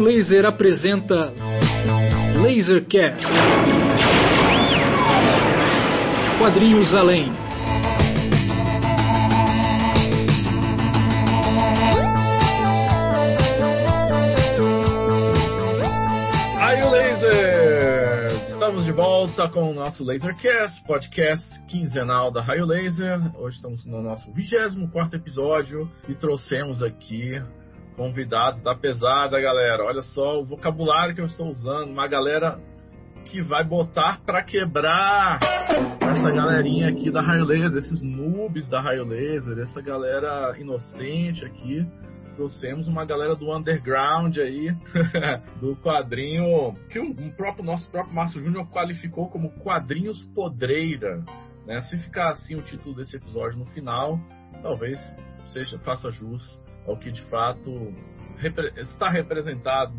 Raio Laser apresenta Lasercast. Quadrinhos além. Raio Laser! Estamos de volta com o nosso Lasercast, podcast quinzenal da Raio Laser. Hoje estamos no nosso 24 episódio e trouxemos aqui convidados da pesada, galera. Olha só o vocabulário que eu estou usando. Uma galera que vai botar para quebrar essa galerinha aqui da Raio Laser, esses noobs da Raio Laser, essa galera inocente aqui. Trouxemos uma galera do underground aí, do quadrinho que o próprio nosso próprio Márcio Júnior qualificou como quadrinhos podreira. Né? Se ficar assim o título desse episódio no final, talvez seja faça jus ao que de fato repre está representado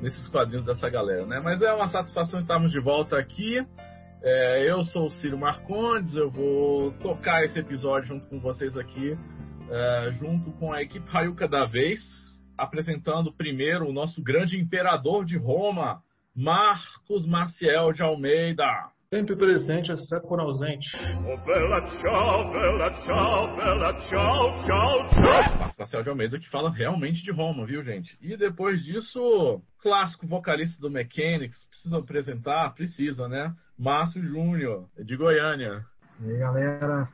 nesses quadrinhos dessa galera, né? Mas é uma satisfação estarmos de volta aqui. É, eu sou o Ciro Marcondes, eu vou tocar esse episódio junto com vocês aqui, é, junto com a equipe Raiuca da Vez, apresentando primeiro o nosso grande imperador de Roma, Marcos Maciel de Almeida. Sempre presente, exceto por ausente. Oh, ciao, bella ciao, bella ciao, ciao, ciao. Marcos Maciel de Almeida que fala realmente de Roma, viu, gente? E depois disso, clássico vocalista do Mechanics, precisa apresentar? Precisa, né? Márcio Júnior, de Goiânia. E aí, galera,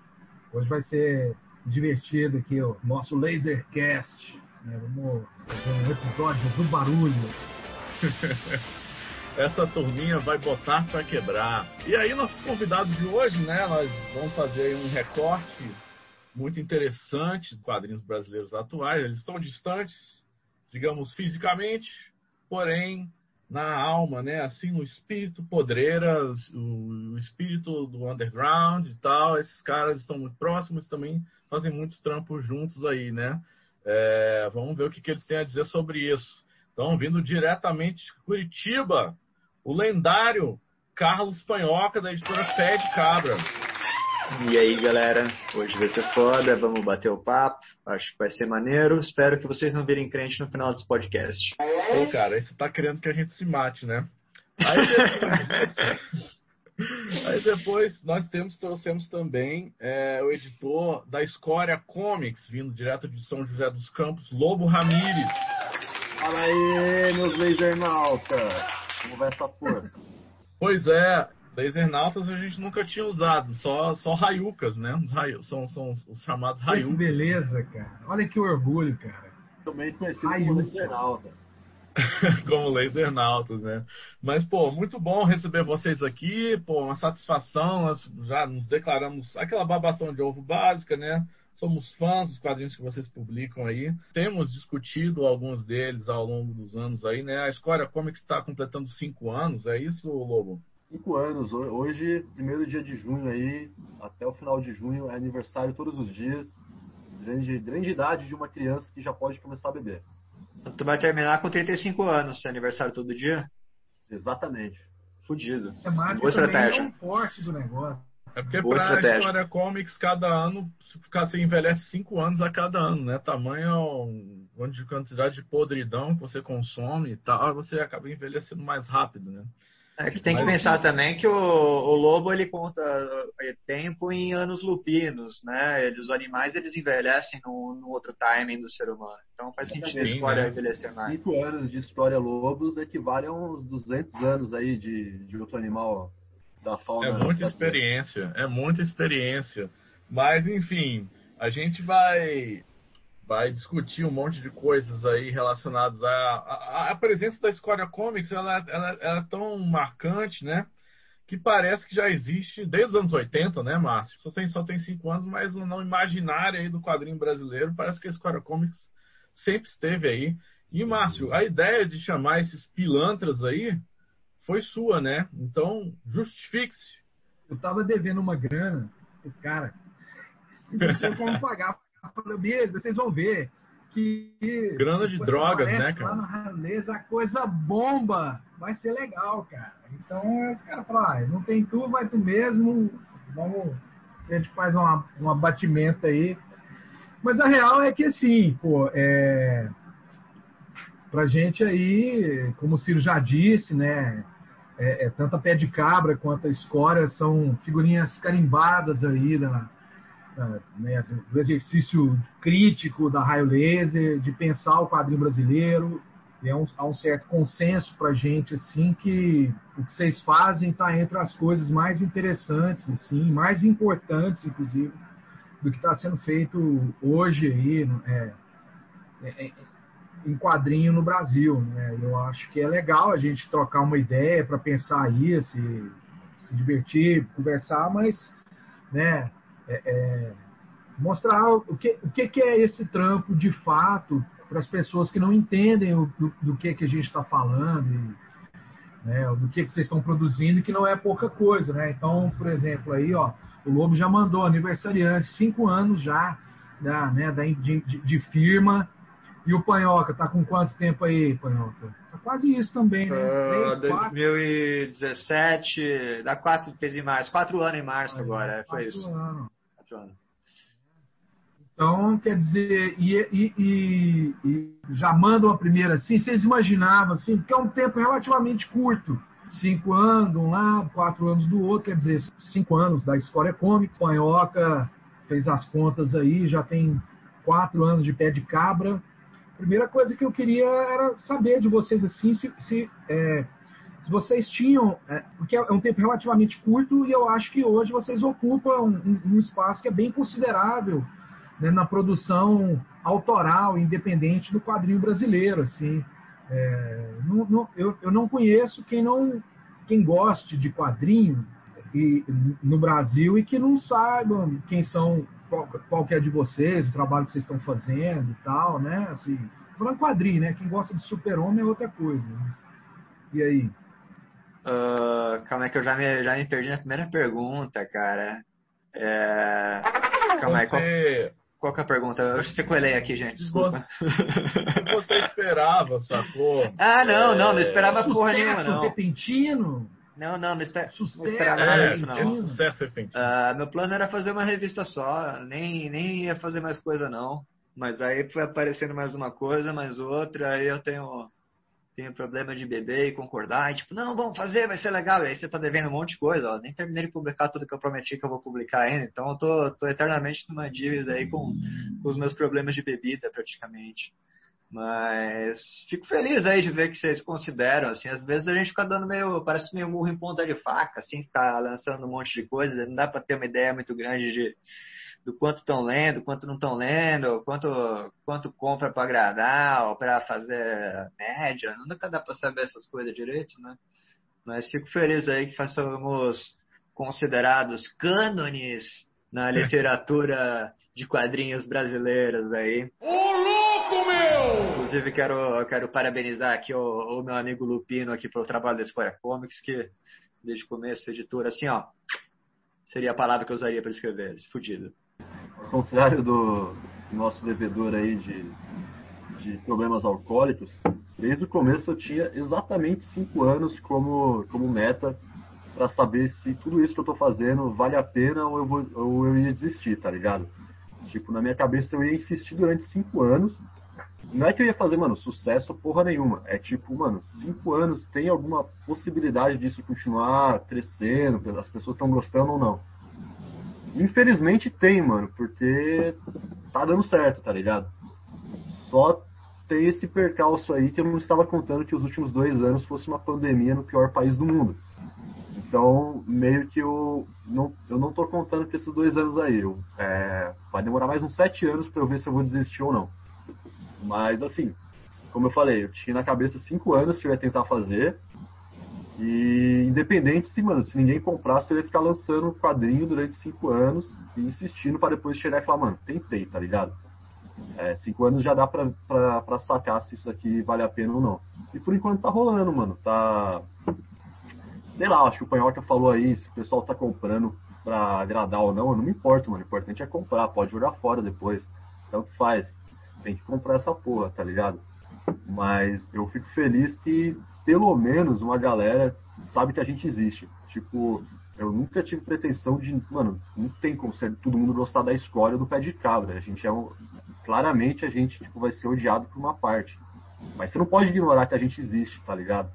hoje vai ser divertido aqui o nosso Lasercast. Né? Vamos fazer um episódio do barulho. Essa turminha vai botar para quebrar. E aí, nossos convidados de hoje, né? Nós vamos fazer um recorte muito interessante dos quadrinhos brasileiros atuais. Eles estão distantes, digamos, fisicamente, porém na alma, né? Assim, no espírito podreira, o, o, espírito do underground e tal. Esses caras estão muito próximos, também fazem muitos trampos juntos aí, né? É, vamos ver o que, que eles têm a dizer sobre isso. Estão vindo diretamente de Curitiba, o lendário Carlos Panhoca, da editora Pé de Cabra. E aí, galera? Hoje vai ser foda, vamos bater o papo. Acho que vai ser maneiro. Espero que vocês não virem crente no final desse podcast. Pô, cara, aí você tá querendo que a gente se mate, né? Aí depois, aí depois nós temos, trouxemos também é, o editor da Escória Comics, vindo direto de São José dos Campos, Lobo Ramires. Fala aí, meus lasernautas! Como vai essa força? Pois é, lasernautas a gente nunca tinha usado, só, só raiucas, né? Os raio, são, são os chamados Olha que raiucas. beleza, cara. Olha que orgulho, cara. Também conhecido como eu- lasernauta. como lasernautas, né? Mas, pô, muito bom receber vocês aqui, pô, uma satisfação, nós já nos declaramos aquela babação de ovo básica, né? Somos fãs dos quadrinhos que vocês publicam aí. Temos discutido alguns deles ao longo dos anos aí, né? A Escória Comics está completando cinco anos, é isso, Lobo? Cinco anos. Ho- Hoje, primeiro dia de junho aí, até o final de junho, é aniversário todos os dias. Grande, grande idade de uma criança que já pode começar a beber. Tu vai terminar com 35 anos, se é aniversário todo dia? Exatamente. Fudido. Boa também estratégia. é um forte do negócio. É porque Boa pra estratégia. Escória Comics, cada ano, se ficar, você envelhece cinco anos a cada ano, né? Tamanho, onde de quantidade de podridão que você consome e tal, você acaba envelhecendo mais rápido, né? É que tem que Mas- pensar também que o, o lobo ele conta é, tempo em anos lupinos, né? Ele- os animais eles envelhecem no, no outro timing do ser humano. Então faz sentido a Sim, escolha né? envelhecer mais. Cinco anos de história lobos equivalem a uns 200 anos aí de, de outro animal da fauna. É muita experiência, é muita experiência. Mas, enfim, a gente vai vai discutir um monte de coisas aí relacionadas à, à, à presença da Escória Comics. Ela, ela, ela é tão marcante, né? Que parece que já existe desde os anos 80, né, Márcio? Só tem, só tem cinco anos, mas no imaginário aí do quadrinho brasileiro, parece que a Escória Comics sempre esteve aí. E, Márcio, a ideia de chamar esses pilantras aí foi sua, né? Então, justifique-se. Eu tava devendo uma grana, esse cara. Não tinha como pagar. Falei, beleza, vocês vão ver que. Grana de drogas, né, cara? Lá no a coisa bomba. Vai ser legal, cara. Então os caras falaram, ah, não tem tu, vai tu mesmo. Vamos. A gente faz uma, um abatimento aí. Mas a real é que assim, pô, é. pra gente aí, como o Ciro já disse, né? É, é, tanto a pé de cabra quanto a escória são figurinhas carimbadas aí da, né, do exercício crítico da raio laser, de pensar o quadrinho brasileiro. E é um, há um certo consenso para gente assim que o que vocês fazem está entre as coisas mais interessantes, assim, mais importantes, inclusive, do que está sendo feito hoje aí, é, é, é, em quadrinho no Brasil. Né? Eu acho que é legal a gente trocar uma ideia para pensar isso, se, se divertir, conversar, mas né, é, é, mostrar o que, o que, é esse trampo de fato para as pessoas que não entendem o, do, do, que, que a gente está falando, e, né, do que, que vocês estão produzindo, que não é pouca coisa. Né? Então, por exemplo, aí, ó, o Lobo já mandou aniversariante, cinco anos já da, né, da, de, de firma. E o Panhoca, tá com quanto tempo aí, Panhoca? Tá quase isso também, né? Uh, 2017, dá quatro, fez em março, quatro anos em março agora, foi quatro isso. anos. Quatro anos. Então, quer dizer, e, e- e- e já mandam a primeira assim, vocês imaginavam assim, porque é um tempo relativamente curto. Cinco anos de um lado, quatro anos do outro, quer dizer, cinco anos da história cômica. Panhoca fez as contas aí, já tem quatro anos de pé de cabra. Primeira coisa que eu queria era saber de vocês assim, se, se, é, se vocês tinham, é, porque é um tempo relativamente curto e eu acho que hoje vocês ocupam um, um espaço que é bem considerável né, na produção autoral, independente do quadrinho brasileiro, assim. É, não- não- eu, eu não conheço quem não quem goste de quadrinho e, no Brasil e que não saibam quem são qual, qual que é de vocês, o trabalho que vocês estão fazendo e tal, né? Assim, falando quadrinho, né? Quem gosta de super-homem é outra coisa. mas- e aí? Ah, calma aí que eu já me, já me perdi na primeira pergunta, cara. É, Calma aí, qual, Você, qual que é a pergunta? Eu sequelei aqui, gente, desculpa. que você esperava, sacou? Ah, não, não, não É, esperava porra nenhuma, não. repentino? Não, não, não, esper... não Sucesso, esperava nada É, disso, é não. sucesso. Ah, meu plano era fazer uma revista só, nem, nem ia fazer mais coisa não. Mas aí foi aparecendo mais uma coisa, mais outra, aí eu tenho, tenho problema de beber e concordar, e tipo, não, vamos fazer, vai ser legal. E aí você tá devendo um monte de coisa, ó, nem terminei de publicar tudo que eu prometi que eu vou publicar ainda, então eu tô, tô eternamente numa dívida aí com, com os meus problemas de bebida, praticamente. Mas fico feliz aí de ver que vocês consideram, assim, às vezes a gente fica dando meio, parece meio murro em ponta de faca, assim, ficar lançando um monte de coisa, não dá para ter uma ideia muito grande de do quanto estão lendo, quanto não estão lendo, quanto quanto compra para agradar ou para fazer média, nunca dá para saber essas coisas direito, né? Mas fico feliz aí que somos considerados cânones na literatura de quadrinhos brasileiros aí. Inclusive, quero, quero parabenizar aqui o, o meu amigo Lupino aqui pelo trabalho da Square Comics, que desde o começo, editora, assim, ó, seria a palavra que eu usaria para escrever eles, fudido. Ao contrário do nosso devedor aí de, de problemas alcoólicos, desde o começo eu tinha exatamente cinco anos como, como meta para saber se tudo isso que eu tô fazendo vale a pena ou eu, vou, ou eu ia desistir, tá ligado? Tipo, na minha cabeça eu ia insistir durante cinco anos. Não é que eu ia fazer, mano, sucesso porra nenhuma. É tipo, mano, cinco anos tem alguma possibilidade disso continuar crescendo, as pessoas estão gostando ou não. Infelizmente tem, mano, porque tá dando certo, tá ligado? Só tem esse percalço aí que eu não estava contando que os últimos dois anos fosse uma pandemia no pior país do mundo. Então, meio que eu não, eu não tô contando com esses dois anos aí. Eu, é, vai demorar mais uns sete anos para eu ver se eu vou desistir ou não. Mas, assim, como eu falei, eu tinha na cabeça cinco anos que eu ia tentar fazer. E independente se, mano, se ninguém comprasse, eu ia ficar lançando quadrinho durante cinco anos e insistindo para depois chegar e falar, mano, tentei, tá ligado? É, cinco anos já dá pra, pra, pra sacar se isso aqui vale a pena ou não. E por enquanto tá rolando, mano. Tá. Sei lá, acho que o Panhoca falou aí, se o pessoal tá comprando pra agradar ou não, eu não me importo, mano. O importante é comprar, pode jogar fora depois. Então o que faz? Tem que comprar essa porra, tá ligado? Mas eu fico feliz que pelo menos uma galera sabe que a gente existe. Tipo, eu nunca tive pretensão de. Mano, não tem como ser todo mundo gostar da escolha do pé de cabra. A gente é um. Claramente a gente tipo, vai ser odiado por uma parte. Mas você não pode ignorar que a gente existe, tá ligado?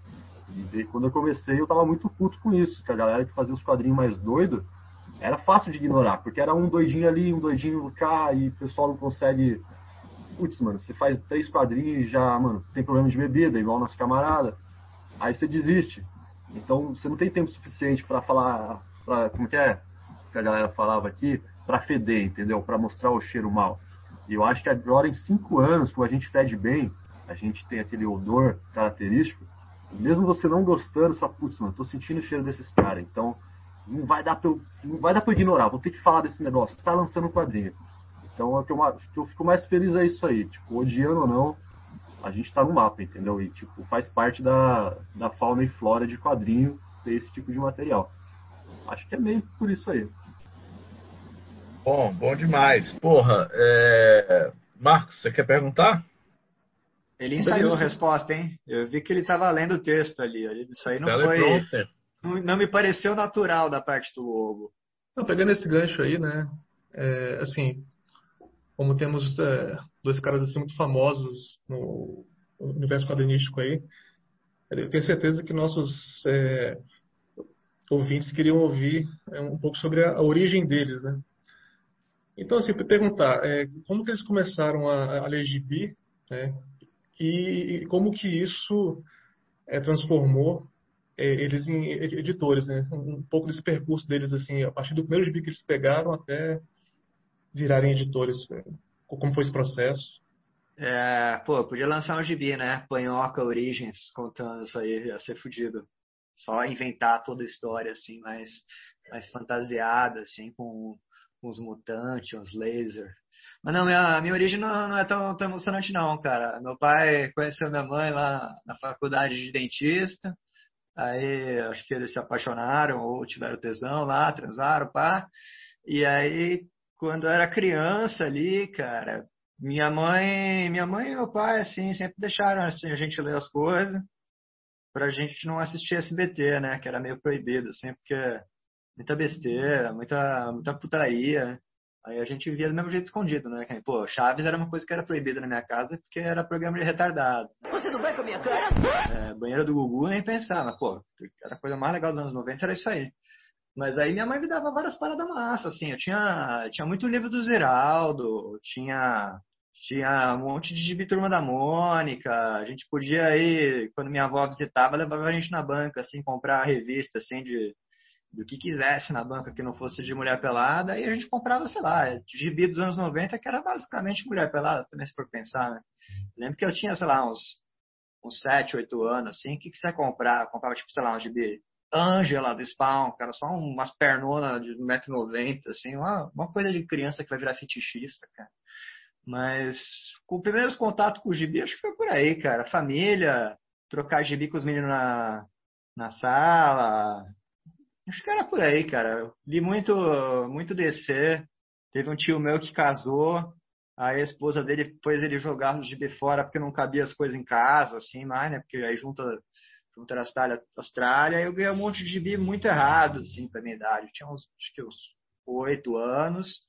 E quando eu comecei, eu tava muito puto com isso, que a galera que fazia os quadrinhos mais doido era fácil de ignorar, porque era um doidinho ali, um doidinho cá, e o pessoal não consegue. Putz, mano, você faz três quadrinhos e já, mano, tem problema de bebida, igual nosso camarada. Aí você desiste. Então você não tem tempo suficiente para falar, pra, como que é que a galera falava aqui, para feder, entendeu? Para mostrar o cheiro mal. E eu acho que agora em cinco anos, quando a gente fede bem, a gente tem aquele odor característico, mesmo você não gostando, fala, putz, mano, tô sentindo o cheiro desses caras, então não vai dar pra eu, não vai dar ignorar, vou ter que falar desse negócio, tá lançando um quadrinho. Então o que eu, que eu fico mais feliz é isso aí, tipo, odiando ou não, a gente tá no mapa, entendeu? E tipo, faz parte da, da fauna e flora de quadrinho ter esse tipo de material. Acho que é meio por isso aí. Bom, bom demais. Porra, é... Marcos, você quer perguntar? Ele ensaiou a resposta, hein? Eu vi que ele estava lendo o texto ali. Isso aí não foi. Não, não, me pareceu natural da parte do Lobo. Não, pegando esse gancho aí, né? É, assim, como temos é, dois caras assim muito famosos no universo quadrinístico aí, eu tenho certeza que nossos é, ouvintes queriam ouvir é, um pouco sobre a, a, origem deles, né? Então, assim, perguntar, é, como que eles começaram a, a ler gibi, né? e, como que isso é, transformou é, eles em editores, né? Um pouco desse percurso deles, assim, a partir do primeiro gibi que eles pegaram até virarem editores. Né? Como foi esse processo? É, pô, podia lançar um gibi, né? Panhoca Origens, contando isso aí, ia ser fudido. Só inventar toda a história, assim, mais, mais fantasiada, assim, com, os mutantes, os laser. Mas não, minha, minha origem não, não é tão, tão, emocionante não, cara. Meu pai conheceu minha mãe lá na faculdade de dentista. Aí acho que eles se apaixonaram ou tiveram tesão lá, transaram, pá. E aí, quando eu era criança ali, cara, minha mãe, minha mãe e meu pai, assim, sempre deixaram assim, a gente ler as coisas pra gente não assistir SBT, né? Que era meio proibido, assim, porque muita besteira, muita, muita putaria. Aí a gente via do mesmo jeito escondido, né? Pô, Chaves era uma coisa que era proibida na minha casa porque era programa de retardado. Você não vai com a minha cara? É, banheira do Gugu nem pensava. Pô, era a coisa mais legal dos anos 90 era isso aí. Mas aí minha mãe me dava várias paradas massa, assim. Eu tinha, tinha muito livro do Zeraldo, tinha, tinha um monte de gibi Turma da Mônica. A gente podia ir, quando minha avó visitava, levava a gente na banca, assim, comprar revista, assim, de do que quisesse na banca que não fosse de mulher pelada, e a gente comprava, sei lá, gibi dos anos 90, que era basicamente mulher pelada, também se for pensar, né? Lembro que eu tinha, sei lá, uns, uns 7, 8 anos, assim, o que, que você ia comprar? Eu comprava, tipo, sei lá, um gibi Angela do Spawn, cara, só umas pernonas de 1,90m, assim, uma, uma coisa de criança que vai virar fetichista, cara. Mas com primeiros contatos com o gibi, acho que foi por aí, cara. Família, trocar gibi com os meninos na, na sala, Acho que era por aí, cara. Eu li muito, muito DC. Teve um tio meu que casou, a esposa dele pôs ele jogar os gibi fora porque não cabia as coisas em casa, assim, mais, né? Porque aí junta, junta a Austrália, Austrália, eu ganhei um monte de gibi muito errado, assim, pra minha idade. Eu tinha uns, acho que uns oito anos,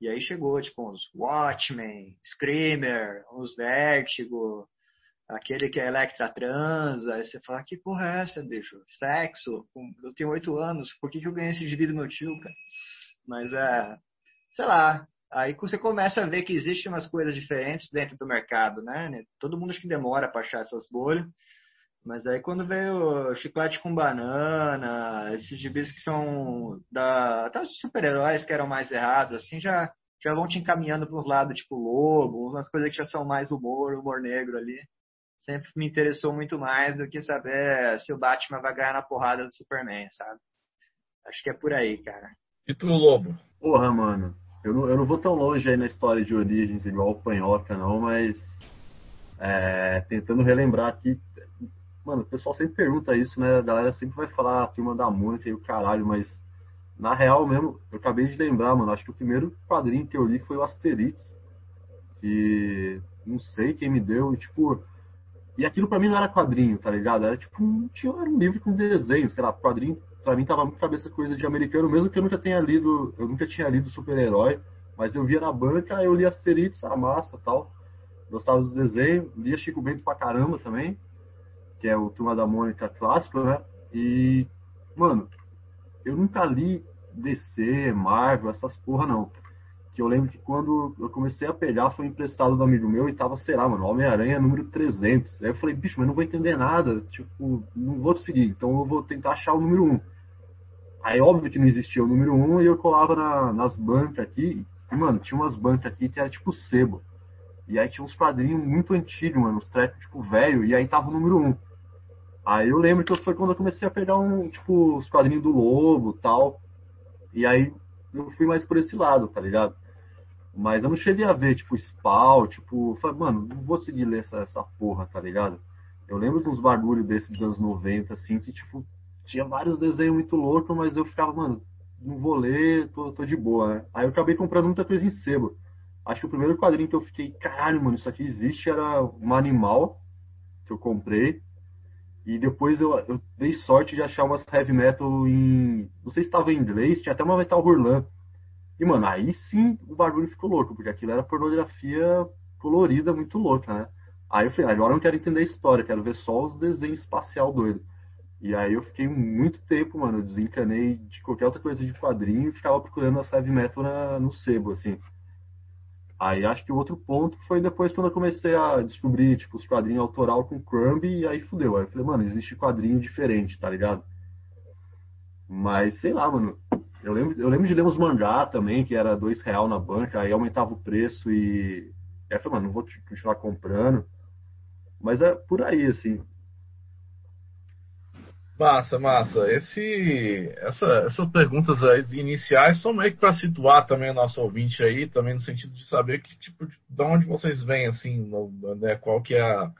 e aí chegou, tipo, uns Watchmen, Screamer, uns Vertigo, aquele que é Electra transa, aí você fala, que porra é essa, bicho? Sexo? Eu tenho oito anos, por que, que eu ganhei esse gibi do meu tio, cara? Mas é, sei lá, aí você começa a ver que existem umas coisas diferentes dentro do mercado, né? Todo mundo acho que demora para achar essas bolhas, mas aí quando veio chiclete com banana, esses gibis que são da, até os super-heróis que eram mais errados, assim, já, já vão te encaminhando para uns lados tipo lobo, umas coisas que já são mais humor, humor negro ali sempre me interessou muito mais do que saber se o Batman vai ganhar na porrada do Superman, sabe? Acho que é por aí, cara. E tu, Lobo? Porra, mano. Eu não, eu não vou tão longe aí na história de origens, igual o Panhoca, não, mas. É, tentando relembrar aqui. Mano, o pessoal sempre pergunta isso, né? A galera sempre vai falar a turma da Mônica e o caralho, mas. Na real mesmo, eu acabei de lembrar, mano. Acho que o primeiro quadrinho que eu li foi o Asterix. Que. Não sei quem me deu. E, tipo e aquilo para mim não era quadrinho, tá ligado? Era tipo um, tinha, era um livro com desenho, sei lá, quadrinho para mim tava muito cabeça coisa de americano, mesmo que eu nunca tenha lido, eu nunca tinha lido super-herói, mas eu via na banca, eu lia Asterix, a massa tal. Gostava dos desenhos, lia Chico Bento pra caramba também, que é o Turma da Mônica clássico, né? E, mano, eu nunca li DC, Marvel, essas porra não. Que eu lembro que quando eu comecei a pegar foi emprestado do amigo meu e tava, sei lá, mano, Homem-Aranha número 300. Aí eu falei, bicho, mas não vou entender nada, tipo, não vou seguir, então eu vou tentar achar o número 1. Aí óbvio que não existia o número 1 e eu colava na, nas bancas aqui, e, mano, tinha umas bancas aqui que era tipo sebo. E aí tinha uns quadrinhos muito antigos, mano, uns trecos tipo velho, e aí tava o número 1. Aí eu lembro que foi quando eu comecei a pegar um, tipo, os quadrinhos do Lobo tal. E aí eu fui mais por esse lado, tá ligado? Mas eu não cheguei a ver, tipo, Spawn, tipo, falei, mano, não vou seguir ler essa, essa porra, tá ligado? Eu lembro de uns bagulho desses dos anos 90, assim, que, tipo, tinha vários desenhos muito loucos, mas eu ficava, mano, não vou ler, tô, tô de boa, né? Aí eu acabei comprando muita coisa em sebo. Acho que o primeiro quadrinho que eu fiquei, caralho, mano, isso aqui existe, era um animal que eu comprei. E depois eu, eu dei sorte de achar umas heavy metal em. Não sei se estava em inglês, tinha até uma Metal Hurlan. E, mano, aí sim o bagulho ficou louco, porque aquilo era pornografia colorida muito louca, né? Aí eu falei, agora eu não quero entender a história, quero ver só os desenhos espacial doido. E aí eu fiquei muito tempo, mano, eu desencanei de qualquer outra coisa de quadrinho e ficava procurando as heavy metal na, no sebo, assim. Aí acho que o outro ponto foi depois quando eu comecei a descobrir, tipo, os quadrinhos autoral com Crumb e aí fudeu. Aí eu falei, mano, existe quadrinho diferente, tá ligado? Mas, sei lá, mano, eu lembro, eu lembro de ler uns mangá também, que era dois real na banca, aí aumentava o preço e. Aí eu falei, mano, não vou continuar comprando. Mas é por aí, assim. Massa, massa. Esse, essa, essas perguntas iniciais são meio que para situar também o nosso ouvinte aí, também no sentido de saber que tipo de, de onde vocês vêm, assim, né, qual que é a,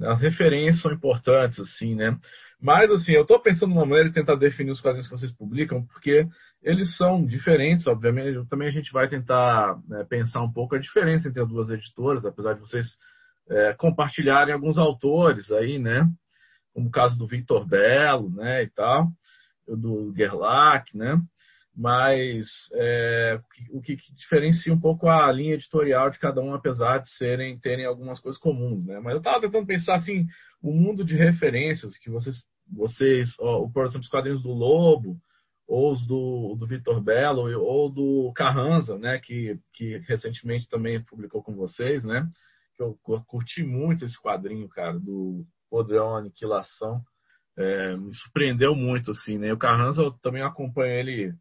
as referências são importantes, assim, né? Mas, assim, eu estou pensando numa maneira de tentar definir os quadrinhos que vocês publicam, porque eles são diferentes, obviamente. Também a gente vai tentar né, pensar um pouco a diferença entre as duas editoras, apesar de vocês é, compartilharem alguns autores aí, né? Como o caso do Victor Belo, né, e tal, do Gerlach, né? Mas é, o que, que diferencia um pouco a linha editorial de cada um, apesar de serem terem algumas coisas comuns, né? Mas eu estava tentando pensar assim, o mundo de referências que vocês, vocês ó, por exemplo, os quadrinhos do Lobo, ou os do, do Vitor Belo, ou do Carranza, né, que, que recentemente também publicou com vocês, né, eu curti muito esse quadrinho, cara, do Podrão Aniquilação, é, me surpreendeu muito, assim, né, o Carranza eu também acompanho ele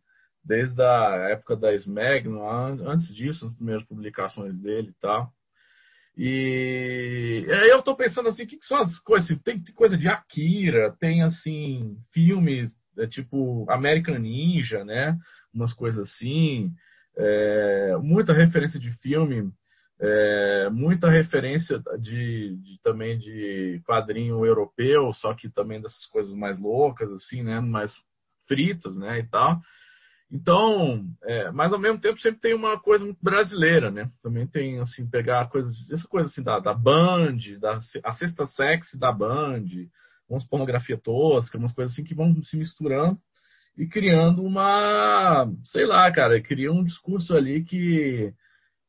desde a época da Smegno, antes disso, as primeiras publicações dele e tal, e aí eu tô pensando assim, o que, que são as coisas? Tem, tem, coisa de Akira, tem assim, filmes é, tipo American Ninja, né? Umas coisas assim. É, muita referência de filme, é, muita referência de, de, também de quadrinho europeu, só que também dessas coisas mais loucas, assim, né? Mais fritas, né? E tal. Então, é, mas ao mesmo tempo sempre tem uma coisa muito brasileira, né? Também tem, assim, pegar coisas, essa coisa assim da, da Band, da, a sexta sexy da Band, umas pornografia tosca, umas coisas assim que vão se misturando e criando uma, sei lá, cara, cria um discurso ali que,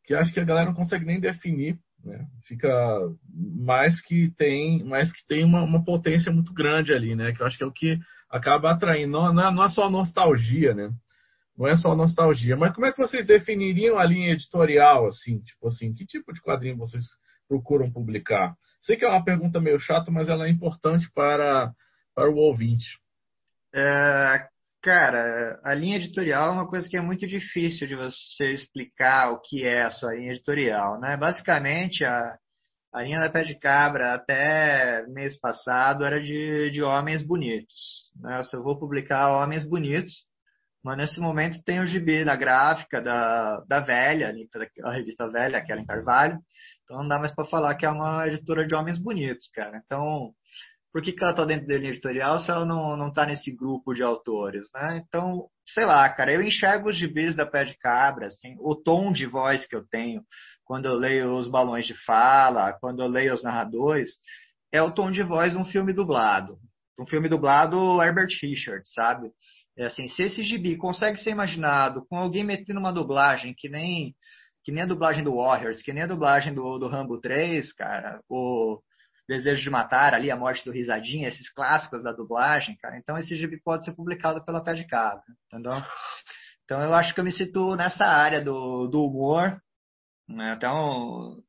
que acho que a galera não consegue nem definir, né? Fica mais que tem, mais que tem uma, uma potência muito grande ali, né? Que eu acho que é o que acaba atraindo, não, não é, é só nostalgia, né? não é só nostalgia. Mas como é que vocês definiriam a linha editorial, assim? Tipo assim, que tipo de quadrinho vocês procuram publicar? Sei que é uma pergunta meio chata, mas ela é importante para, para o ouvinte. É, cara, a linha editorial é uma coisa que é muito difícil de você explicar o que é a sua linha editorial, né? Basicamente, a, a linha da Pé de Cabra até mês passado era de, de homens bonitos. Né? Eu vou publicar homens bonitos, mas nesse momento tem o gibi da gráfica da, da Velha, a revista Velha, aquela em Carvalho. Então não dá mais para falar que é uma editora de homens bonitos, cara. Então, por que, que ela está dentro da linha editorial se ela não, não tá nesse grupo de autores, né? Então, sei lá, cara, eu enxergo os gibis da Pé de Cabra, assim, o tom de voz que eu tenho quando eu leio os balões de fala, quando eu leio os narradores, é o tom de voz de um filme dublado. Um filme dublado Herbert Richards, sabe? É assim, se esse gibi consegue ser imaginado com alguém metendo uma dublagem que nem que nem a dublagem do Warriors, que nem a dublagem do, do Rambo 3, cara, o Desejo de Matar, ali, a morte do Risadinha, esses clássicos da dublagem, cara. Então esse gibi pode ser publicado pela Pé de Cabra, entendeu? Então eu acho que eu me situo nessa área do, do humor, né? Então,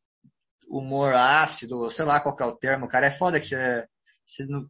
humor ácido, sei lá qual é o termo, cara. É foda que você, você não,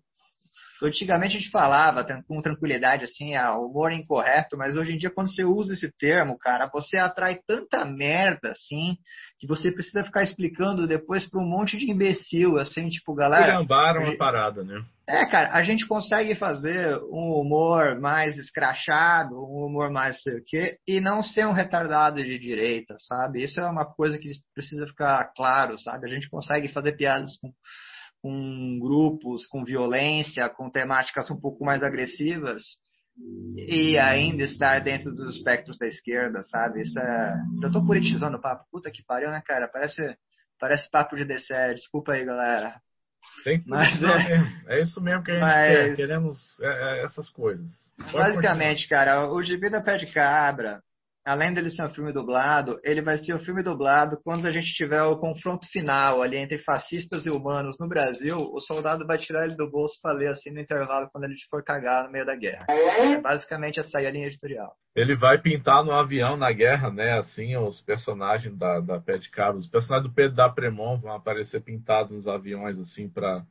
Antigamente a gente falava com tranquilidade assim, ah, humor incorreto, mas hoje em dia quando você usa esse termo, cara, você atrai tanta merda assim, que você precisa ficar explicando depois para um monte de imbecil, assim, tipo, galera. Gambaram a parada, né? É, cara, a gente consegue fazer um humor mais escrachado, um humor mais sei o quê, e não ser um retardado de direita, sabe? Isso é uma coisa que precisa ficar claro, sabe? A gente consegue fazer piadas com com grupos com violência, com temáticas um pouco mais agressivas e ainda estar dentro dos espectros da esquerda, sabe? Isso é. Eu tô politizando o papo. Puta que pariu, né, cara? Parece, parece papo de DCE. Desculpa aí, galera. Tem que mas é, é isso mesmo que a gente mas... quer. Queremos é, é, essas coisas. Pode basicamente, continuar. cara, o Gibi da Pé de Cabra além dele ser um filme dublado, ele vai ser um filme dublado quando a gente tiver o confronto final ali entre fascistas e humanos no Brasil, o soldado vai tirar ele do bolso para ler assim no intervalo quando ele for cagar no meio da guerra. É basicamente essa aí a linha editorial. Ele vai pintar no avião na guerra, né? Assim, os personagens da, da Pé de os personagens do Pedro da Premon vão aparecer pintados nos aviões, assim, para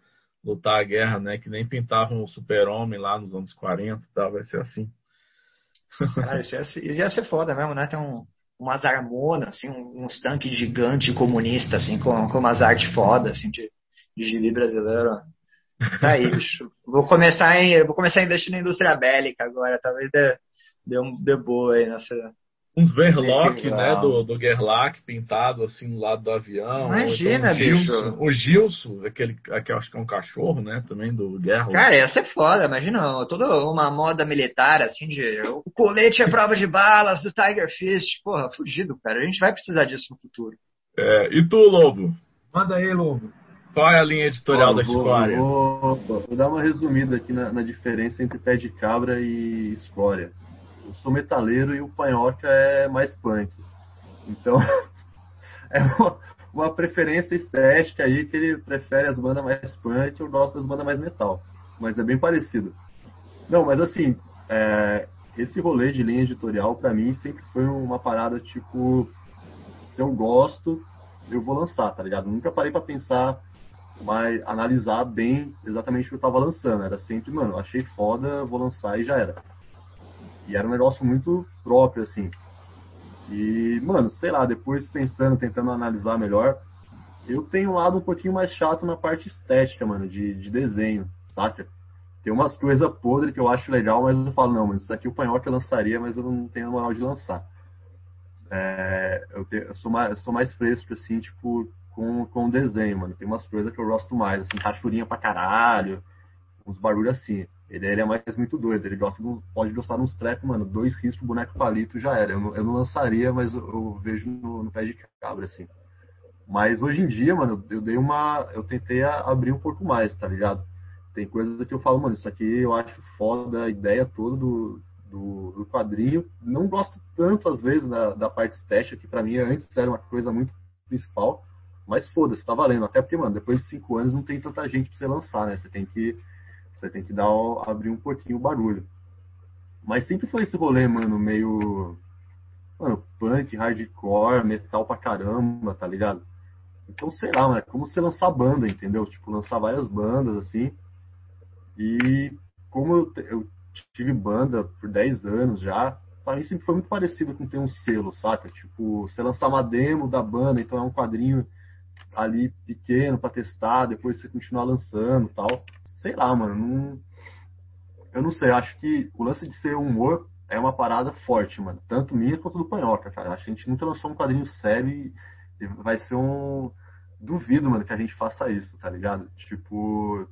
lutar a guerra, né? Que nem pintavam o Super-Homem lá nos anos 40 e tal, vai ser assim. Isso ia, isso ia ser foda mesmo, né? Tem um, umas harmonas, assim, uns tanques gigantes comunistas, assim, com, com umas artes fodas, assim, de, de gibi brasileiro. Tá aí, bicho. Vou começar, em, vou começar a investir na indústria bélica agora, talvez dê, dê, um, dê boa aí nessa, uns Verloc, né, do, do Gerlach pintado assim no lado do avião. Imagina, então, um bicho. o Gilson, aquele que acho que é um cachorro, né, também do Gerlach. Cara, ia ser foda, imagina, toda uma moda militar, assim, de o colete é prova de balas do Tiger Fist. Porra, fugido, cara. A gente vai precisar disso no futuro. É, e tu, Lobo? Manda aí, Lobo. Qual é a linha editorial da Escória? Vou, vou, vou, dar uma resumida aqui na, na diferença entre pé de cabra e Escória eu sou metaleiro e o Panhoca é mais punk. Então, é uma, uma, preferência estética aí que ele prefere as bandas mais punk, eu gosto das bandas mais metal. Mas é bem parecido. Não, mas assim, é, esse rolê de linha editorial para mim sempre foi uma parada tipo, se eu gosto, eu vou lançar, tá ligado? Nunca parei para pensar, mas analisar bem exatamente o que eu tava lançando. Era sempre, mano, achei foda, vou lançar e já era. E era um negócio muito próprio, assim. E, mano, sei lá, depois pensando, tentando analisar melhor, eu tenho um lado um pouquinho mais chato na parte estética, mano, de, de desenho, saca? Tem umas coisas podres que eu acho legal, mas eu falo, não, mas isso aqui o Panhoca lançaria, mas eu não tenho moral de lançar. É, eu, te, eu, sou mais, eu sou mais fresco, assim, tipo, com, com desenho, mano. Tem umas coisas que eu gosto mais, assim, rachurinha pra caralho, uns barulhos assim. Ele, ele é mais muito doido, ele gosta de, pode gostar de uns trecos, mano, dois riscos, boneco palito já era. Eu eu não lançaria, mas eu, eu vejo no, no, pé de cabra, assim. Mas hoje em dia, mano, eu dei uma. Eu tentei abrir um pouco mais, tá ligado? Tem coisas que eu falo, mano, isso aqui eu acho foda, a ideia toda do, do, do quadrinho. Não gosto tanto, às vezes, da, da parte estética, que para mim antes era uma coisa muito principal. Mas foda-se, tá valendo. Até porque, mano, depois de cinco anos não tem tanta gente pra você lançar, né? Você tem que você tem que dar, abrir um pouquinho o barulho. Mas sempre foi esse rolê, mano, meio. Mano, punk, hardcore, metal pra caramba, tá ligado? Então, sei lá, mano, é como você lançar banda, entendeu? Tipo, lançar várias bandas, assim. E como eu, eu tive banda por 10 anos já, pra mim sempre foi muito parecido com ter um selo, saca? Tipo, você lançar uma demo da banda, então é um quadrinho ali pequeno para testar, depois você continuar lançando tal sei lá, mano, não, eu não sei, acho que o lance de ser humor é uma parada forte, mano. Tanto minha quanto do Panhoca, cara. Acho que a gente nunca lançou um quadrinho sério e vai ser um. Duvido, mano, que a gente faça isso, tá ligado? Tipo,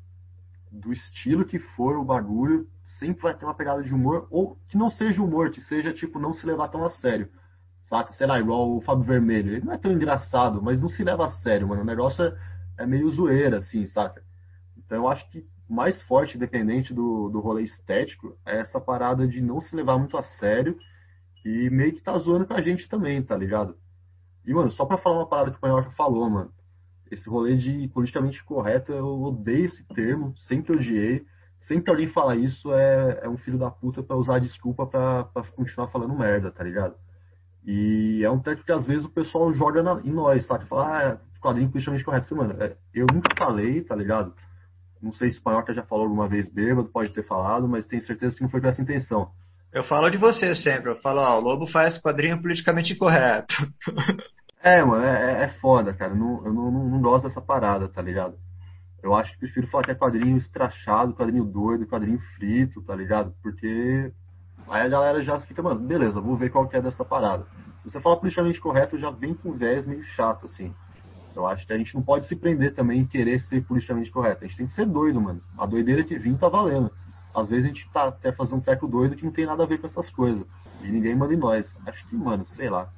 do estilo que for o bagulho, sempre vai ter uma pegada de humor, ou que não seja humor, que seja, tipo, não se levar tão a sério. Saca? Sei lá, igual o Fábio Vermelho. Ele não é tão engraçado, mas não se leva a sério, mano. O negócio é, é meio zoeira, assim, saca? Então eu acho que mais forte, dependente do, do rolê estético, é essa parada de não se levar muito a sério e meio que tá zoando com a gente também, tá ligado? E, mano, só pra falar uma parada que o Panhoca falou, mano. Esse rolê de politicamente correto, eu odeio esse termo, sempre odiei. Sempre alguém fala isso é, é um filho da puta pra usar desculpa pra, pra continuar falando merda, tá ligado? E é um teto que às vezes o pessoal joga na, em nós, tá? Que fala, ah, quadrinho politicamente correto. Mano, é, eu nunca falei, tá ligado? Não sei se o Panhoca já falou alguma vez bêbado, pode ter falado, mas tenho certeza que não foi com essa intenção. Eu falo de você sempre. Eu falo, ó, o Lobo faz quadrinho politicamente incorreto. É, mano, é, é foda, cara. Não, eu não, não, não gosto dessa parada, tá ligado? Eu acho que prefiro falar que é quadrinho estrachado, quadrinho doido, quadrinho frito, tá ligado? Porque aí a galera já fica, mano, beleza, vou ver qual que é dessa parada. Se você fala politicamente correto, já vem com viés meio chato, assim. Eu acho que a gente não pode se prender também em querer ser politicamente correto. A gente tem que ser doido, mano. A doideira que vir tá valendo. Às vezes a gente tá até fazendo um treco doido que não tem nada a ver com essas coisas. E ninguém manda em nós. Acho que, mano, sei lá.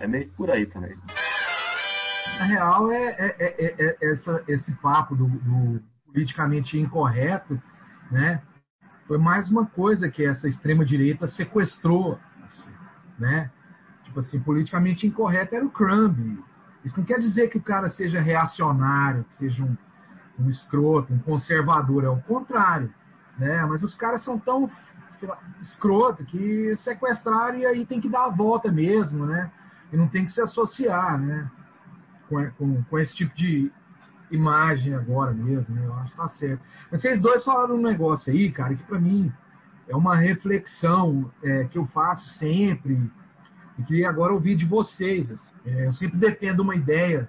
É meio por aí também. Na real, é, é, é, é essa, esse papo do, do, politicamente incorreto, né? Foi mais uma coisa que essa extrema-direita sequestrou, assim, né? Tipo assim, politicamente incorreto era o Crumb. Isso não quer dizer que o cara seja reacionário, que seja um, um escroto, um conservador, é o contrário, né? Mas os caras são tão escroto que sequestraram e aí tem que dar a volta mesmo, né? E não tem que se associar, né? Com, com, com esse tipo de imagem agora mesmo, né? Eu acho que tá certo. Mas vocês dois falaram um negócio aí, cara, que para mim é uma reflexão é, que eu faço sempre e que agora ouvi de vocês. Assim. É, eu sempre defendo uma ideia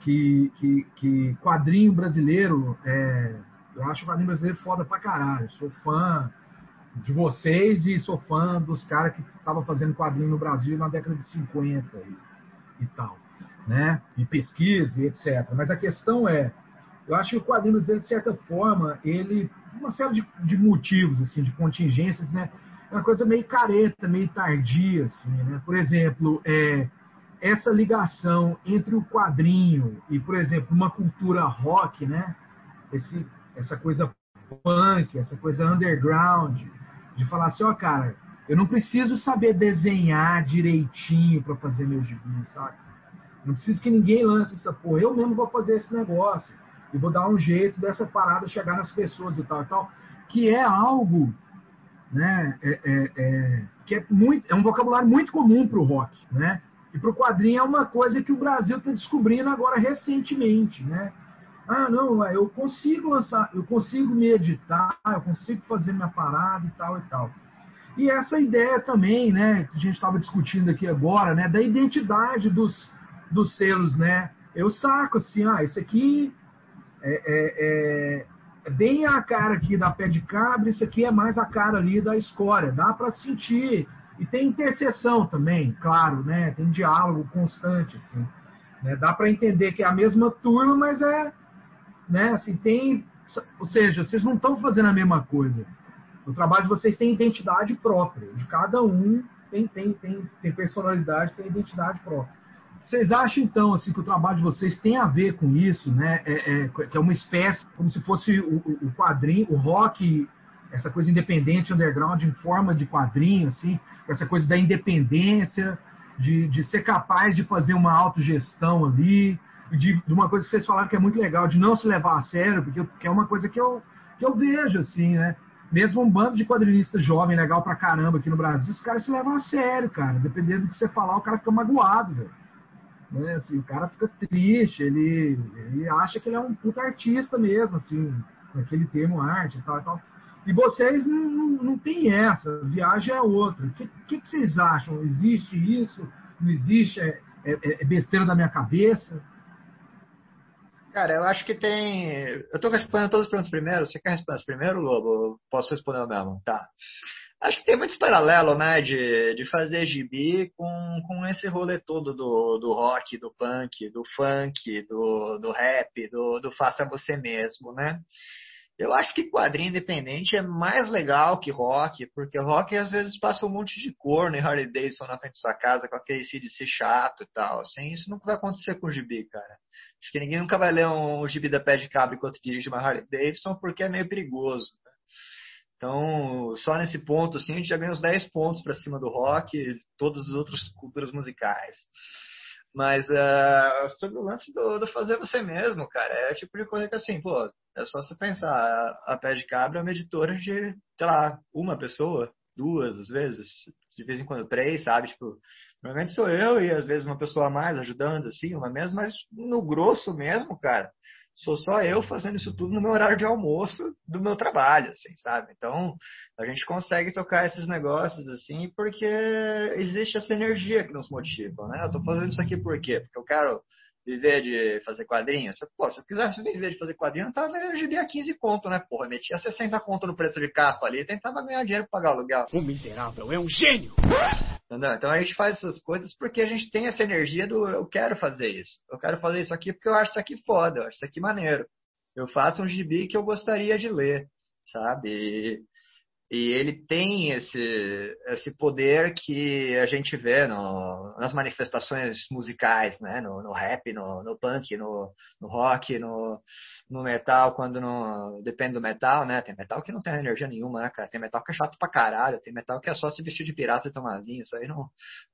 que, que, que quadrinho brasileiro, é, eu acho o quadrinho brasileiro foda pra caralho. Sou fã de vocês e sou fã dos caras que estavam fazendo quadrinho no Brasil na década de 50 e, e tal, né? E pesquisa e etc. Mas a questão é, eu acho que o quadrinho brasileiro, de certa forma, ele, uma série de, de motivos, assim, de contingências, né? É uma coisa meio careta, meio tardia, assim, né? Por exemplo, é, essa ligação entre o quadrinho e, por exemplo, uma cultura rock, né? Esse, essa coisa punk, essa coisa underground, de falar assim, ó, oh, cara, eu não preciso saber desenhar direitinho para fazer meu gibi, sabe? Não preciso que ninguém lance essa porra. Eu mesmo vou fazer esse negócio. E vou dar um jeito dessa parada chegar nas pessoas e tal e tal. Que é algo, né? É, é, é que é, muito, é um vocabulário muito comum para o rock, né? E para o quadrinho é uma coisa que o Brasil está descobrindo agora recentemente, né? Ah, não, eu consigo lançar, eu consigo me editar, eu consigo fazer minha parada e tal e tal. E essa ideia também, né, que a gente estava discutindo aqui agora, né, da identidade dos, dos selos, né? Eu saco assim, ah, esse aqui é, é, é, é bem a cara aqui da pé de cabra, isso aqui é mais a cara ali da escória. Dá para sentir. E tem interseção também, claro, né? Tem diálogo constante, assim. Né? Dá para entender que é a mesma turma, mas é né? Assim, tem, ou seja, vocês não estão fazendo a mesma coisa. O trabalho de vocês tem identidade própria. De cada um tem, tem, tem, tem personalidade, tem identidade própria. Vocês acham, então, assim, que o trabalho de vocês tem a ver com isso, né? É, é, que é uma espécie, como se fosse o, o quadrinho, o rock, essa coisa independente, underground, em forma de quadrinho, assim, essa coisa da independência, de, de ser capaz de fazer uma autogestão ali, de, de, uma coisa que vocês falaram que é muito legal, de não se levar a sério, porque, é uma coisa que eu, que eu vejo, assim, né? Mesmo um bando de quadrinistas jovem, legal pra caramba aqui no Brasil, os caras se levam a sério, cara. Dependendo do que você falar, o cara fica magoado, velho. Né? Assim, o cara fica triste, ele, ele acha que ele é um puta artista mesmo, assim, naquele termo arte e tal e tal. E vocês não, não, não tem essa, viagem é outra. O que, que, que, vocês acham? Existe isso? Não existe? É, é, é besteira da minha cabeça? Cara, eu acho que tem. Eu tô respondendo todas as perguntas primeiro. Você quer responder primeiro, Lobo? Posso responder mesmo? Tá. Acho que tem muitos paralelos, né, de, de fazer gibi com, com esse rolê todo do, do rock, do punk, do funk, do, do rap, do, do faça você mesmo, né? Eu acho que quadrinho independente é mais legal que rock, porque rock às vezes passa um monte de cor no Harley Davidson na frente da sua casa com aquele CDC chato e tal. Assim, isso nunca vai acontecer com o gibi, cara. Acho que ninguém nunca vai ler um, gibi da pé de cabo enquanto dirige uma Harley Davidson, porque é meio perigoso. Então, só nesse ponto, assim, a gente já ganha uns 10 pontos para cima do rock e todas as outras culturas musicais. Mas uh, sobre o lance do, do, fazer você mesmo, cara, é tipo de coisa que assim, pô, é só você pensar, a, a Pé de Cabra é uma editora de, sei lá, uma pessoa, duas, às vezes, de vez em quando três, sabe? Tipo, normalmente sou eu e às vezes uma pessoa a mais ajudando, assim, uma mesmo, mas no grosso mesmo, cara, sou só eu fazendo isso tudo no meu horário de almoço do meu trabalho, assim, sabe? Então, a gente consegue tocar esses negócios, assim, porque existe essa energia que nos motiva, né? Eu tô fazendo isso aqui por quê? Porque eu quero viver de fazer quadrinhos. Pô, se eu quisesse viver de fazer quadrinhos, eu tava gibi a 15 conto, né, porra? Metia 60 conto no preço de capa ali e tentava ganhar dinheiro pra pagar aluguel. O miserável é um gênio! Entendeu? Então a gente faz essas coisas porque a gente tem essa energia do eu quero fazer isso. Eu quero fazer isso aqui porque eu acho isso aqui foda, eu acho isso aqui maneiro. Eu faço um gibi que eu gostaria de ler, sabe? E ele tem esse, esse poder que a gente vê no, nas manifestações musicais, né? no, no rap, no, no punk, no, no, rock, no, no metal, quando não. Depende do metal, né? Tem metal que não tem energia nenhuma, né, cara? Tem metal que é chato pra caralho, tem metal que é só se vestir de pirata e tomar vinho, isso aí não,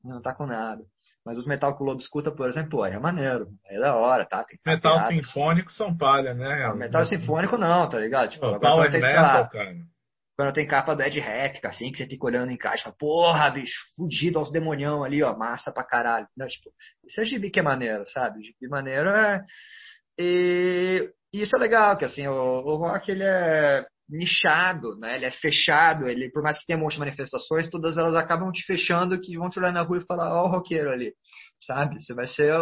não tá com nada. Mas os metal que o Lobo escuta, por exemplo, pô, é maneiro, é da hora, tá? metal pirata, sinfônico são palha, né? Metal sinfônico não, tá ligado? Tipo, agora power tem, metal, cara quando tem capa do Ed Réplica, assim, que você fica olhando em caixa, fala, porra, bicho, fudido aos demonião ali, ó, massa pra caralho. Não, tipo, isso é gibi que é maneiro, sabe? Gibi maneiro é. E, e isso é legal, que assim, o, o rock ele é nichado, né? Ele é fechado, ele, por mais que tenha um monte de manifestações, todas elas acabam te fechando, que vão te olhar na rua e falar, ó, oh, o roqueiro ali sabe? Você vai ser,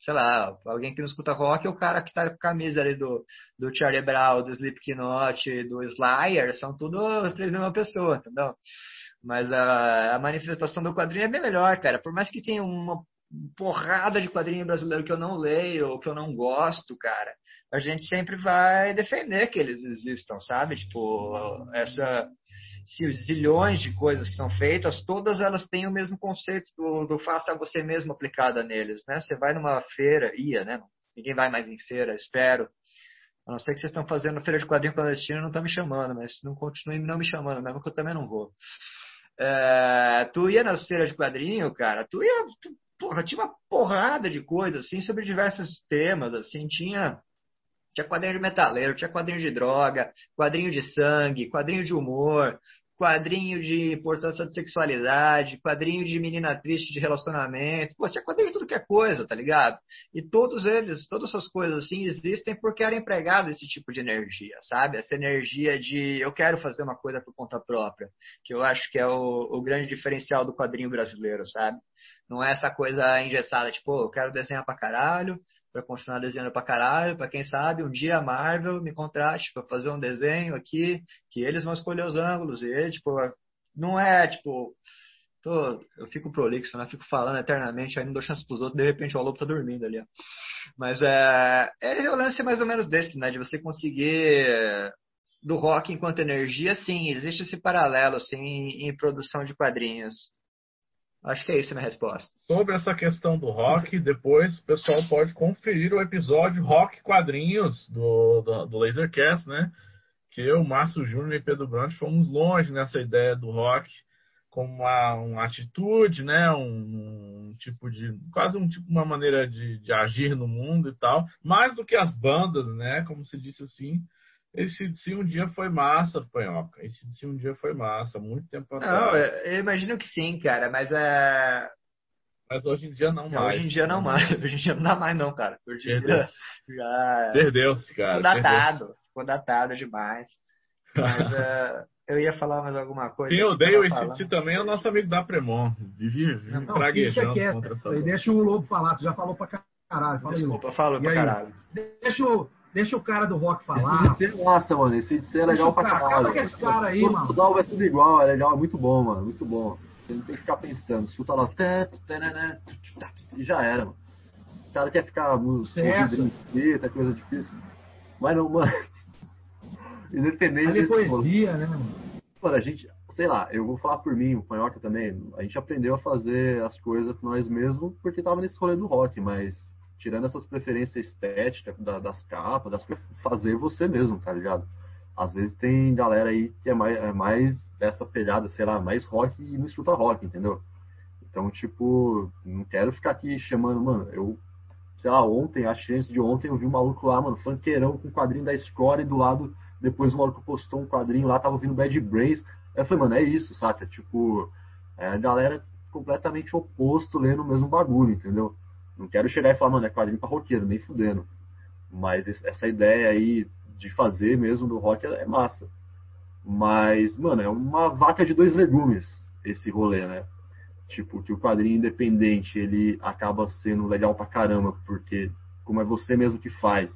sei lá, alguém que não escuta rock é o cara que tá com a camisa ali do, do Charlie Brown, do Slipknot, do Slayer, são tudo as três mesmas pessoas, entendeu? Mas a, a manifestação do quadrinho é bem melhor, cara. Por mais que tenha uma porrada de quadrinho brasileiro que eu não leio ou que eu não gosto, cara, a gente sempre vai defender que eles existam, sabe? Tipo, essa zilhões de coisas que são feitas, todas elas têm o mesmo conceito do, do faça você mesmo aplicada neles, né? Você vai numa feira, ia, né? Ninguém vai mais em feira, espero. A não ser que vocês estão fazendo feira de quadrinho clandestino não estão me chamando, mas não continuem não me chamando, mesmo que eu também não vou. É, tu ia nas feiras de quadrinho, cara, tu ia, tu, porra, tinha uma porrada de coisas, assim, sobre diversos temas, assim, tinha tinha quadrinho de metaleiro, tinha quadrinho de droga, quadrinho de sangue, quadrinho de humor, quadrinho de importância de sexualidade, quadrinho de menina triste de relacionamento. Pô, tinha quadrinho de tudo que é coisa, tá ligado? E todos eles, todas essas coisas assim existem porque era empregado esse tipo de energia, sabe? Essa energia de eu quero fazer uma coisa por conta própria, que eu acho que é o, o grande diferencial do quadrinho brasileiro, sabe? Não é essa coisa engessada, tipo, eu quero desenhar pra caralho, para continuar desenhando pra caralho, para quem sabe um dia a Marvel me contrate para fazer um desenho aqui, que eles vão escolher os ângulos, e tipo, não é tipo, tô, eu fico prolixo, né? Fico falando eternamente, aí não dou chance pros outros, de repente o lobo tá dormindo ali, ó. Mas é, é o lance mais ou menos desse, né? De você conseguir do rock enquanto energia, sim, existe esse paralelo, assim, em produção de quadrinhos. Acho que é isso a minha resposta. Sobre essa questão do rock, depois o pessoal pode conferir o episódio Rock Quadrinhos do, do, do Lasercast, né? Que eu, Márcio Júnior e Pedro Brandt fomos longe nessa ideia do rock como uma, uma atitude, né? Um, um, tipo de. quase um tipo, uma maneira de, de agir no mundo e tal. Mais do que as bandas, né? Como se disse assim esse se um dia foi massa, Panhoca. Esse se um dia foi massa, muito tempo atrás. Não, eu imagino que sim, cara, mas é. Mas hoje em dia não mais. Hoje em dia não mais. Hoje em dia não dá mais, não, cara. Hoje em dia já. Perdeu-se, cara. Ficou datado. Ficou datado demais. Mas uh, eu ia falar mais alguma coisa. Quem odeia o ICDC também é o nosso amigo da Premon. Vive, vive não, praguejando contra essa. Deixa o Lobo falar, tu já falou pra caralho. Fala Desculpa, aí, falo pra caralho. Deixa o. Deixa o cara do rock falar. Esse é massa, mano. Esse de é legal pra caralho. Acaba esse cara aí, mano. O é tudo igual, é legal, é muito bom, mano. Muito bom. Você não tem que ficar pensando. Escuta lá. E já era, mano. O cara quer ficar música, coisa difícil. Mas não, mano. Independente Ali é poesia, né, mano? Mano, a gente, sei lá, eu vou falar por mim, o Panhoca também. A gente aprendeu a fazer as coisas nós mesmos porque tava nesse rolê do rock, mas tirando essas preferências estéticas da, das capas, das fazer você mesmo, tá ligado? Às vezes tem galera aí que é mais, é mais dessa pegada, sei lá, mais rock e não escuta rock, entendeu? Então, tipo, não quero ficar aqui chamando, mano, eu, sei lá, ontem, a chance de ontem, eu vi um maluco lá, mano, funkeirão com o quadrinho da Score e do lado, depois o maluco postou um quadrinho lá, tava ouvindo Bad Brains. Aí eu falei, mano, é isso, saca? Tipo, é a galera completamente oposto lendo o mesmo bagulho, entendeu? Não quero chegar e falar, mano, é quadrinho pra roqueiro, nem fudendo. Mas essa ideia aí de fazer mesmo do rock é massa. Mas, mano, é uma vaca de dois legumes esse rolê, né? Tipo, que o quadrinho independente ele acaba sendo legal pra caramba, porque como é você mesmo que faz,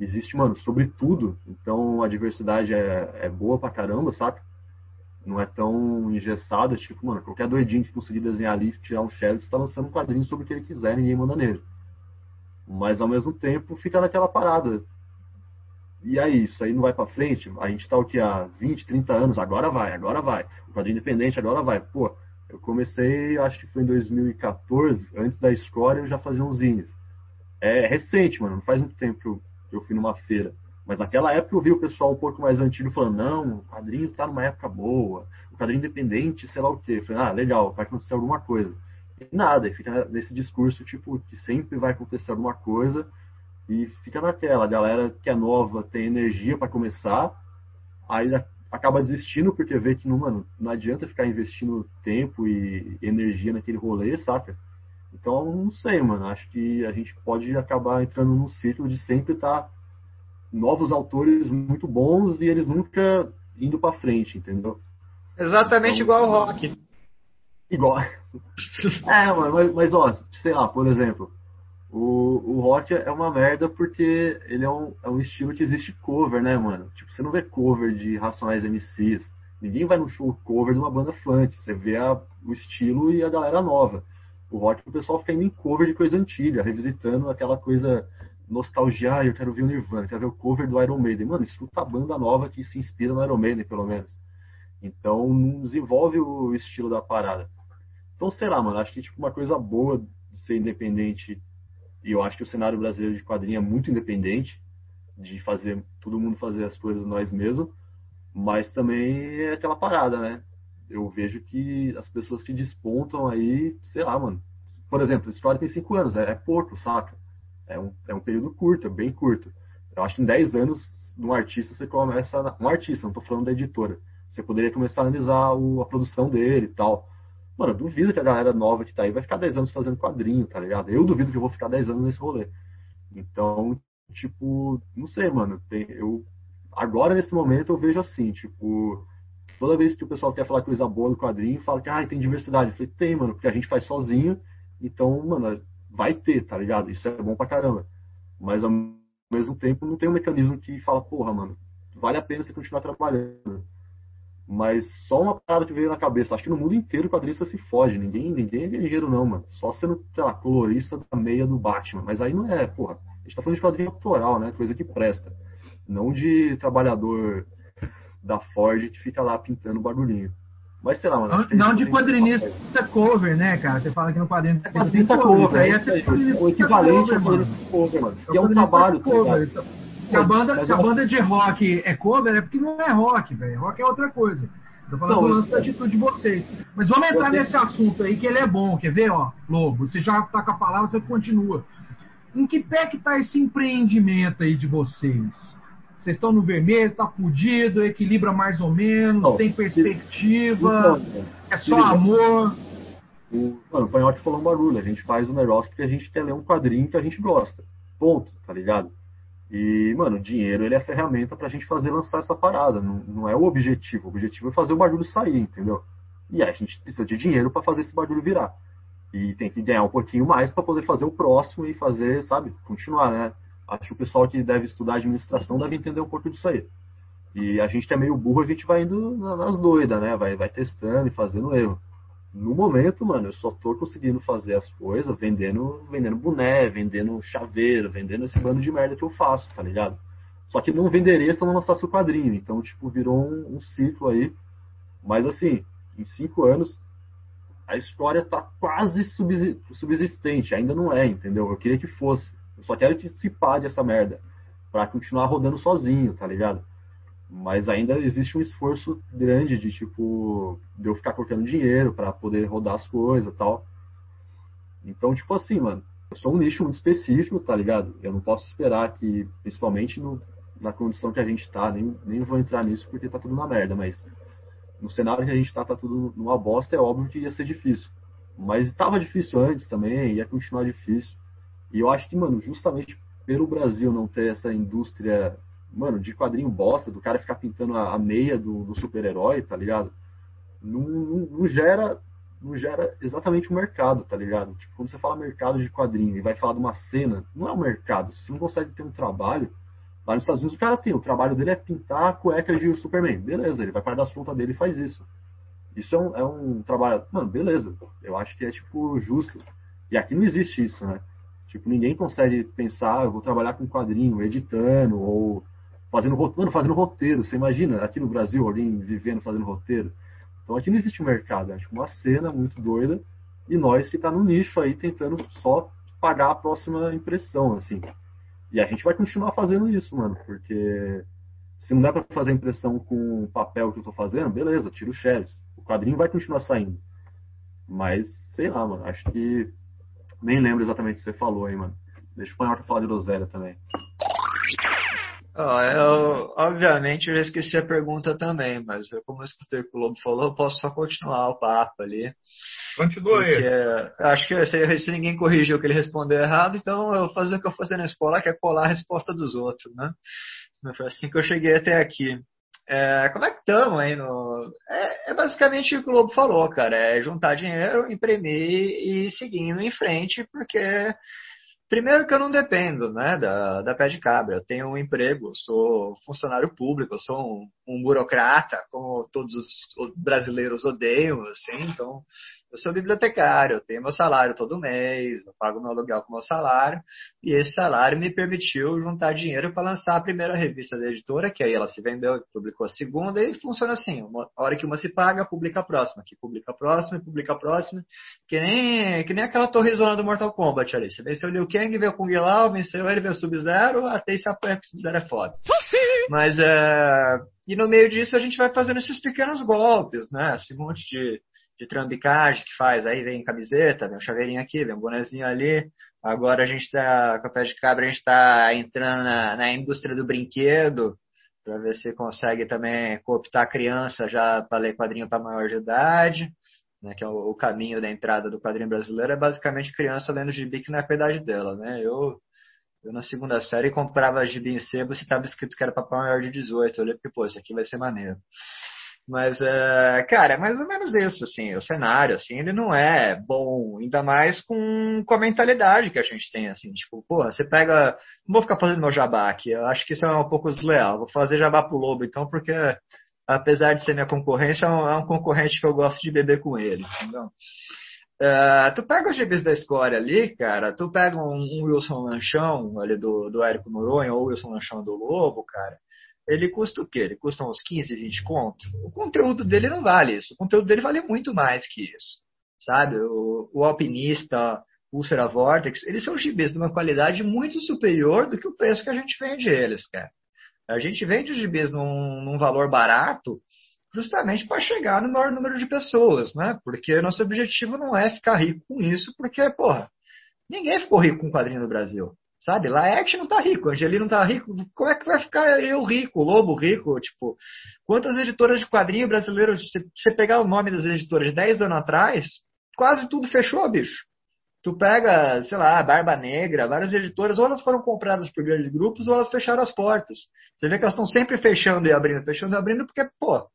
existe, mano, sobre tudo. Então a diversidade é, é boa pra caramba, saca? Não é tão engessada, tipo, mano, qualquer doidinho que conseguir desenhar ali, tirar um xerox, está lançando um quadrinho sobre o que ele quiser, ninguém manda nele. Mas ao mesmo tempo fica naquela parada. E aí, isso aí não vai para frente? A gente tá o que há 20, 30 anos, agora vai, agora vai. O quadrinho independente agora vai. Pô, eu comecei, acho que foi em 2014, antes da escola eu já fazia uns zines. É recente, mano, não faz muito tempo que eu, que eu fui numa feira. Mas naquela época eu vi o pessoal um pouco mais antigo falando, não, o quadrinho tá numa época boa, o quadrinho independente, sei lá o quê. Eu falei, ah, legal, vai acontecer alguma coisa. E nada, e fica nesse discurso, tipo, que sempre vai acontecer alguma coisa, e fica naquela, a galera que é nova tem energia para começar, aí acaba desistindo porque vê que não, mano, não adianta ficar investindo tempo e energia naquele rolê, saca? Então, não sei, mano. Acho que a gente pode acabar entrando num ciclo de sempre estar tá novos autores muito bons e eles nunca indo para frente, entendeu? Exatamente então, igual ao rock. Igual. é, mas, mas, ó, sei lá, por exemplo, o, o rock é uma merda porque ele é um, é um estilo que existe cover, né, mano? Tipo, você não vê cover de Racionais MCs. Ninguém vai no show cover de uma banda funk. Você vê a, o estilo e a galera nova. O rock, o pessoal fica indo em cover de coisa antiga, revisitando aquela coisa nostalgia. Eu quero ver o Nirvana, quero ver o cover do Iron Maiden. Mano, escuta a banda nova que se inspira no Iron Maiden, pelo menos. Então, não desenvolve o estilo da parada. Então, sei lá, mano, acho que tipo, uma coisa boa de ser independente e eu acho que o cenário brasileiro de quadrinho é muito independente, de fazer todo mundo fazer as coisas nós mesmos, mas também é aquela parada, né? Eu vejo que as pessoas que despontam aí, sei lá, mano. Por exemplo, a história tem cinco anos, é, é saca? É um, é um período curto, é bem curto. Eu acho que em 10 anos, um artista, você começa. Um artista, não tô falando da editora. Você poderia começar a analisar o, a produção dele e tal. Mano, eu duvido que a galera nova que tá aí vai ficar 10 anos fazendo quadrinho, tá ligado? Eu duvido que eu vou ficar 10 anos nesse rolê. Então, tipo, não sei, mano. Tem, eu, agora, nesse momento, eu vejo assim, tipo, toda vez que o pessoal quer falar coisa boa no quadrinho, fala que ah, tem diversidade. Eu falei, tem, mano, porque a gente faz sozinho, então, mano, vai ter, tá ligado? Isso é bom pra caramba. Mas ao mesmo tempo não tem um mecanismo que fala, porra, mano, vale a pena você continuar trabalhando. Mas só uma parada que veio na cabeça. Acho que no mundo inteiro o quadrista se foge. Ninguém, ninguém é guerreiro, não, mano. Só sendo, sei lá, colorista da meia do Batman. Mas aí não é, porra. A gente tá falando de quadrinho autoral, né? Coisa que presta. Não de trabalhador da Ford que fica lá pintando bagulhinho. Mas sei lá, mano. Não, não de quadrinista cover, né, cara? Você fala que no quadrinho. É quadrinista cover, aí é, é o equivalente a quadrinista cover, mano. Que é um trabalho, tá cover, tá se a banda, se a banda de rock é cover, é porque não é rock, velho. Rock é outra coisa. Tô falando não, do lance da atitude de vocês. Mas vamos entrar nesse assunto aí, que ele é bom. Quer ver, ó, Lobo? Você já tá com a palavra, você continua. Em que pé que tá esse empreendimento aí de vocês? Vocês estão no vermelho, tá fudido, equilibra mais ou menos, não, tem perspectiva, então, é só amor. O, mano, o Panhote falou um barulho, a gente faz o negócio porque a gente quer ler um quadrinho que a gente gosta. Ponto, tá ligado? E, mano, o dinheiro ele é a ferramenta pra gente fazer lançar essa parada. Não, não é o objetivo. O objetivo é fazer o barulho sair, entendeu? E aí a gente precisa de dinheiro para fazer esse barulho virar. E tem que ganhar um pouquinho mais para poder fazer o próximo e fazer, sabe, continuar, né? Acho que o pessoal que deve estudar administração deve entender um pouco disso aí. E a gente é meio burro, a gente vai indo nas doidas, né? Vai, vai testando e fazendo erro no momento, mano, eu só tô conseguindo fazer as coisas vendendo, vendendo boné, vendendo chaveiro, vendendo esse bando de merda que eu faço, tá ligado? Só que não venderia se eu não lançasse o quadrinho. Então, tipo, virou um, um ciclo aí. Mas assim, em cinco anos, a história tá quase subsistente. Ainda não é, entendeu? Eu queria que fosse. Eu só quero participar dessa merda. Pra continuar rodando sozinho, tá ligado? Mas ainda existe um esforço grande de, tipo, de eu ficar colocando dinheiro para poder rodar as coisas tal. Então, tipo assim, mano, eu sou um nicho muito específico, tá ligado? Eu não posso esperar que, principalmente no, na condição que a gente tá, nem, nem vou entrar nisso porque tá tudo na merda, mas no cenário que a gente tá, tá tudo numa bosta, é óbvio que ia ser difícil. Mas estava difícil antes também, ia continuar difícil. E eu acho que, mano, justamente pelo Brasil não ter essa indústria, mano, de quadrinho bosta, do cara ficar pintando a, a meia do, do super-herói, tá ligado? Não, não, não, gera não gera exatamente o mercado, tá ligado? Tipo, quando você fala mercado de quadrinho e vai falar de uma cena, não é um mercado. Se você não consegue ter um trabalho, lá nos Estados Unidos o cara tem, o trabalho dele é pintar a cueca de Superman. Beleza, ele vai para das pontas dele e faz isso. Isso é um, é um trabalho. Mano, beleza. Eu acho que é, tipo, justo. E aqui não existe isso, né? Tipo, ninguém consegue pensar, ah, eu vou trabalhar com quadrinho, editando, ou fazendo roteiro. Fazendo roteiro. Você imagina, aqui no Brasil, alguém vivendo fazendo roteiro. Então aqui não existe um mercado, acho uma cena muito doida e nós que está no nicho aí tentando só pagar a próxima impressão, assim. E a gente vai continuar fazendo isso, mano, porque se não dá para fazer impressão com o papel que eu estou fazendo, beleza, tira o shares. O quadrinho vai continuar saindo. Mas, sei lá, mano, acho que. Nem lembro exatamente o que você falou aí, mano. Deixa o Panhota falar de Rosélia também. Oh, eu, obviamente, eu já esqueci a pergunta também, mas eu, como eu escutei o que o Lobo falou, eu posso só continuar o papo ali. Continua aí. Acho que se, se, ninguém corrigiu que ele respondeu errado, então eu vou fazer o que eu fazia na escola, que é colar a resposta dos outros, né? Foi assim que eu cheguei até aqui. É, como é que estamos aí no. É, é, basicamente o que o Lobo falou, cara. É juntar dinheiro, imprimir e seguindo em frente, porque Primeiro que eu não dependo né, da, da pé de cabra. Eu tenho um emprego, sou funcionário público, sou um, um burocrata, como todos os brasileiros odeiam, assim, então eu sou bibliotecário, eu tenho meu salário todo mês, eu pago meu aluguel com meu salário, e esse salário me permitiu juntar dinheiro para lançar a primeira revista da editora, que aí ela se vendeu, publicou a segunda, e funciona assim: uma, a hora que uma se paga, publica a próxima, que publica a próxima, e publica a próxima, que nem, que nem aquela torrezona do Mortal Kombat ali. Você venceu o Liu Kang, veio o Kung Lao, venceu ele, veio o Sub-Zero, até se apanha que o Sub-Zero é foda. Mas é. E no meio disso a gente vai fazendo esses pequenos golpes, né? Esse monte de de trambicagem que faz. Aí vem camiseta, vem um chaveirinho aqui, vem um bonezinho ali. Agora a gente está, com a pé de cabra, a gente está entrando na, na, indústria do brinquedo para ver se consegue também cooptar a criança já para ler quadrinho para maior de idade. Né, que é o, o, caminho da entrada do quadrinho brasileiro é basicamente criança lendo gibi que não é a idade dela, né? Eu, eu na segunda série comprava gibi em sebo se estava escrito que era para maior de 18. Eu olhei porque, pô, isso aqui vai ser maneiro. Mas, uh, cara, é mais ou menos isso, assim, o cenário, assim, ele não é bom, ainda mais com, com a mentalidade que a gente tem, assim, tipo, porra, você pega, não vou ficar fazendo meu jabá aqui, eu acho que isso é um pouco desleal, vou fazer jabá pro Lobo, então, porque, apesar de ser minha concorrência, é um, é um concorrente que eu gosto de beber com ele, entendeu? Uh, tu pega os GBs da escória ali, cara, tu pega um, um Wilson Lanchão ali do, do Érico Noronha ou Wilson Lanchão do Lobo, cara, ele custa o quê? Ele custa uns 15, 20 conto? O conteúdo dele não vale isso. O conteúdo dele vale muito mais que isso. Sabe? O, o Alpinista, Ulcera Vortex, eles são gibis de uma qualidade muito superior do que o preço que a gente vende eles, cara. A gente vende os gibis num, num valor barato justamente para chegar no maior número de pessoas, né? Porque nosso objetivo não é ficar rico com isso, porque, porra, ninguém ficou rico com quadrinho no Brasil. Sabe? Laerte não tá rico, Angelino não tá rico. Como é que vai ficar eu rico, Lobo rico? Tipo, quantas editoras de quadrinho brasileiros, se você pegar o nome das editoras de 10 anos atrás, quase tudo fechou, bicho. Tu pega, sei lá, Barba Negra, várias editoras, ou elas foram compradas por grandes grupos, ou elas fecharam as portas. Você vê que elas estão sempre fechando e abrindo, fechando e abrindo, porque, pô,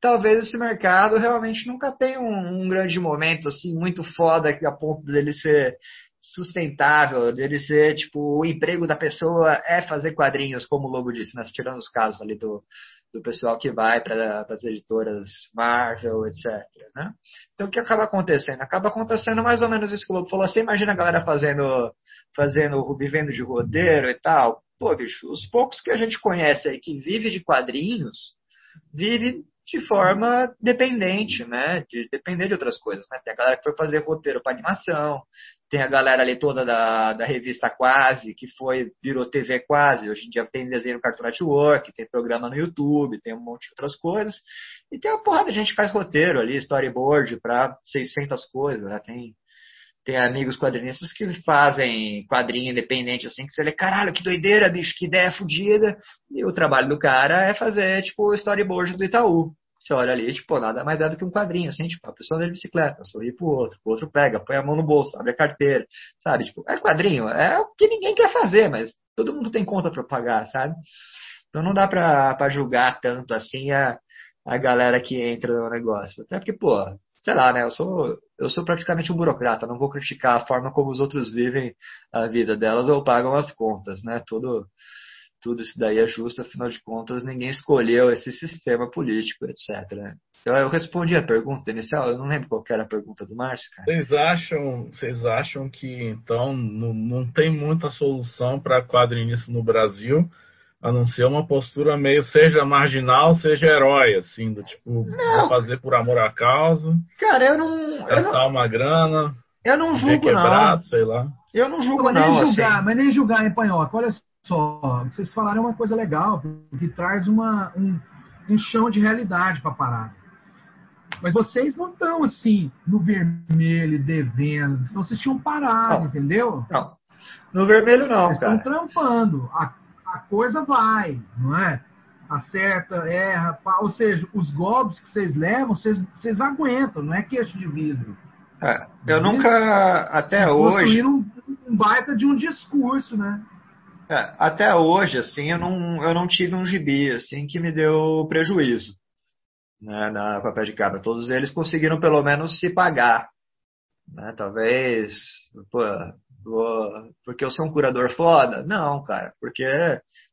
talvez esse mercado realmente nunca tenha um, um grande momento, assim, muito foda a ponto dele ser sustentável, dele ser, tipo, o emprego da pessoa é fazer quadrinhos, como o Lobo disse, né? tirando os casos ali do, do pessoal que vai para as editoras Marvel, etc. Né? Então, o que acaba acontecendo? Acaba acontecendo mais ou menos isso que o Lobo falou. Você imagina a galera fazendo, fazendo vivendo de roteiro e tal. Pô, bicho, os poucos que a gente conhece aí que vive de quadrinhos, vive de forma dependente, né? De depender de outras coisas, né? Tem a galera que foi fazer roteiro para animação, tem a galera ali toda da, da revista Quase, que foi, virou TV Quase, hoje em dia tem desenho no Cartoon Network, tem programa no YouTube, tem um monte de outras coisas, e tem uma porrada de gente que faz roteiro ali, storyboard para 600 coisas, né? Tem, tem amigos quadrinistas que fazem quadrinho independente, assim, que você lê, caralho, que doideira, bicho, que ideia fodida. E o trabalho do cara é fazer, tipo, o storyboard do Itaú. Você olha ali, tipo, nada mais é do que um quadrinho, assim, tipo, a pessoa anda de bicicleta, sorri pro outro, o outro pega, põe a mão no bolso, abre a carteira, sabe? Tipo, é quadrinho, é o que ninguém quer fazer, mas todo mundo tem conta para pagar, sabe? Então não dá pra, pra julgar tanto assim a, a galera que entra no negócio. Até porque, pô, sei lá, né? Eu sou, eu sou praticamente um burocrata, não vou criticar a forma como os outros vivem a vida delas ou pagam as contas, né? Tudo, tudo isso daí é justo, afinal de contas, ninguém escolheu esse sistema político, etc. Então eu respondi a pergunta inicial, eu não lembro qual era a pergunta do Márcio, cara. Vocês acham, vocês acham que então não, não tem muita solução para quadrinista no Brasil? A não ser uma postura meio seja marginal, seja herói, assim, do tipo, vou fazer por amor à causa. Cara, eu não. Eu não, uma grana. Eu não julgo, quebrado, não. sei lá. Eu não julgo, mas não. Nem julgar, assim. Mas nem julgar em panhoca. Olha só, vocês falaram uma coisa legal, que traz uma, um, um chão de realidade para parar. Mas vocês não estão assim, no vermelho, devendo. Senão vocês tinham parado, Não. entendeu? Não. No vermelho, não, Vocês cara. estão trampando. A, a coisa vai, não é? Acerta, erra, pá. ou seja, os golpes que vocês levam, vocês, vocês aguentam, não é queixo de vidro. É, eu nunca, até hoje, um, um baita de um discurso, né? é, até hoje, assim, eu não, eu não tive um gibi, assim, que me deu prejuízo, né, na papel de cabra. Todos eles conseguiram, pelo menos, se pagar, né, talvez, pô, porque eu sou um curador foda? Não, cara, porque,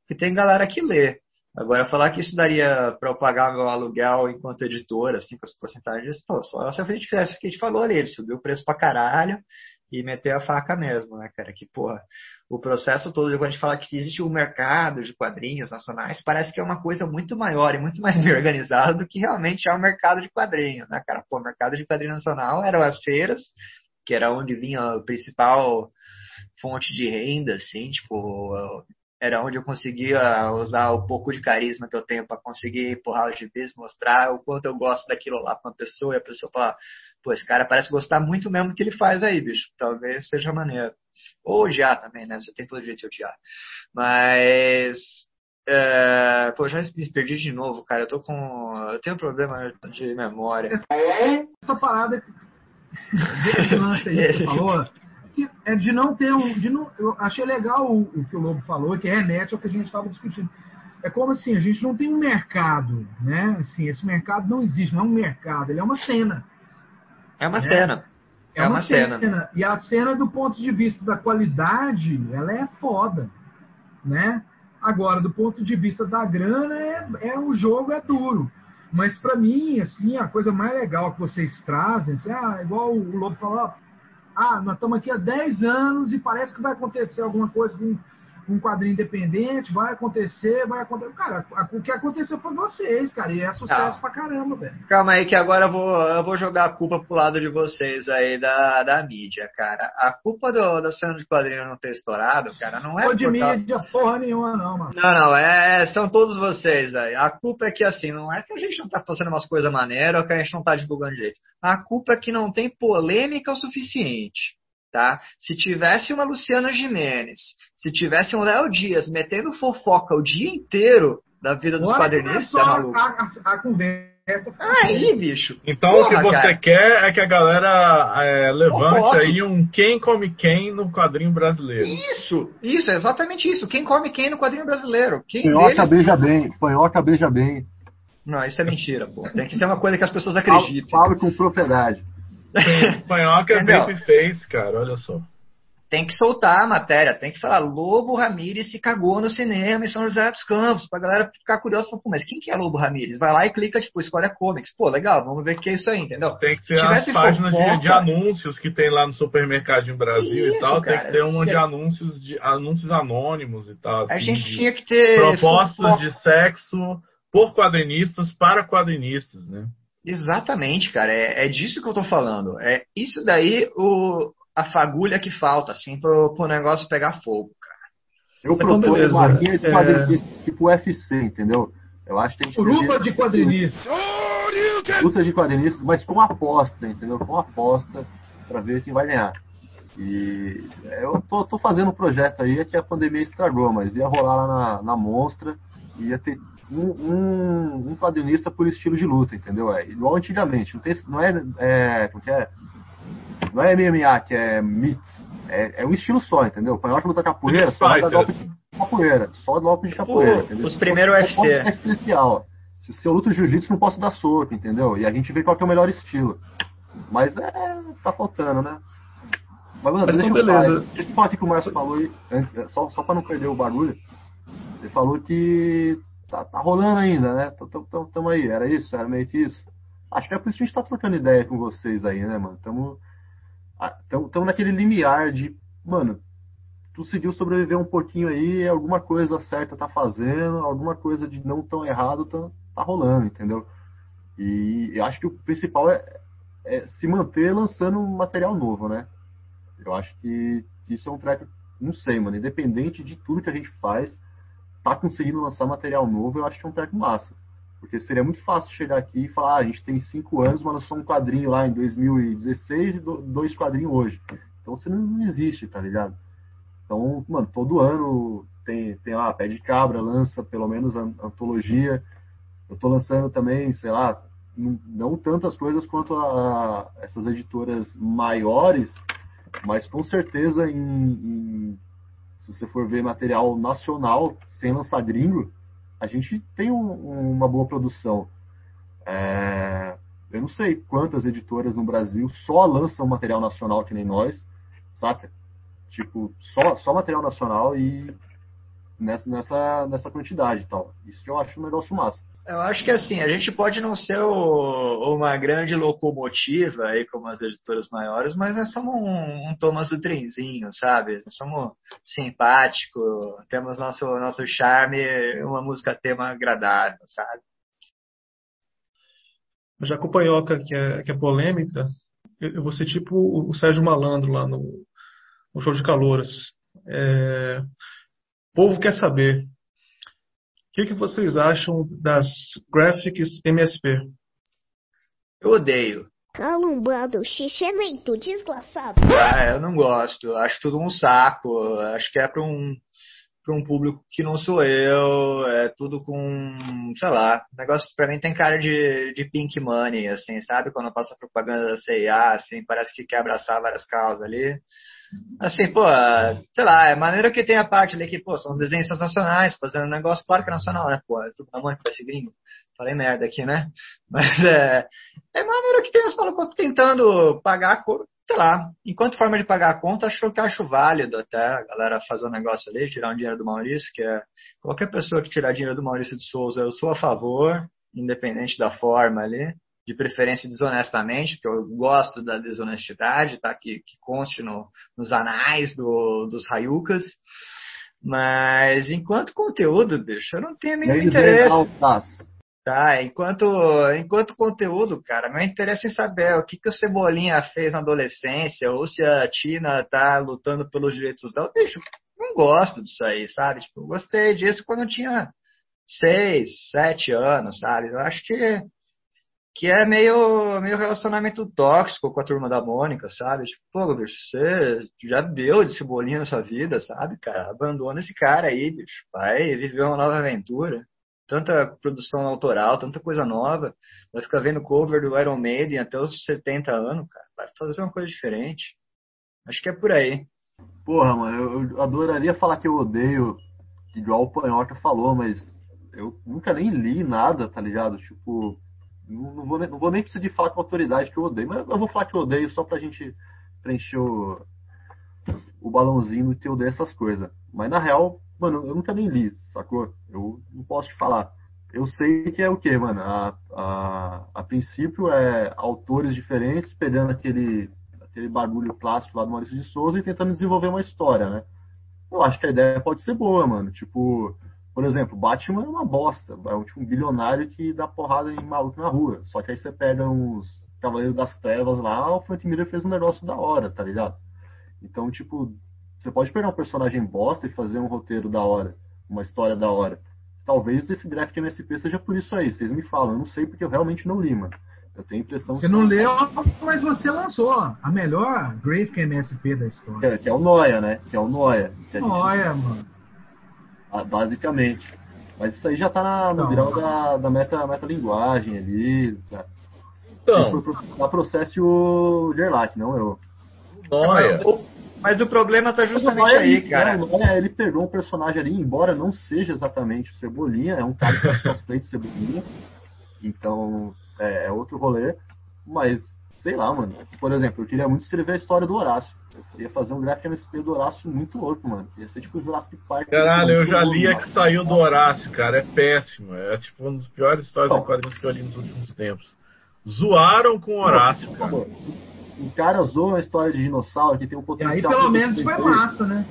porque tem galera que lê. Agora, falar que isso daria para eu pagar meu aluguel enquanto editora, assim, com as porcentagens, pô, só se a gente fizesse o que a gente falou ali, ele subiu o preço pra caralho e meter a faca mesmo, né, cara? Que, porra, o processo todo, quando a gente fala que existe um mercado de quadrinhos nacionais, parece que é uma coisa muito maior e muito mais bem organizada do que realmente é o mercado de quadrinhos, né, cara? Pô, o mercado de quadrinho nacional eram as feiras, que era onde vinha a principal fonte de renda, assim, tipo, era onde eu conseguia usar o pouco de carisma que eu tenho para conseguir empurrar os gibis, mostrar o quanto eu gosto daquilo lá pra uma pessoa e a pessoa falar, pô, esse cara parece gostar muito mesmo do que ele faz aí, bicho. Talvez seja maneiro. Ou odiar também, né? Você tem todo jeito de odiar. Mas. É... Pô, já me perdi de novo, cara. Eu tô com. Eu tenho um problema de memória. Essa parada aí que você falou, que é de não ter um. De não, eu achei legal o, o que o Lobo falou, que remete ao que a gente estava discutindo. É como assim, a gente não tem um mercado, né? Assim, esse mercado não existe, não é um mercado, ele é uma cena. É uma É. cena. É uma cena. E a cena, do ponto de vista da qualidade, ela é foda, né? Agora, do ponto de vista da grana, é, é o jogo é duro. Mas para mim, assim, a coisa mais legal que vocês trazem, assim, ah, igual o Lobo falou, ó, ah, nós estamos aqui há 10 anos e parece que vai acontecer alguma coisa com um quadrinho independente, vai acontecer, vai acontecer. Cara, o que aconteceu foi vocês, cara, e é sucesso Ah. pra caramba, velho. Calma aí que agora eu vou, eu vou jogar a culpa pro lado de vocês aí da, da mídia, cara. A culpa do, da cena de quadrinho não ter estourado, cara, não é Foi de por causa- mídia porra nenhuma, não, mano. Não, não, é, são todos vocês aí. A culpa é que assim, não é que a gente não tá fazendo umas coisas maneiras ou que a gente não tá divulgando direito. A culpa é que não tem polêmica o suficiente. Tá? Se tivesse uma Luciana Jimenez, se tivesse um Léo Dias metendo fofoca o dia inteiro da vida dos quadrinistas, começou tá a, maluco? a- a conversa. Aí, bicho. Então Porra, o que você cara. quer é que a galera é, levante Fofoque. aí um quem come quem no quadrinho brasileiro. Isso, isso, é exatamente isso. Quem come quem no quadrinho brasileiro? Quem Panhoca deles... beija bem, panhoca beija bem. Não, isso é mentira, pô. Tem que ser uma coisa que as pessoas Falo, acreditem. falo com propriedade. Panhoca é babyface, cara, olha só. tem que soltar a matéria, tem que falar Lobo Ramírez se cagou no cinema em São José dos Campos, pra galera ficar curiosa, falar, pô, mas quem que é Lobo Ramírez? Vai lá e clica, tipo, escolhe comics. Pô, legal, vamos ver o que é isso aí, entendeu? Tem que ter as páginas de, fofoca- de anúncios que tem lá no supermercadinho Brasil Isso, e tal. tem cara, que ter uma de anúncios de anúncios anônimos e tal. A assim, gente de tinha que ter propostas fofoca. de sexo por quadrinistas para quadrinistas, né? Exatamente, cara. É, é disso que eu tô falando. É isso daí o, a fagulha que falta, assim, pro, pro negócio pegar fogo, cara. Eu Então, proponho linha de É. quadrinhos tipo UFC, entendeu? Eu acho que tem que Grupo de quadrinistas. luta de quadrinistas, mas com aposta, entendeu? Com aposta pra ver quem vai ganhar. E eu tô, tô fazendo um projeto aí que a pandemia estragou, mas ia rolar lá na, na Monstra, ia ter um, um, um quadrinista por estilo de luta, entendeu? É igual antigamente, não, tem, não é, é, como que é? Não é MMA, que é MITS, é, é um estilo só, entendeu? Panhote luta capoeira, só Fighter, golpe de capoeira, só golpe de capoeira, O- entendeu? os primeiros UFC. pode ser especial. Se se eu luto jiu-jitsu, não posso dar soco, entendeu? E a gente vê qual que é o melhor estilo. Mas é, tá faltando, né? Mas, mano, Mas deixa, então, eu falar, beleza. deixa eu falar aqui que o Márcio falou aí, antes, é, só, só pra não perder o barulho. Ele falou que tá, tá rolando ainda, né? Tamo, tamo, tamo aí, era isso? Era meio que isso? Acho que é por isso que a gente tá trocando ideia com vocês aí, né, mano? Tamo, ah, tamo, tamo naquele limiar de, mano, tu conseguiu sobreviver um pouquinho aí, alguma coisa certa tá fazendo, alguma coisa de não tão errado tá, tá rolando, entendeu? E eu acho que o principal é, é se manter lançando material novo, né? Eu acho que isso é um track, não sei, mano, independente de tudo que a gente faz, tá conseguindo lançar material novo, eu acho que é um track massa. Porque seria muito fácil chegar aqui e falar, ah, a gente tem cinco anos, mas lançou um quadrinho lá em 2016 e do- dois quadrinhos hoje. Então você não, existe, tá ligado? Então, mano, todo ano tem, tem lá, Pé de Cabra lança pelo menos an- antologia. Eu tô lançando também, sei lá, não, não tantas coisas quanto a, a essas editoras maiores, mas com certeza em, em- se você for ver material nacional, sem lançar gringo, a gente tem um- uma boa produção. É, eu não sei quantas editoras no Brasil só lançam material nacional que nem nós, saca? Tipo, só, só material nacional e nessa, nessa, nessa quantidade e tal. Isso que eu acho um negócio massa. Eu acho que assim, a gente pode não ser o- uma grande locomotiva aí como as editoras maiores, mas nós somos um, um Thomas do trenzinho, sabe? Nós somos simpáticos, temos nosso, nosso charme, uma música tema agradável, sabe? Já o Panhoca, que é, que é polêmica, eu, eu vou ser tipo o, Sérgio Malandro lá no, no show de calouras. É, povo quer saber. O que, que vocês acham das graphics MSP? Eu odeio. Calumbado, xixelento, desgraçado. Ah, eu não gosto. Eu Acho tudo um saco. Acho que é para um para um público que não sou eu. É tudo com, sei lá, o negócio para mim tem cara de, de pink money, assim, sabe? Quando passa propaganda da CIA, assim, parece que quer abraçar várias causas ali. Assim, pô, sei lá, é maneiro que tem a parte ali que, pô, são desenhos sensacionais, fazendo um negócio, claro que é nacional, né, pô, é tudo mão vai ser gringo. Falei merda aqui, né? Mas é, é maneiro que tem os malucos tentando pagar a sei lá, enquanto forma de pagar a conta, acho que acho válido até a galera fazer um negócio ali, tirar um dinheiro do Maurício, que é qualquer pessoa que tirar dinheiro do Maurício de Souza, eu sou a favor, independente da forma ali, de preferência desonestamente, porque eu gosto da desonestidade, tá? Que, que conste no, nos anais do, dos Rayucas. Mas enquanto conteúdo, bicho, eu não tenho nenhum interesse. tá? Tá, enquanto, enquanto conteúdo, cara, meu interesse é saber o que, que o Cebolinha fez na adolescência, ou se a Tina tá lutando pelos direitos dela. Bicho, não gosto disso aí, sabe? Tipo, eu gostei disso quando eu tinha seis, sete anos, sabe? Eu acho que, que é meio, meio relacionamento tóxico com a turma da Mônica, sabe? Tipo, pô, bicho, você já deu de Cebolinha na sua vida, sabe, cara? Abandona esse cara aí, bicho. Vai viver uma nova aventura tanta produção autoral, tanta coisa nova. Vai ficar vendo cover do Iron Maiden até os 70 anos, cara. Vai fazer uma coisa diferente. Acho que é por aí. Porra, mano, eu, adoraria falar que eu odeio, igual o Panhoca falou, mas eu nunca nem li nada, tá ligado? Tipo, não, vou, nem- não vou nem precisar de falar com autoridade que eu odeio, mas eu vou falar que eu odeio só pra gente preencher o, o balãozinho de eu odeio essas coisas. Mas na real, mano, eu nunca nem li, sacou? Eu não posso te falar. Eu sei que é o que, mano? A, a, a princípio é autores diferentes pegando aquele, aquele bagulho clássico lá do Maurício de Souza e tentando desenvolver uma história, né? Eu acho que a ideia pode ser boa, mano. Tipo, Por exemplo, Batman é uma bosta. É um, tipo, um bilionário que dá porrada em maluco na rua. Só que aí você pega uns Cavaleiros das Trevas lá, o Frank Miller fez um negócio da hora, tá ligado? Então, tipo, você pode pegar um personagem bosta e fazer um roteiro da hora, uma história da hora. Talvez esse draft MSP seja por isso aí. Vocês me falam, eu não sei porque eu realmente não li, mano. Eu tenho a impressão Você não leu, mas você lançou a melhor Graphic MSP da história. Que é, que é o Noia, né? Que é o Noia. Que a gente- Noia, mano. Ah, basicamente. Mas isso aí já tá na, no Não. grau da, da meta, metalinguagem ali. Tá. Então, Da processe o Gerlach, não eu. Noia. O- Mas o problema tá justamente aí, ele- cara. né, o Noia, ele pegou um personagem ali, embora não seja exatamente o Cebolinha, é um cara que faz cosplay de Cebolinha. Então, é, é outro rolê. Mas, sei lá, mano. Por exemplo, eu queria muito escrever a história do Horácio. Eu queria fazer um gráfico MSP do Horácio muito louco, mano. Ia ser tipo o Jurassic Park. Caralho, eu já louco, li a mano. que saiu do Horácio, cara. É péssimo. É tipo uma das piores histórias de quadrinhos que eu li nos últimos tempos. Zoaram com o Horácio, cara. O cara zoa a história de dinossauro que tem um E potencial. aí pelo menos foi massa, né?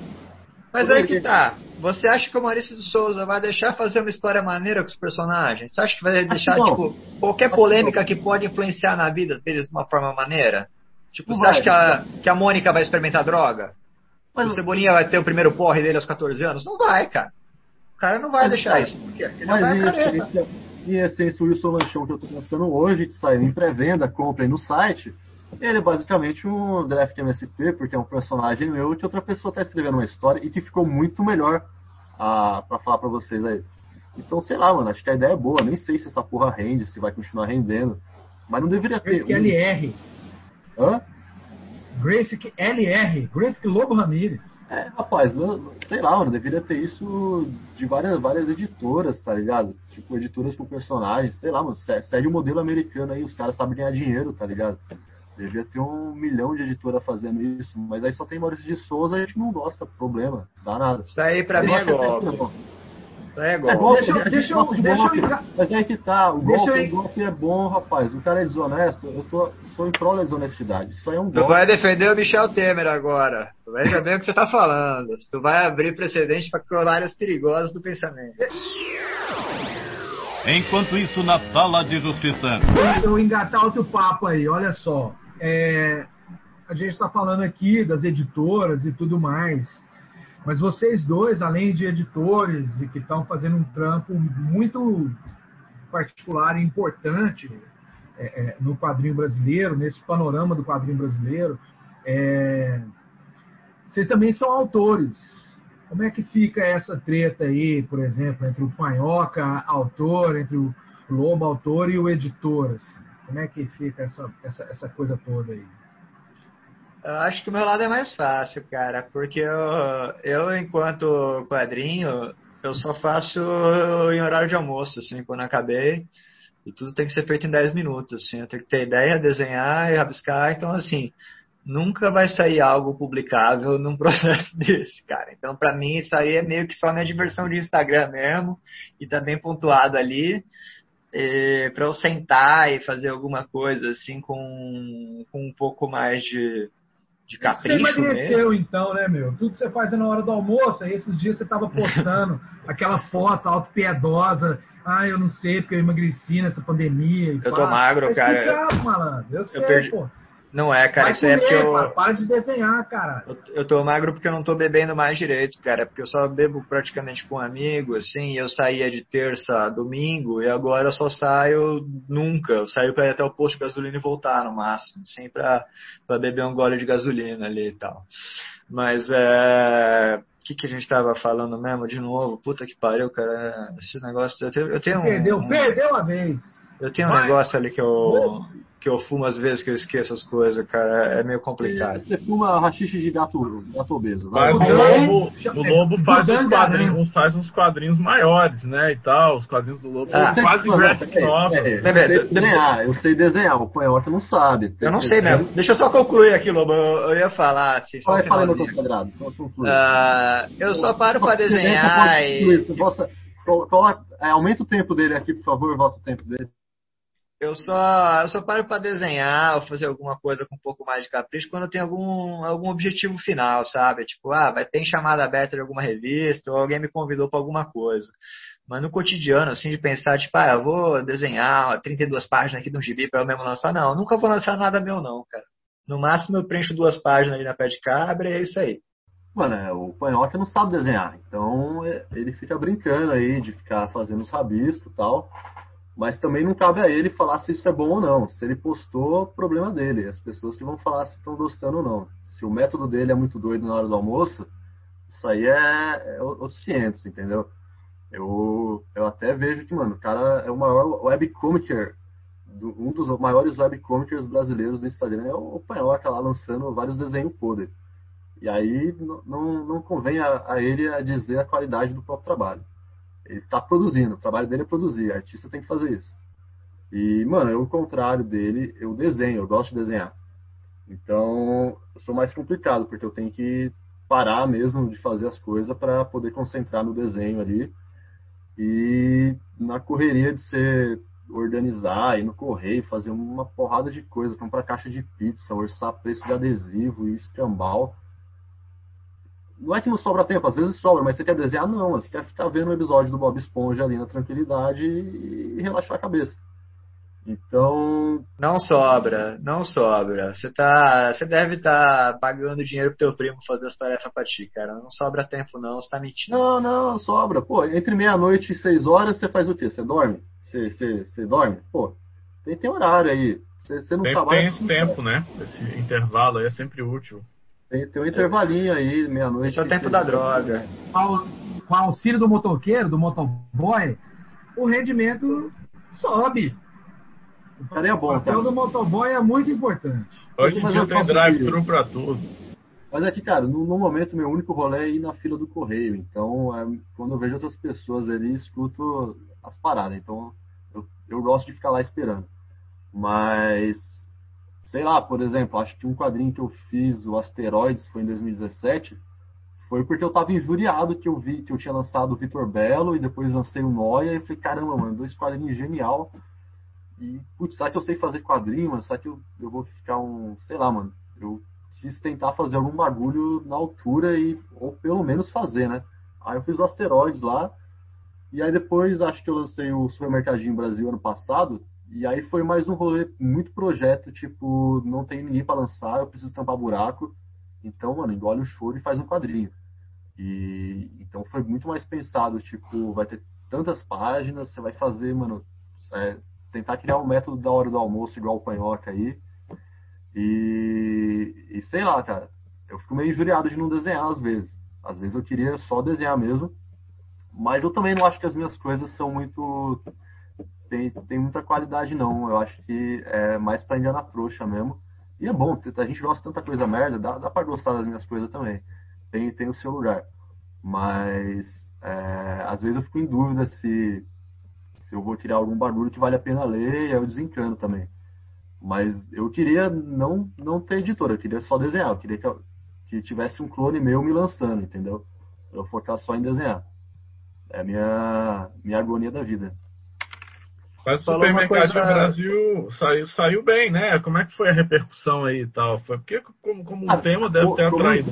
Mas aí que tá. Você acha que o Maurício de Souza vai deixar fazer uma história maneira com os personagens? Você acha que vai deixar, tipo, qualquer polêmica que pode influenciar na vida deles de uma forma maneira? Tipo, Não você vai, acha que a, que a Mônica vai experimentar droga? Mas- o Cebolinha vai ter o primeiro porre dele aos 14 anos? Não vai, cara. O cara não vai Mas, deixar cara, isso. Porque ele Mas vai essência, em essência, o Wilson Lanchão que eu tô lançando hoje, que saiu em pré-venda, comprem no site, ele é basicamente um draft MSP, porque é um personagem meu que outra pessoa tá escrevendo uma história e que ficou muito melhor ah, pra falar pra vocês aí. Então, sei lá, mano, acho que a ideia é boa. Nem sei se essa porra rende, se vai continuar rendendo. Mas não deveria ter. Graphic LR. Hã? Graphic LR. Graphic Lobo Ramírez. É, rapaz, sei lá, mano, deveria ter isso de várias, várias editoras, tá ligado? Tipo, editoras com personagens, sei lá, mano, se- segue o modelo americano aí, os caras sabem ganhar dinheiro, tá ligado? Devia ter um milhão de editora fazendo isso, mas aí só tem Maurício de Souza e a gente não gosta, problema, dá nada. Isso aí pra mim é golpe. É É golpe. golpe, Deixa eu- deixa eu- de deixa eu golpe, enca- Mas é que tá, o golpe, eu en- o golpe é bom, rapaz. O cara é desonesto, eu tô, sou em prol da desonestidade. Isso aí é um Tu golpe. vai defender o Michel Temer agora. Tu veja bem o que você tá falando. Tu vai abrir precedente para áreas perigosas do pensamento. Enquanto isso, na sala de justiça. eu engatar outro papo aí, olha só. É, a gente está falando aqui das editoras e tudo mais, mas vocês dois, além de editores e que estão fazendo um trampo muito particular e importante é, é, no quadrinho brasileiro, nesse panorama do quadrinho brasileiro, é, vocês também são autores. Como é que fica essa treta aí, por exemplo, entre o Panhoca, autor, entre o Lobo, autor, e o editor? assim? Como é que fica essa, essa, essa coisa toda aí? Eu acho que o meu lado é mais fácil, cara, porque eu, eu enquanto quadrinho, eu só faço em horário de almoço, assim, quando acabei. E tudo tem que ser feito em 10 minutos, assim. Eu tenho que ter ideia, desenhar e rabiscar. Então, assim, nunca vai sair algo publicável num processo desse, cara. Então, pra mim, isso aí é meio que só minha diversão de Instagram mesmo. E tá bem pontuado ali. Pra eu sentar e fazer alguma coisa, assim, com, com um pouco mais de, de Você capricho mesmo. emagreceu então, né, meu? Tudo que você faz é na hora do almoço, aí esses dias você tava postando aquela foto auto-piedosa. Ah, eu não sei, porque eu emagreci nessa pandemia. e Eu pá. tô magro, cara. explicado, malandro. Eu sei, perdi- pô. Não é, cara, Vai isso aí é porque comer, eu, para, para de desenhar, cara. eu, eu tô magro porque eu não tô bebendo mais direito, cara. Porque eu só bebo praticamente com um amigo, assim. Eu saía de terça a domingo e agora eu só saio nunca. Eu saio pra ir até o posto de gasolina e voltar no máximo, assim, pra, pra beber um gole de gasolina ali e tal. Mas é. O que, que a gente tava falando mesmo de novo? Puta que pariu, cara. Esse negócio. Eu tenho, eu tenho um- Perdeu, perdeu a vez. Eu tenho um Vai. negócio ali que eu, que eu fumo às vezes que eu esqueço as coisas, cara. É meio complicado. Você fuma rachixe de gato, gato obeso. Mas vai. o É, Lobo, chama- o Lobo faz, uns quadrinhos, né? uns- faz uns quadrinhos maiores, né? E tal. Os quadrinhos do Lobo Ah. são quase graphic peraí, novel. peraí. Bebê, Eu sei de- desenhar, eu sei desenhar, o Panhota não sabe. Eu não sei mesmo. Deixa eu só concluir aqui, Lobo. Eu, eu ia falar, só Vai falando finalzinho. no quadrado. Ah, eu só paro pra Você desenhar pode e. você possa- colo- coloca- é, aumenta o tempo dele aqui, por favor, volta o tempo dele. Eu só, eu só paro para desenhar ou fazer alguma coisa com um pouco mais de capricho quando tem algum, algum objetivo final, sabe? Tipo, ah, vai ter chamada aberta de alguma revista ou alguém me convidou para alguma coisa. Mas no cotidiano, assim, de pensar, tipo, ah, eu vou desenhar 32 páginas aqui de um gibi para eu mesmo lançar, não. Nunca vou lançar nada meu, não, cara. No máximo eu preencho duas páginas ali na pé de cabra e é isso aí. Mano, é, o Panhoca não sabe desenhar, então é, ele fica brincando aí de ficar fazendo os rabiscos e tal. Mas também não cabe a ele falar se isso é bom ou não. Se ele postou, problema dele. As pessoas que vão falar se estão gostando ou não. Se o método dele é muito doido na hora do almoço, isso aí é, é outros 500, entendeu? Eu, eu até vejo que, mano, o cara é o maior webcomicer, um dos maiores webcomicers brasileiros do Instagram é o Panhoca lá lançando vários desenhos podres. E aí não, não convém a, a ele a dizer a qualidade do próprio trabalho. Ele está produzindo, o trabalho dele é produzir, o artista tem que fazer isso. E, mano, eu, ao contrário dele, eu desenho, eu gosto de desenhar. Então, eu sou mais complicado, porque eu tenho que parar mesmo de fazer as coisas para poder concentrar no desenho ali. E na correria de ser organizar, ir no correio, fazer uma porrada de coisa, comprar caixa de pizza, orçar preço de adesivo e escambau não é que não sobra tempo, às vezes sobra, mas você quer desenhar? Não, você quer ficar vendo um episódio do Bob Esponja ali na tranquilidade e relaxar a cabeça. Então. Não sobra, não sobra. Você tá. Você deve estar tá pagando dinheiro pro teu primo fazer as tarefas pra ti, cara. Não sobra tempo, não, você tá mentindo. Não, não, sobra. Pô, entre meia-noite e seis horas você faz o quê? Você dorme? Você, você, você dorme? Pô, tem, tem horário aí. Você, você não tem, trabalha. Tem esse tempo, né? Esse intervalo aí é sempre útil. Tem, tem um intervalinho aí, meia-noite. Esse é o tempo da droga. Com o auxílio do motoqueiro, do motoboy, o rendimento sobe. O cara é bom, o papel do motoboy é muito importante. Hoje em dia tem drive-thru pra tudo. Mas aqui, cara, no, no, momento meu único rolê é ir na fila do correio. Então, é, quando eu vejo outras pessoas ali, escuto as paradas. Então, eu, eu gosto de ficar lá esperando. Mas sei lá, por exemplo, acho que um quadrinho que eu fiz, o Asteroides, foi em 2017, foi porque eu tava injuriado que eu vi que eu tinha lançado o Vitor Belo e depois lancei o Noia e falei, caramba, mano, dois quadrinhos genial. E, putz, será que eu sei fazer quadrinho, mano? Será que eu, eu vou ficar um, sei lá, mano, eu quis tentar fazer algum bagulho na altura e, ou pelo menos fazer, né? Aí eu fiz o Asteroides lá, e aí depois acho que eu lancei o Supermercadinho Brasil ano passado, e aí foi mais um rolê, muito projeto, tipo, não tem ninguém para lançar, eu preciso tampar buraco. Então, mano, engole o choro e faz um quadrinho. E então foi muito mais pensado, tipo, vai ter tantas páginas, você vai fazer, mano, é, tentar criar um método da hora do almoço igual o panhoca aí. E, e sei lá, cara, eu fico meio injuriado de não desenhar às vezes. Às vezes eu queria só desenhar mesmo. Mas eu também não acho que as minhas coisas são muito tem, tem muita qualidade, não. Eu acho que é mais pra Indiana trouxa mesmo. E é bom, a gente gosta de tanta coisa merda, dá, dá pra gostar das minhas coisas também. Tem, tem o seu lugar. Mas é, às vezes eu fico em dúvida se, se eu vou tirar algum barulho que vale a pena ler e aí eu desencano também. Mas eu queria não, não ter editora, eu queria só desenhar, eu queria que, eu, que tivesse um clone meu me lançando, entendeu? Eu focar só em desenhar. É a minha, minha agonia da vida. Mas o supermercado coisa... do Brasil saiu, saiu bem, né? Como é que foi a repercussão aí e tal? Foi porque como, como ah, tema deve ter atraído.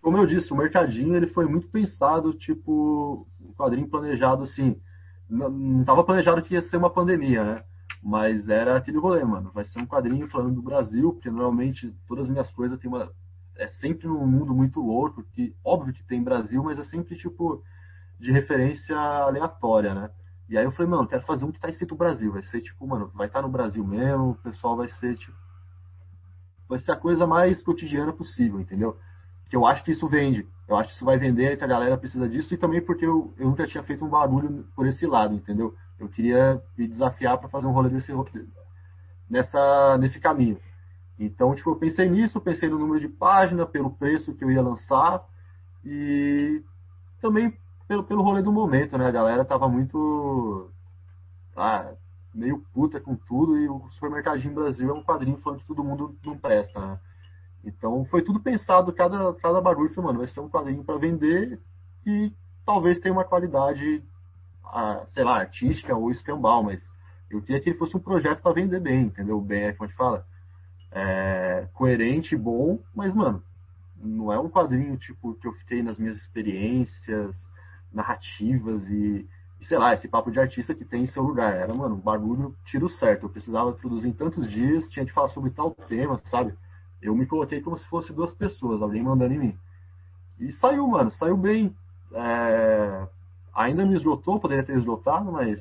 Como eu disse, o mercadinho ele foi muito pensado, tipo, um quadrinho planejado assim. Não estava planejado que ia ser uma pandemia, né? Mas era aquele rolê, mano. Vai ser um quadrinho falando do Brasil, porque normalmente todas as minhas coisas tem uma. É sempre num mundo muito louco, que óbvio que tem Brasil, mas é sempre tipo de referência aleatória, né? E aí eu falei, mano, quero fazer um que tá escrito Brasil. Vai ser tipo, mano, vai estar tá no Brasil mesmo, o pessoal vai ser tipo. Vai ser a coisa mais cotidiana possível, entendeu? Que eu acho que isso vende. Eu acho que isso vai vender, que a galera precisa disso, e também porque eu, eu nunca tinha feito um barulho por esse lado, entendeu? Eu queria me desafiar para fazer um rolê desse, nessa, nesse caminho. Então, tipo, eu pensei nisso, pensei no número de página, pelo preço que eu ia lançar, e também pelo, pelo rolê do momento, né? A galera tava muito. Ah, meio puta com tudo e o Supermercadinho Brasil é um quadrinho falando que todo mundo não presta, né? Então foi tudo pensado, cada, cada barulho foi, mano, vai ser um quadrinho para vender e talvez tenha uma qualidade, ah, sei lá, artística ou escambal, mas Eu queria que ele fosse um projeto para vender bem, entendeu? Bem, é como a gente fala. É, coerente, bom, mas, mano, não é um quadrinho tipo que eu fiquei nas minhas experiências narrativas e, e, sei lá, esse papo de artista que tem em seu lugar. Era, mano, um bagulho tiro certo. Eu precisava produzir em tantos dias, tinha que falar sobre tal tema, sabe? Eu me coloquei como se fosse duas pessoas, alguém mandando em mim. E saiu, mano, saiu bem. É... Ainda me esgotou, poderia ter esgotado, mas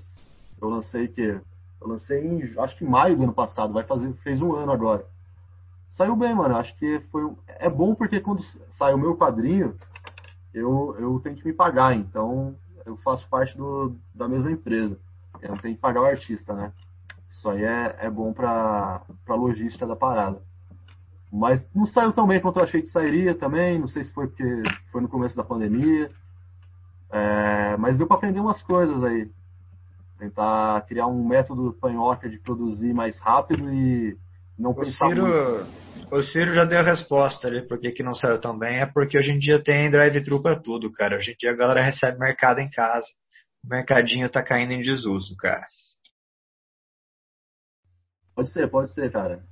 eu lancei que eu lancei em, acho que maio do ano passado, vai fazer, fez um ano agora. Saiu bem, mano. Acho que foi é bom porque quando sai o meu quadrinho, eu eu tenho que me pagar, então eu faço parte do, da mesma empresa. Eu tenho que pagar o artista, né? Isso aí é, é bom para a logística da parada. Mas não saiu tão bem quanto eu achei que sairia também. Não sei se foi porque foi no começo da pandemia. É, mas deu para aprender umas coisas aí. Tentar criar um método panhoca de produzir mais rápido e não o pensar Ciro, muito. O Ciro já deu a resposta ali, por que, não saiu tão bem. É porque hoje em dia tem drive-thru para tudo, cara. Hoje em dia a galera recebe mercado em casa. O mercadinho tá caindo em desuso, cara. Pode ser, pode ser, cara.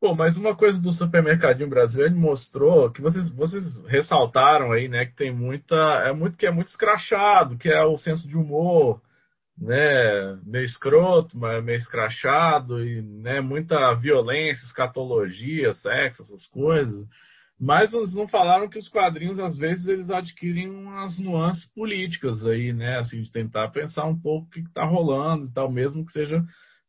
Pô, mas uma coisa do supermercadinho brasileiro ele mostrou que vocês, vocês ressaltaram aí, né, que tem muita é muito que é muito escrachado, que é o senso de humor, né, meio escroto, meio escrachado e né, muita violência, escatologia, sexo, essas coisas. Mas eles não falaram que os quadrinhos às vezes eles adquirem umas nuances políticas aí, né, assim de tentar pensar um pouco o que está rolando e tal, mesmo que seja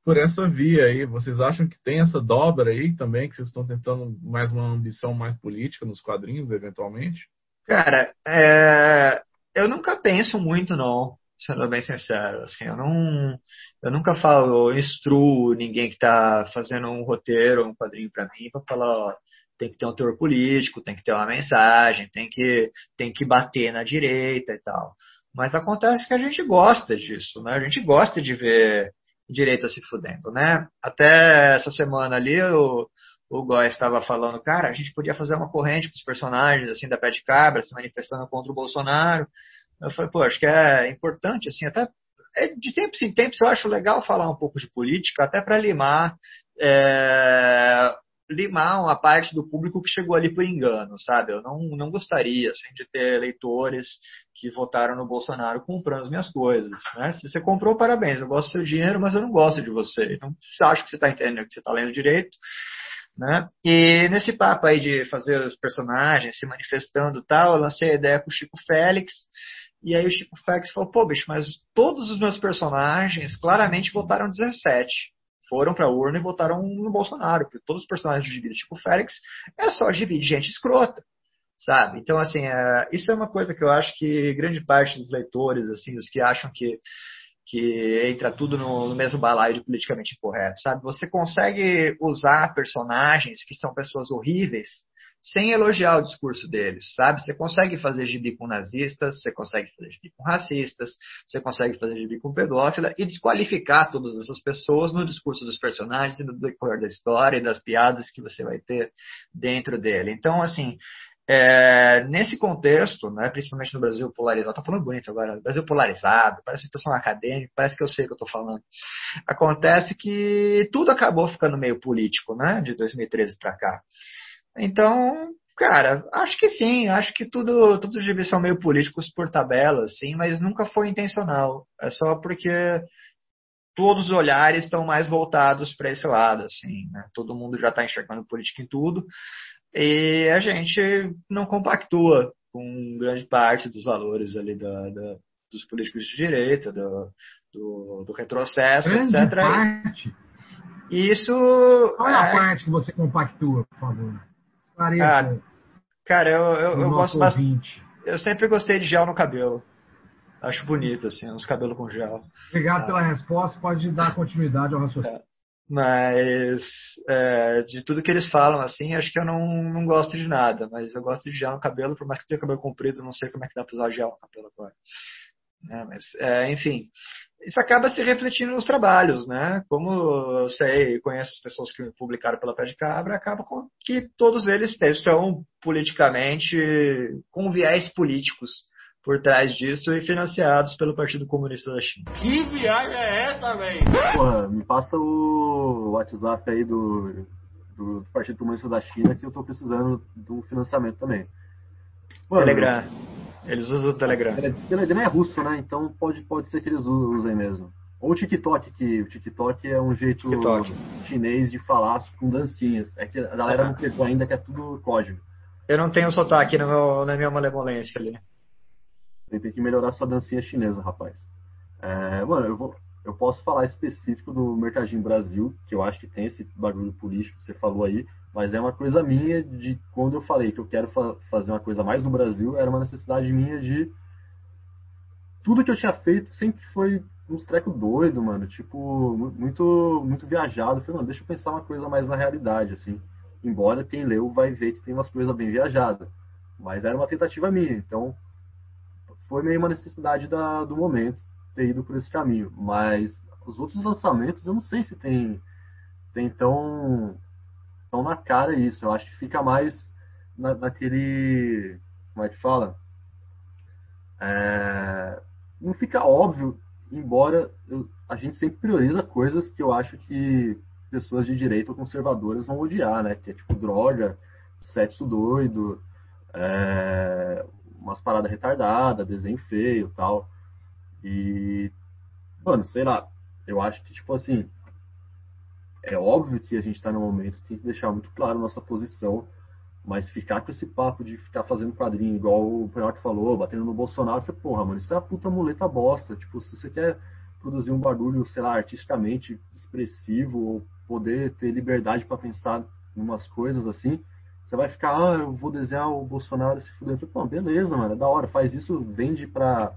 por essa via aí. Vocês acham que tem essa dobra aí também, que vocês estão tentando mais uma ambição mais política nos quadrinhos, eventualmente? Cara, é... eu nunca penso muito, não, sendo bem sincero. Assim, eu, não, eu nunca falo, eu instruo ninguém que está fazendo um roteiro, um quadrinho para mim, para falar, ó, tem que ter um teor político, tem que ter uma mensagem, tem que, tem que bater na direita e tal. Mas acontece que a gente gosta disso, né? A gente gosta de ver direita se fudendo, né? Até essa semana ali, o, o Góes estava falando, cara, a gente podia fazer uma corrente com os personagens, assim, da pé de cabra, se manifestando contra o Bolsonaro. Eu falei, pô, acho que é importante, assim, até é, de tempos em tempos eu acho legal falar um pouco de política, até para limar é, limar uma parte do público que chegou ali por engano, sabe? Eu não, não gostaria assim, de ter leitores que votaram no Bolsonaro comprando as minhas coisas. Né? Se você comprou, parabéns, eu gosto do seu dinheiro, mas eu não gosto de você. Então, acho que você está entendendo que você está lendo direito. Né? E nesse papo aí de fazer os personagens se manifestando tal, eu lancei a ideia com o Chico Félix. E aí o Chico Félix falou, pô, bicho, mas todos os meus personagens claramente votaram 17 foram para a urna e votaram no Bolsonaro, porque todos os personagens do gibi do Chico Félix é só gibi de gente escrota, sabe? Então, assim, é, isso é uma coisa que eu acho que grande parte dos leitores, assim, os que acham que, que entra tudo no, no mesmo balaio de politicamente incorreto, sabe? Você consegue usar personagens que são pessoas horríveis sem elogiar o discurso deles, sabe? Você consegue fazer gibi com nazistas, você consegue fazer gibi com racistas, você consegue fazer gibi com pedófila e desqualificar todas essas pessoas no discurso dos personagens e no decorrer da história e das piadas que você vai ter dentro dele. Então, assim, é, nesse contexto, né, principalmente no Brasil polarizado, estou falando bonito agora, Brasil polarizado, parece que estou acadêmico, parece que eu sei o que eu estou falando. Acontece que tudo acabou ficando meio político, né, de 2013 para cá. Então, cara, acho que sim, acho que tudo, todos os gibis são meio políticos por tabela, sim, mas nunca foi intencional. É só porque todos os olhares estão mais voltados para esse lado, assim, né? Todo mundo já está enxergando política em tudo e a gente não compactua com grande parte dos valores ali da, da dos políticos de direita, do, do, do retrocesso, grande etc. Parte. E isso. Qual é a parte que você compactua, por favor? Ah, cara, eu, eu, eu gosto bastante. Eu sempre gostei de gel no cabelo. Acho bonito, assim, uns cabelos com gel. Obrigado ah. pela resposta, pode dar continuidade ao raciocínio. É. Mas é, de tudo que eles falam, assim, acho que eu não, não gosto de nada. Mas eu gosto de gel no cabelo, por mais que tenha cabelo comprido, não sei como é que dá pra usar gel no cabelo agora. É, mas, é, enfim, isso acaba se refletindo nos trabalhos, né? Como eu sei, conheço as pessoas que publicaram pela Pé de Cabra, acaba com que todos eles são politicamente com viés políticos por trás disso e financiados pelo Partido Comunista da China. Que viagem é essa, velho? Porra, me passa o WhatsApp aí do, do Partido Comunista da China que eu tô precisando do financiamento também. Mano, Telegram. Eles usam o Telegram. Telegram é russo, né? Então pode, pode ser que eles usem mesmo. Ou o TikTok, que o TikTok é um jeito TikTok. chinês de falar com dancinhas. É que a galera não pegou ainda que é tudo código. Eu não tenho sotaque no meu, na minha malemolência ali. Tem que melhorar sua dancinha chinesa, rapaz. É, mano, eu, vou, eu posso falar específico do Mercadinho Brasil, que eu acho que tem esse bagulho político que você falou aí, mas é uma coisa minha de quando eu falei que eu quero fa fazer uma coisa mais no Brasil, era uma necessidade minha de. Tudo que eu tinha feito sempre foi uns treco doido, mano. Tipo, muito, muito viajado. Eu falei, mano, deixa eu pensar uma coisa mais na realidade, assim. Embora quem leu vai ver que tem umas coisas bem viajadas. Mas era uma tentativa minha. Então, foi meio uma necessidade da, do momento ter ido por esse caminho. Mas os outros lançamentos, eu não sei se tem, tem tão, tão na cara isso. Eu acho que fica mais na, naquele. Como é que fala? É, não fica óbvio embora eu, a gente sempre prioriza coisas que eu acho que pessoas de direita ou conservadoras vão odiar, né? Que é tipo droga, sexo doido, é, umas paradas retardadas, desenho feio tal. E, mano, sei lá, eu acho que, tipo assim, é óbvio que a gente tá no momento tem que deixar muito claro nossa posição mas ficar com esse papo de ficar fazendo quadrinho, igual o Penhoque falou, batendo no Bolsonaro, falei, porra, mano, isso é uma puta muleta bosta. Tipo, se você quer produzir um bagulho, sei lá, artisticamente expressivo, ou poder ter liberdade para pensar em umas coisas assim, você vai ficar, ah, eu vou desenhar o Bolsonaro se fuder. Eu falei, pô, beleza, mano, é da hora, faz isso, vende para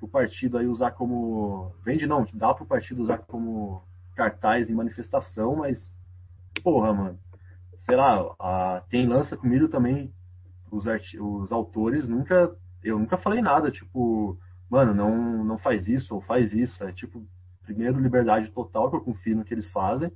o partido aí usar como. Vende não, dá pro partido usar como cartaz em manifestação, mas, porra, mano sei lá, a, quem lança comigo também, os, os autores nunca, eu nunca falei nada, tipo, mano, não, não faz isso ou faz isso. É tipo, primeiro liberdade total, que eu confio no que eles fazem.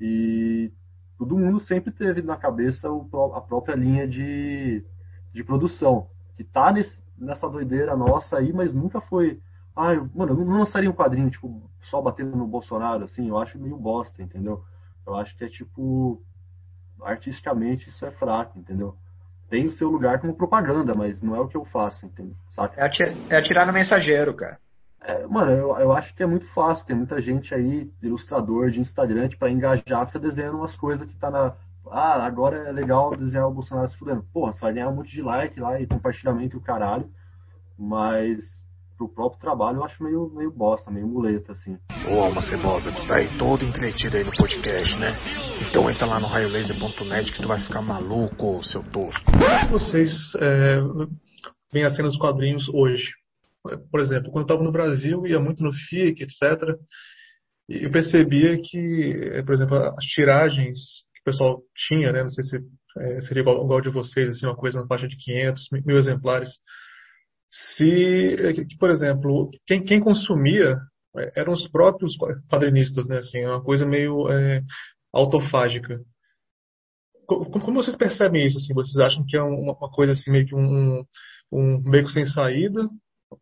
E todo mundo sempre teve na cabeça a própria linha de, de produção, que tá nesse, nessa doideira nossa aí, mas nunca foi. Ah, mano, eu não lançaria um quadrinho, tipo, só batendo no Bolsonaro, assim, eu acho meio bosta, entendeu? Eu acho que é tipo artisticamente isso é fraco, entendeu? Tem o seu lugar como propaganda, mas não é o que eu faço, entendeu? Saca? É, atirar, é atirar no mensageiro, cara. É, mano, eu, eu acho que é muito fácil. Tem muita gente aí, ilustrador de Instagram, pra engajar fica desenhando umas coisas que tá na. Ah, agora é legal desenhar o Bolsonaro se fudendo. Porra, você vai ganhar um monte de like lá e compartilhamento e o caralho. Mas pro próprio trabalho eu acho meio, meio bosta, meio muleta, assim. Ô, Alma Cebosa, tu tá aí todo entretido aí no podcast, né? Então entra lá no raiolaser.net que tu vai ficar maluco, seu tosco. É vocês é, veem as cenas dos quadrinhos hoje? Por exemplo, quando eu estava no Brasil, ia muito no FIC, etc. E eu percebia que, por exemplo, as tiragens que o pessoal tinha, né? Não sei se é, seria igual, igual de vocês, assim, uma coisa na faixa de 500, mil exemplares se, por exemplo, quem, quem consumia é, eram os próprios quadrinistas, né? Assim, é uma coisa meio é, autofágica. Como, vocês percebem isso? Assim, vocês acham que é uma, uma coisa assim meio que um, um sem saída?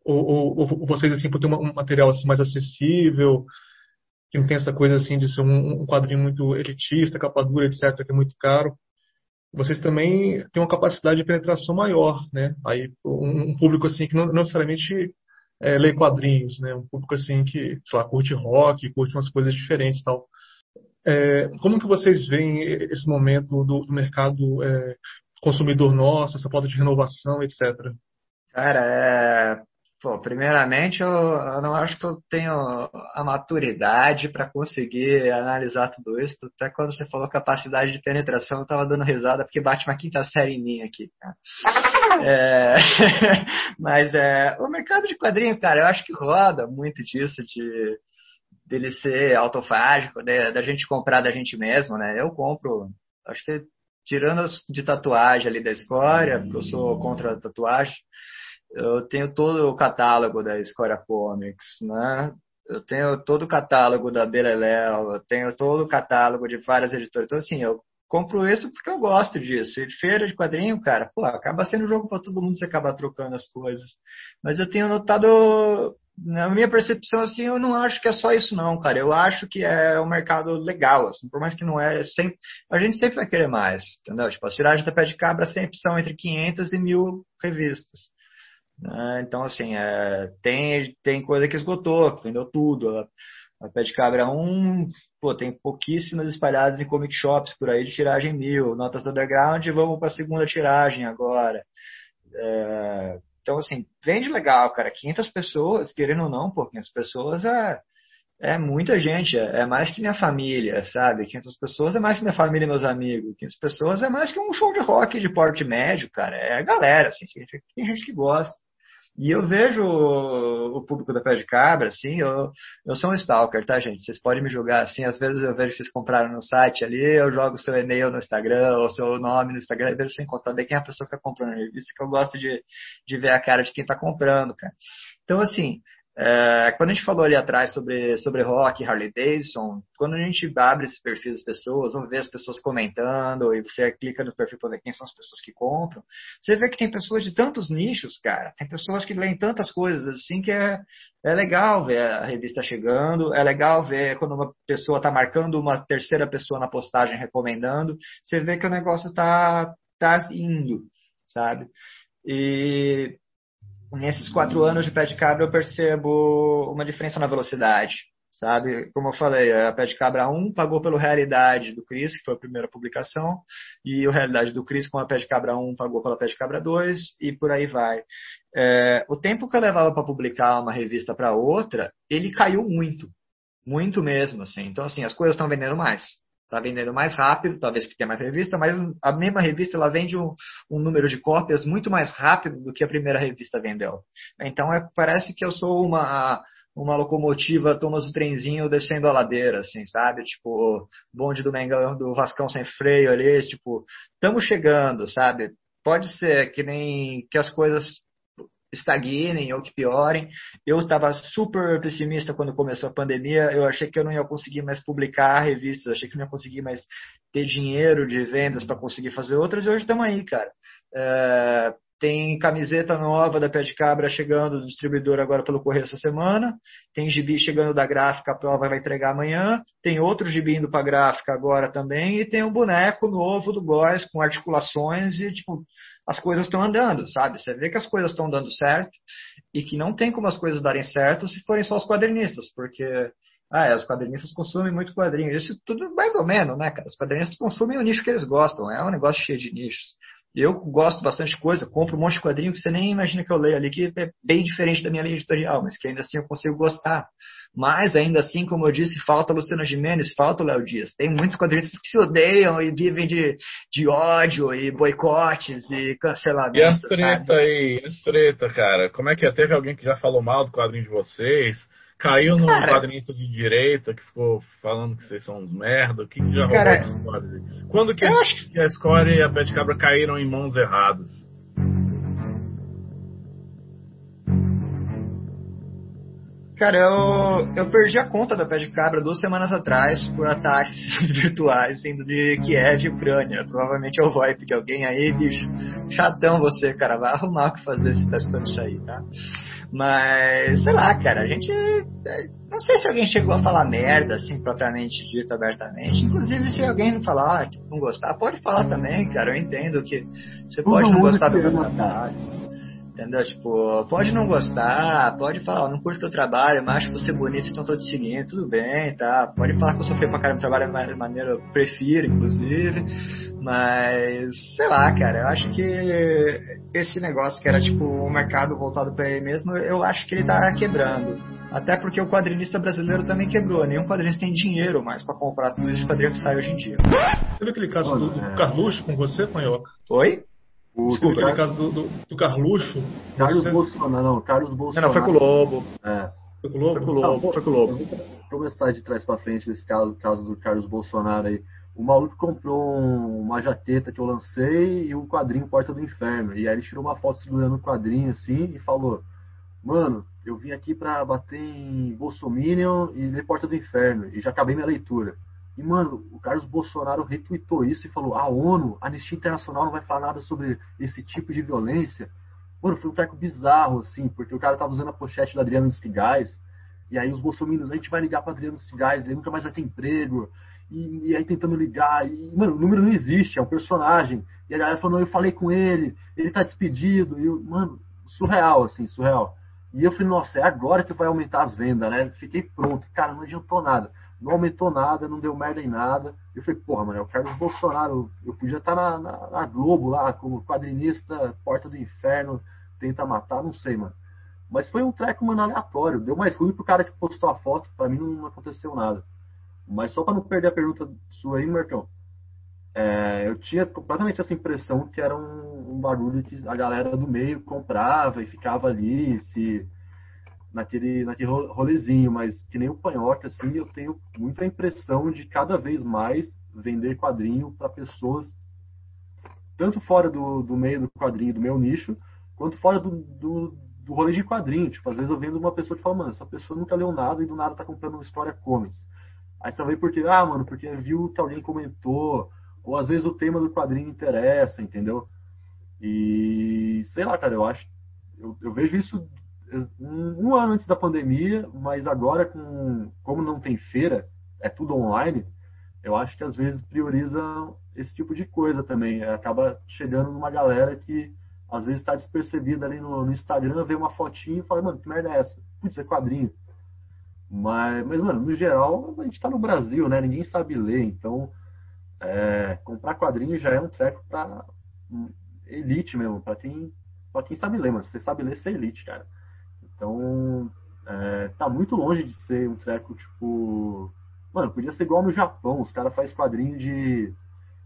Ou, ou, ou, vocês assim por ter um material assim mais acessível, que não tem essa coisa assim de ser um, um quadrinho muito elitista, capa dura, etc, que é muito caro? Vocês também têm uma capacidade de penetração maior, né? Aí um, público assim que não, necessariamente é, lê quadrinhos, né? Um público assim que, sei lá, curte rock, curte umas coisas diferentes, tal. É, como que vocês veem esse momento do, do mercado é, consumidor nosso, essa falta de renovação, etc? Cara, Pô, primeiramente, eu, eu, não acho que eu tenho a maturidade para conseguir analisar tudo isso. Até quando você falou capacidade de penetração, eu estava dando risada porque bate uma quinta série em mim aqui. É, mas é, o mercado de quadrinho, cara, eu acho que roda muito disso de dele ser autofágico, de, da gente comprar da gente mesmo, né? Eu compro, acho que tirando de tatuagem ali da escória, porque eu sou contra a tatuagem eu tenho todo o catálogo da Escória Comics, né? Eu tenho todo o catálogo da Beleléu, eu tenho todo o catálogo de várias editoras. Então, assim, eu compro isso porque eu gosto disso. E feira de quadrinho, cara, pô, acaba sendo jogo para todo mundo, você acaba trocando as coisas. Mas eu tenho notado, na minha percepção, assim, eu não acho que é só isso não, cara. Eu acho que é um mercado legal, assim, por mais que não é, sempre, a gente sempre vai querer mais, entendeu? Tipo, a tiragem da Pé de Cabra sempre são entre 500 e mil revistas. Né? Então, assim, é, tem, tem coisa que esgotou, que vendeu tudo. A, a Pé de Cabra 1, pô, tem pouquíssimas espalhadas em comic shops por aí de tiragem mil. Notas Underground, vamos para a segunda tiragem agora. É, então, assim, vende legal, cara. 500 pessoas, querendo ou não, pô, 500 pessoas é, é muita gente, é, é mais que minha família, sabe? 500 pessoas é mais que minha família e meus amigos. 500 pessoas é mais que um show de rock de porte médio, cara. É a galera, assim, tem gente, tem gente que gosta. E eu vejo o público da Pé de Cabra, assim, eu, eu sou um stalker, tá, gente? Vocês podem me julgar, assim, às vezes eu vejo que vocês compraram no site ali, eu jogo seu e-mail no Instagram, ou seu nome no Instagram, e vejo sem contar bem quem é a pessoa que tá comprando. Isso que eu gosto de, de ver a cara de quem tá comprando, cara. Então, assim, é, quando a gente falou ali atrás sobre, sobre rock, Harley Davidson, quando a gente abre esse perfil das pessoas, ou vê as pessoas comentando, e você clica no perfil para ver quem são as pessoas que compram, você vê que tem pessoas de tantos nichos, cara. Tem pessoas que leem tantas coisas assim que é, é legal ver a revista chegando, é legal ver quando uma pessoa está marcando uma terceira pessoa na postagem recomendando, você vê que o negócio está tá indo, sabe? E nesses quatro anos de pé de cabra eu percebo uma diferença na velocidade, sabe? Como eu falei, a pé de cabra 1 pagou pelo Realidade do Cris, que foi a primeira publicação, e o Realidade do Cris com a pé de cabra 1 pagou pela pé de cabra 2 e por aí vai. É, o tempo que eu levava para publicar uma revista para outra, ele caiu muito, muito mesmo, assim. Então, assim, as coisas estão vendendo mais está vendendo mais rápido, talvez porque tem mais revista, mas a mesma revista ela vende um, um, número de cópias muito mais rápido do que a primeira revista vendeu. Então é, parece que eu sou uma uma locomotiva Thomas o trenzinho descendo a ladeira, assim, sabe? Tipo, bonde do Mengão, do Vascão sem freio ali, tipo, estamos chegando, sabe? Pode ser que nem que as coisas estagnem ou que piorem. Eu estava super pessimista quando começou a pandemia. Eu achei que eu não ia conseguir mais publicar revistas, achei que não ia conseguir mais ter dinheiro de vendas para conseguir fazer outras. E hoje estamos aí, cara. É, tem camiseta nova da Pé de Cabra chegando do distribuidor agora pelo correio essa semana. Tem gibi chegando da gráfica, a prova vai entregar amanhã. Tem outro gibi indo para gráfica agora também. E tem um boneco novo do Góis com articulações e, tipo, as coisas estão andando, sabe? Você vê que as coisas estão dando certo e que não tem como as coisas darem certo se forem só os quadrinistas, porque ah, é, os quadrinistas consomem muito quadrinho. Isso tudo mais ou menos, né, cara? Os quadrinistas consomem o nicho que eles gostam, é um negócio cheio de nichos. Eu gosto bastante de coisa, compro um monte de quadrinho que você nem imagina que eu leio ali, que é bem diferente da minha linha editorial, mas que ainda assim eu consigo gostar. Mas ainda assim, como eu disse, falta Luciano Gimenez, falta o Léo Dias. Tem muitos quadrinistas que se odeiam e vivem de, de ódio e boicotes e cancelamentos. E as treta aí, as treta, cara. Como é que é? Teve alguém que já falou mal do quadrinho de vocês? Caiu no cara, quadrinista de direita que ficou falando que vocês são uns merda. O que, que já cara, Quando que, acho... que a Score e a Pet Cabra caíram em mãos erradas? Cara, eu, eu perdi a conta da Pé de Cabra duas semanas atrás por ataques virtuais vindo de Kiev e Ucrânia. Provavelmente é o VoIP de alguém aí, bicho. Chatão você, cara. Vai arrumar o que fazer se tá escutando isso aí, tá? Mas, sei lá, cara, a gente. É, não sei se alguém chegou a falar merda, assim, propriamente dito abertamente. Inclusive, se alguém não falar, não gostar, pode falar também, cara. Eu entendo que você pode não gostar do meu trabalho. Entendeu? Tipo, pode não gostar, pode falar, não curto teu trabalho, mas acho você bonito, então tô te seguindo, tudo bem, tá? Pode falar que eu sofri pra caramba trabalho de maneira, eu prefiro, inclusive. Mas, sei lá, cara, eu acho que esse negócio que era tipo um mercado voltado para ele mesmo, eu acho que ele tá quebrando. Até porque o quadrinista brasileiro também quebrou. Nenhum quadrinista tem dinheiro mais para comprar tudo isso de quadrinho que sai hoje em dia. Teve aquele caso do, do é. Carluxo com você, Panhoca? Oi? O, Desculpa, aquele caso do, do, do Carluxo. Carlos você... Bolsonaro, não, Carlos Bolsonaro. Não, não, foi com o Lobo. É. Foi com o Lobo? Foi com o Lobo, não, foi com o Lobo. Vou começar de trás pra frente desse caso, caso do Carlos Bolsonaro aí. O maluco comprou uma jaqueta que eu lancei e um quadrinho Porta do Inferno. E aí ele tirou uma foto segurando o quadrinho assim e falou: Mano, eu vim aqui pra bater em Bolsominion e ler Porta do Inferno. E já acabei minha leitura. E, mano, o Carlos Bolsonaro retweetou isso e falou: a ONU, a Anistia Internacional não vai falar nada sobre esse tipo de violência. Mano, foi um treco bizarro, assim, porque o cara tava usando a pochete do Adriano Estigais, e aí os bolsominions, a gente vai ligar para Adriano Estigais, ele nunca mais vai ter emprego, e, e, aí tentando ligar, e, mano, o número não existe, é um personagem. E a galera falou, eu falei com ele, ele tá despedido, e eu, mano, surreal, assim, surreal. E eu falei, nossa, é agora que vai aumentar as vendas, né? Fiquei pronto. Cara, não adiantou nada. Não aumentou nada, não deu merda em nada. Eu falei, porra, mano, é o Carlos Bolsonaro. Eu podia estar na, na, na Globo lá, como quadrinista, Porta do Inferno, tenta matar, não sei, mano. Mas foi um treco, mano, aleatório. Deu mais ruim pro cara que postou a foto. Pra mim não aconteceu nada. Mas só para não perder a pergunta sua aí, Marcão. É, eu tinha completamente essa impressão que era um, um, barulho que a galera do meio comprava e ficava ali se naquele, naquele rolezinho, mas que nem o Panhoca, assim, eu tenho muita impressão de cada vez mais vender quadrinho para pessoas tanto fora do, do meio do quadrinho, do meu nicho, quanto fora do, do, do rolê de quadrinho. Tipo, às vezes eu vendo uma pessoa que fala, mano, essa pessoa nunca leu nada e do nada tá comprando uma história comics. Aí você vai porque, ah, mano, porque viu que alguém comentou, ou às vezes o tema do quadrinho interessa, entendeu? E sei lá, cara, eu acho. Eu, eu vejo isso um, ano antes da pandemia, mas agora, com, como não tem feira, é tudo online, eu acho que às vezes prioriza esse tipo de coisa também. Acaba chegando numa galera que às vezes está despercebida ali no, no, Instagram, vê uma fotinha e fala, mano, que merda é essa? Putz, é quadrinho. Mas, mas, mano, no geral, a gente tá no Brasil, né? Ninguém sabe ler, então é, comprar quadrinho já é um treco pra elite mesmo, pra quem, quem sabe ler, mano. Se você sabe ler, você é elite, cara. Então, é, tá muito longe de ser um treco, tipo. Mano, podia ser igual no Japão, os caras fazem quadrinho de,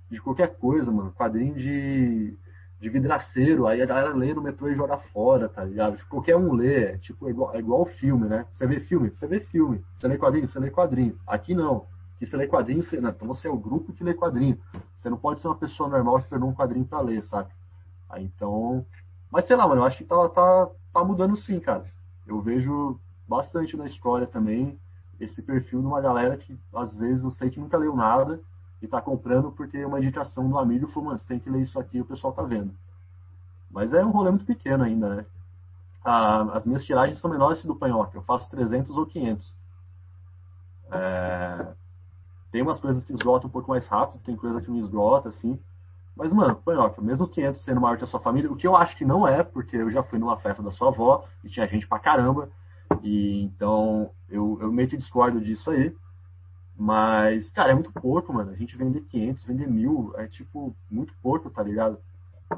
de qualquer coisa, mano. Quadrinho de de vidraceiro, aí a galera lê no metrô e joga fora, tá ligado? Tipo, qualquer um lê, é, tipo, é igual, é igual filme, né? Você vê filme, você vê filme. Você lê quadrinho, você lê quadrinho. Aqui não. Aqui você lê quadrinho, você, não, então você é o grupo que lê quadrinho. Você não pode ser uma pessoa normal que pegou um quadrinho pra ler, sabe? Aí então. Mas sei lá, mano, eu acho que tá, tá, tá mudando sim, cara. Eu vejo bastante na história também esse perfil de uma galera que às vezes eu sei que nunca leu nada e tá comprando porque uma indicação do amigo falou, mano, você tem que ler isso aqui o pessoal tá vendo. Mas é um rolê muito pequeno ainda, né? as minhas tiragens são menores que do Panhoca, eu faço 300 ou 500. É, tem umas coisas que esgotam um pouco mais rápido, tem coisa que não esgota, assim. Mas, mano, Panhoca, mesmo 500 sendo maior que a sua família, o que eu acho que não é, porque eu já fui numa festa da sua avó e tinha gente pra caramba, e então eu, eu meio que discordo disso aí. Mas, cara, é muito pouco, mano. A gente vender 500, vender mil, é tipo, muito pouco, tá ligado?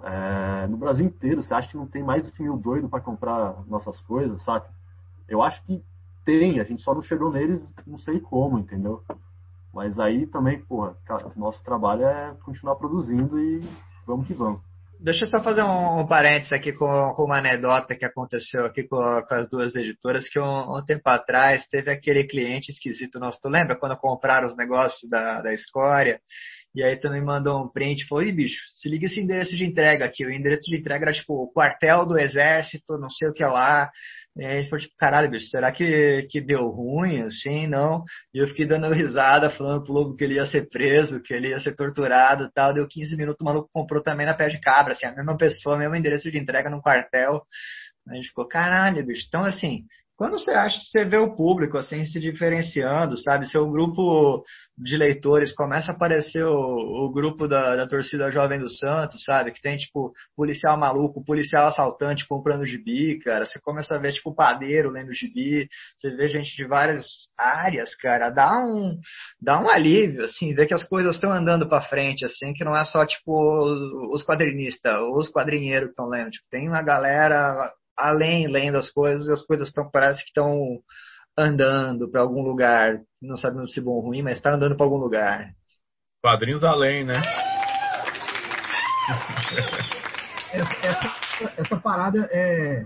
É, no Brasil inteiro, você acha que não tem mais do que mil doido para comprar nossas coisas, sabe? Eu acho que tem, a gente só não chegou neles, não sei como, entendeu? Mas aí também, porra, nosso trabalho é continuar produzindo e vamos que vamos. Deixa eu só fazer um, um parênteses aqui com, com, uma anedota que aconteceu aqui com, com as duas editoras, que um, um, tempo atrás teve aquele cliente esquisito nosso. Tu lembra quando compraram os negócios da, da Escória? E aí me mandou um print e falou, ih, bicho, se liga esse endereço de entrega aqui. O endereço de entrega era tipo o quartel do exército, não sei o que lá. E aí a gente falou, tipo, caralho, bicho, será que, que deu ruim, assim, não? E eu fiquei dando risada, falando pro Lobo que ele ia ser preso, que ele ia ser torturado e tal. Deu 15 minutos, o maluco comprou também na pé de cabra, assim, a mesma pessoa, mesmo endereço de entrega no quartel. A gente ficou, caralho, bicho. Então, assim, quando você acha que você vê o público assim se diferenciando, sabe? Seu grupo de leitores começa a aparecer o, o grupo da, da, torcida jovem do Santos, sabe? Que tem tipo policial maluco, policial assaltante comprando gibi, cara. Você começa a ver tipo padeiro lendo gibi, você vê gente de várias áreas, cara. Dá um dá um alívio assim, ver que as coisas estão andando para frente assim, que não é só tipo os quadrinistas, os quadrinheiros que estão lendo, tipo, tem uma galera além, lendo as coisas, as coisas tão, parece que estão andando para algum lugar. Não sabemos se bom ou ruim, mas está andando para algum lugar. Quadrinhos além, né? essa, essa, essa, parada é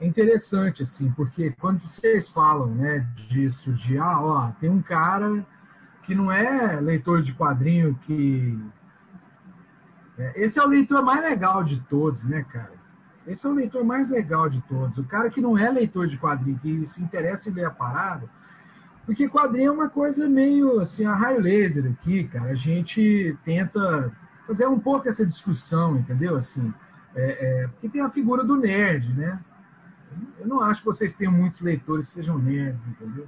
interessante, assim, porque quando vocês falam né, disso, de ah, ó, tem um cara que não é leitor de quadrinho que. É, esse é o leitor mais legal de todos, né, cara? Esse é o leitor mais legal de todos. O cara que não é leitor de quadrinho, que se interessa em ler a parada, Porque quadrinho é uma coisa meio assim, a raio laser aqui, cara. A gente tenta fazer um pouco essa discussão, entendeu? Assim, é, é, porque tem a figura do nerd, né? Eu não acho que vocês tenham muitos leitores que sejam nerds, entendeu?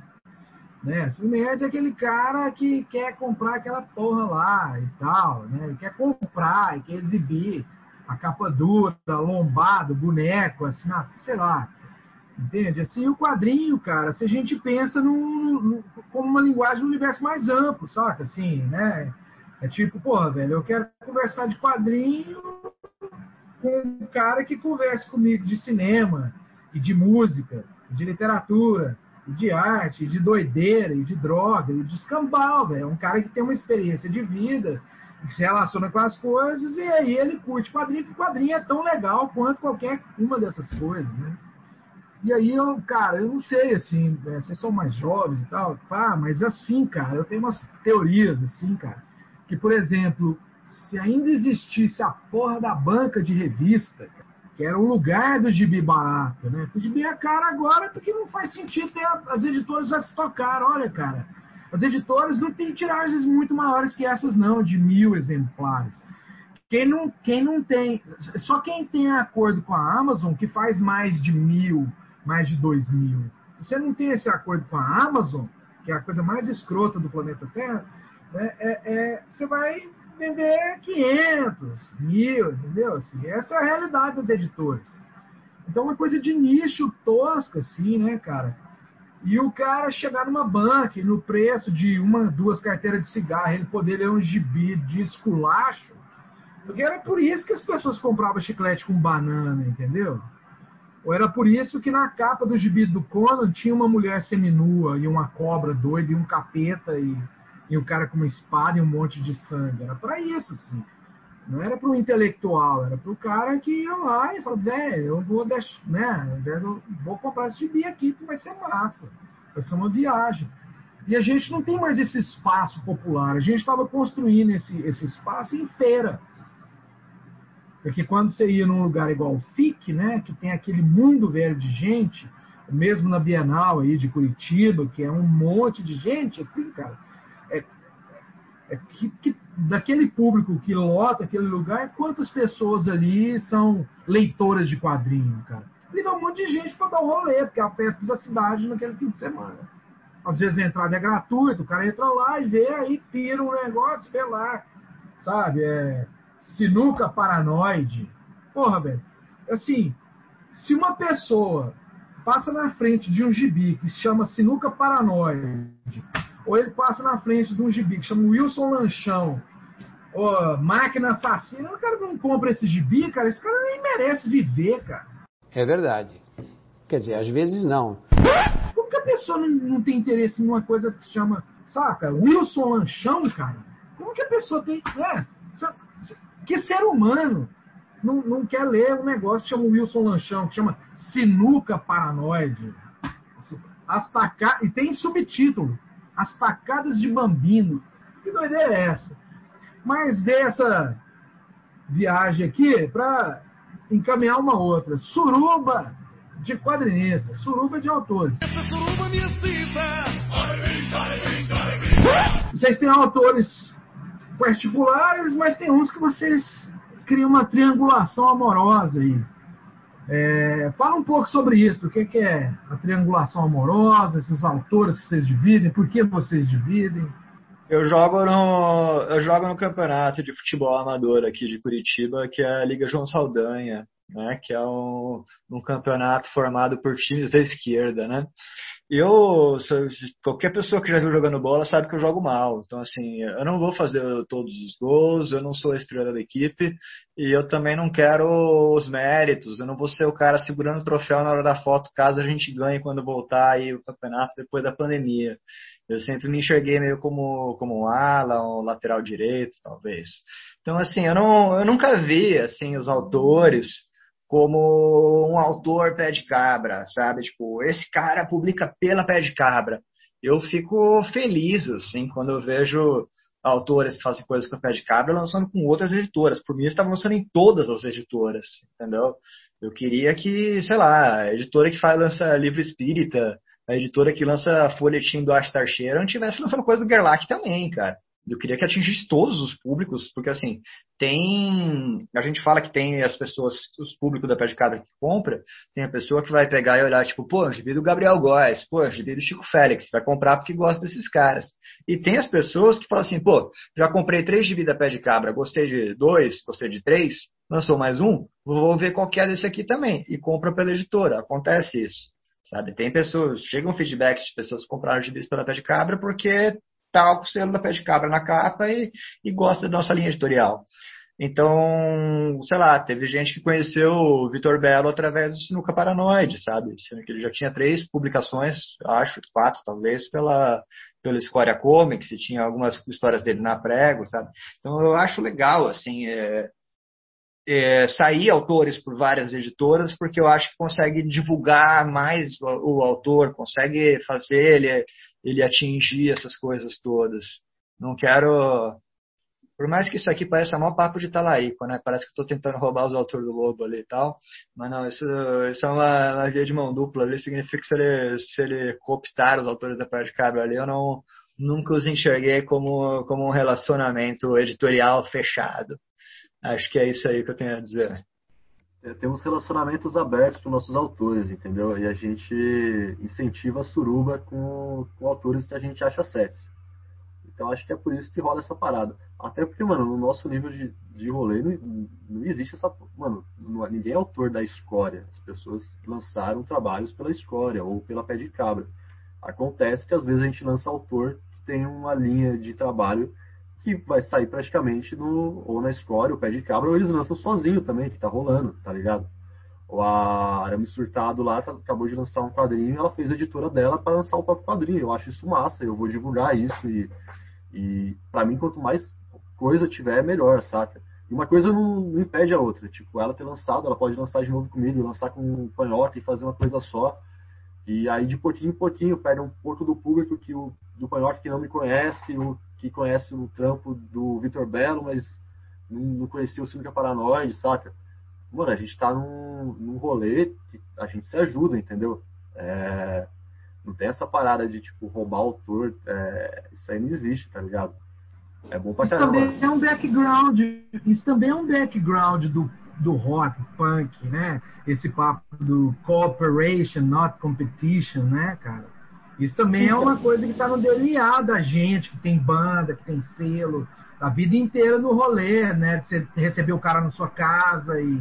Né? O nerd é aquele cara que quer comprar aquela porra lá e tal, né? Ele quer comprar e quer exibir a capa dura, lombado, boneco, assim, sei lá. Entende? Assim, o quadrinho, cara, se a gente pensa no, no, como uma linguagem do universo mais amplo, saca? Assim, né? É tipo, porra, velho, eu quero conversar de quadrinho com um cara que converse comigo de cinema, e de música, e de literatura, e de arte, e de doideira, e de droga, e de escambau, velho. É um cara que tem uma experiência de vida, se relaciona com as coisas, e aí ele curte quadrinho, porque quadrinho é tão legal quanto qualquer uma dessas coisas, né? E aí, eu, cara, eu não sei, assim, né, vocês são mais jovens e tal, pá, mas assim, cara, eu tenho umas teorias, assim, cara, que, por exemplo, se ainda existisse a porra da banca de revista, que era o lugar do gibi barato, né? O gibi é caro agora porque não faz sentido ter as editoras já se tocaram. Olha, cara, as editoras não têm tiragens muito maiores que essas, não, de mil exemplares. Quem não, quem não tem, só quem tem acordo com a Amazon que faz mais de mil, mais de dois mil. Se você não tem esse acordo com a Amazon, que é a coisa mais escrota do planeta Terra, né, é, é, você vai vender 500, mil, entendeu? Assim, essa é a realidade das editoras. Então, é uma coisa de nicho tosca, assim, né, cara? E o cara chegar numa banca no preço de uma, duas carteiras de cigarro, ele poder ler um gibi de esculacho, porque era por isso que as pessoas compravam chiclete com banana, entendeu? Ou era por isso que na capa do gibi do Conan tinha uma mulher seminua e uma cobra doida e um capeta e e o cara com uma espada e um monte de sangue. Era para isso, assim. Não era para o intelectual, era para o cara que ia lá e falava, eu vou deixar, né, vou comprar esse gibi aqui que vai ser massa, vai ser uma viagem. E a gente não tem mais esse espaço popular, a gente estava construindo esse, esse espaço em feira. Porque quando você ia num lugar igual o FIC, né, que tem aquele mundo velho de gente, mesmo na Bienal aí de Curitiba, que é um monte de gente, assim, cara, é que, que, daquele público que lota aquele lugar, quantas pessoas ali são leitoras de quadrinho, cara? Vai um monte de gente para dar um rolê, porque é a festa da cidade naquele fim de semana. Às vezes a entrada é gratuita, o cara entra lá e vê, aí tira um negócio, vê lá, sabe? É sinuca paranoide. Porra, velho. Assim, se uma pessoa passa na frente de um gibi que se chama Sinuca Paranoide ou ele passa na frente de um gibi que chama Wilson Lanchão, Máquina Assassina, o cara não compra esse gibi, cara, esse cara nem merece viver, cara. É verdade. Quer dizer, às vezes não. Como que a pessoa não, não tem interesse em uma coisa que se chama, saca, Wilson Lanchão, cara? Como que a pessoa tem. É, que ser humano não, não quer ler um negócio que chama Wilson Lanchão, que chama Sinuca Paranoide? As taca... E tem subtítulo as tacadas de bambino. Que doideira é essa? Mas dessa viagem aqui para encaminhar uma outra. Suruba de quadrinistas, suruba de autores. Vocês têm autores particulares, mas tem uns que vocês criam uma triangulação amorosa aí. É, fala um pouco sobre isso, o que, é a triangulação amorosa, esses autores que vocês dividem, por que vocês dividem? Eu jogo no, eu jogo no campeonato de futebol amador aqui de Curitiba, que é a Liga João Saldanha, né, que é um, um campeonato formado por times da esquerda, né? Eu, qualquer pessoa que já viu jogando bola sabe que eu jogo mal. Então, assim, eu não vou fazer todos os gols, eu não sou a estrela da equipe e eu também não quero os méritos. Eu não vou ser o cara segurando o troféu na hora da foto caso a gente ganhe quando voltar aí o campeonato depois da pandemia. Eu sempre me enxerguei meio como, como um ala, um lateral direito, talvez. Então, assim, eu, não, eu nunca vi, assim, os autores como um autor pé de cabra, sabe? Tipo, esse cara publica pela pé de cabra. Eu fico feliz, assim, quando eu vejo autores que fazem coisas com pé de cabra lançando com outras editoras. Por mim, estavam lançando em todas as editoras, entendeu? Eu queria que, sei lá, a editora que faz lança livro espírita a editora que lança folhetim do Astar Sheeran tivesse lançando coisa do Gerlach também, cara. Eu queria que atingisse todos os públicos, porque assim, tem. A gente fala que tem as pessoas, os públicos da Pé de Cabra que compra, tem a pessoa que vai pegar e olhar, tipo, pô, gibi do Gabriel Góes, pô, gibi do Chico Félix, vai comprar porque gosta desses caras. E tem as pessoas que falam assim, pô, já comprei três gibi da Pé de Cabra, gostei de dois, gostei de três, lançou mais um, vou ver qual que é desse aqui também. E compra pela editora. Acontece isso. Sabe? Tem pessoas, chegam feedbacks de pessoas que compraram gibis pela Pé de Cabra porque tá com o selo da Pé de Cabra na capa e, e gosta da nossa linha editorial. Então, sei lá, teve gente que conheceu o Vitor Belo através do Sinuca Paranoide, sabe? Sendo que ele já tinha três publicações, acho, quatro talvez, pela, pela Escória Comics, e tinha algumas histórias dele na Prego, sabe? Então eu acho legal, assim, é, é, sair autores por várias editoras, porque eu acho que consegue divulgar mais o, o autor, consegue fazer ele, ele atingir essas coisas todas. Não quero. Por mais que isso aqui pareça maior papo de talarico, né? Parece que estou tentando roubar os autores do Lobo ali e tal. Mas não, isso, isso é uma, uma via de mão dupla ali. Significa que se ele, se ele cooptar os autores da parte de cabra ali, eu não, nunca os enxerguei como, como um relacionamento editorial fechado. Acho que é isso aí que eu tenho a dizer. É, temos relacionamentos abertos com nossos autores, entendeu? E a gente incentiva a suruba com, com autores que a gente acha sexy. Então acho que é por isso que rola essa parada. Até porque, mano, no nosso nível de, de rolê não, não existe essa. Mano, não, ninguém é autor da escória. As pessoas lançaram trabalhos pela escória ou pela pé de cabra. Acontece que às vezes a gente lança autor que tem uma linha de trabalho que vai sair praticamente no, ou na escória, o pé de cabra, ou eles lançam sozinho também, que tá rolando, tá ligado? Ou a Arame Surtado lá tá, acabou de lançar um quadrinho ela fez a editora dela para lançar o próprio quadrinho. Eu acho isso massa, eu vou divulgar isso e, e para mim, quanto mais coisa tiver, melhor, saca? E uma coisa não, não, impede a outra. Tipo, ela ter lançado, ela pode lançar de novo comigo, lançar com o Panhoca e fazer uma coisa só. E aí, de pouquinho em pouquinho, perde um pouco do público que o, do Panhoca que não me conhece, o, que conhece o trampo do Vitor Belo, mas não, não conhecia o Cínica Paranoide, saca? Mano, a gente tá num, num rolê que a gente se ajuda, entendeu? É, não tem essa parada de, tipo, roubar autor. É, isso aí não existe, tá ligado? É bom pra isso caramba. Também é um background, isso também é um background do, do rock, punk, né? Esse papo do cooperation, not competition, né, cara? Isso também é uma coisa que está no DNA da gente, que tem banda, que tem selo, a vida inteira no rolê, né? De você receber o cara na sua casa e,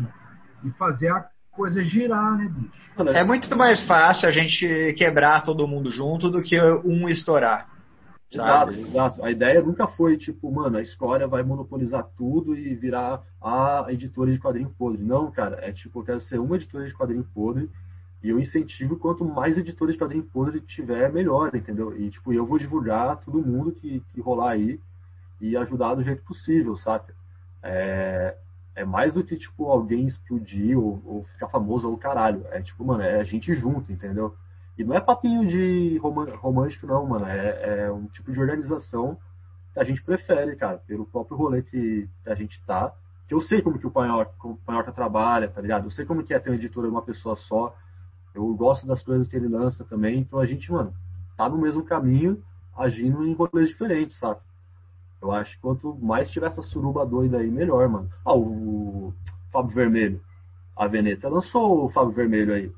e fazer a coisa girar, né, bicho? É muito mais fácil a gente quebrar todo mundo junto do que um estourar. Exato, exato. A ideia nunca foi, tipo, mano, a história vai monopolizar tudo e virar a editora de quadrinho podre. Não, cara, é tipo, eu quero ser uma editora de quadrinho podre e eu incentivo quanto mais editores quadrinho podre tiver, melhor, entendeu? E tipo, eu vou divulgar todo mundo que, que rolar aí e ajudar do jeito possível, saca? É, é mais do que, tipo, alguém explodir ou, ou ficar famoso ou caralho. É tipo, mano, é a gente junto, entendeu? E não é papinho de romântico, não, mano. É, é um tipo de organização que a gente prefere, cara, pelo próprio rolê que a gente tá. Que eu sei como que o Panhorca trabalha, tá ligado? Eu sei como que é ter uma editora de uma pessoa só. Eu gosto das coisas que ele lança também, então a gente, mano, tá no mesmo caminho, agindo em rolês diferentes, sabe? Eu acho que quanto mais tiver essa suruba doida aí, melhor, mano. Ah, o Fábio Vermelho. A Veneta lançou o Fábio Vermelho aí.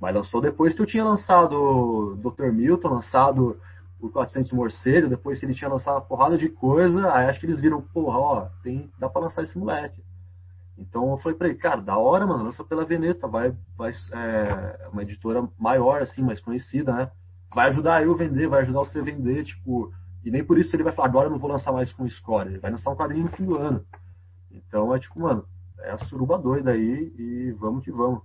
Mas lançou depois que eu tinha lançado o Dr. Milton, lançado o 400 Morcego, depois que ele tinha lançado uma porrada de coisa, aí acho que eles viram, porra, ó, tem, dá pra lançar esse moleque. Então eu falei pra ele, cara, da hora, mano, lança pela Veneta, vai, vai é, uma editora maior, assim, mais conhecida, né? Vai ajudar eu vender, vai ajudar você vender, tipo, e nem por isso ele vai falar, agora eu não vou lançar mais com Score, ele vai lançar um quadrinho no fim do ano. Então é tipo, mano, é a suruba doida aí e vamos que vamos.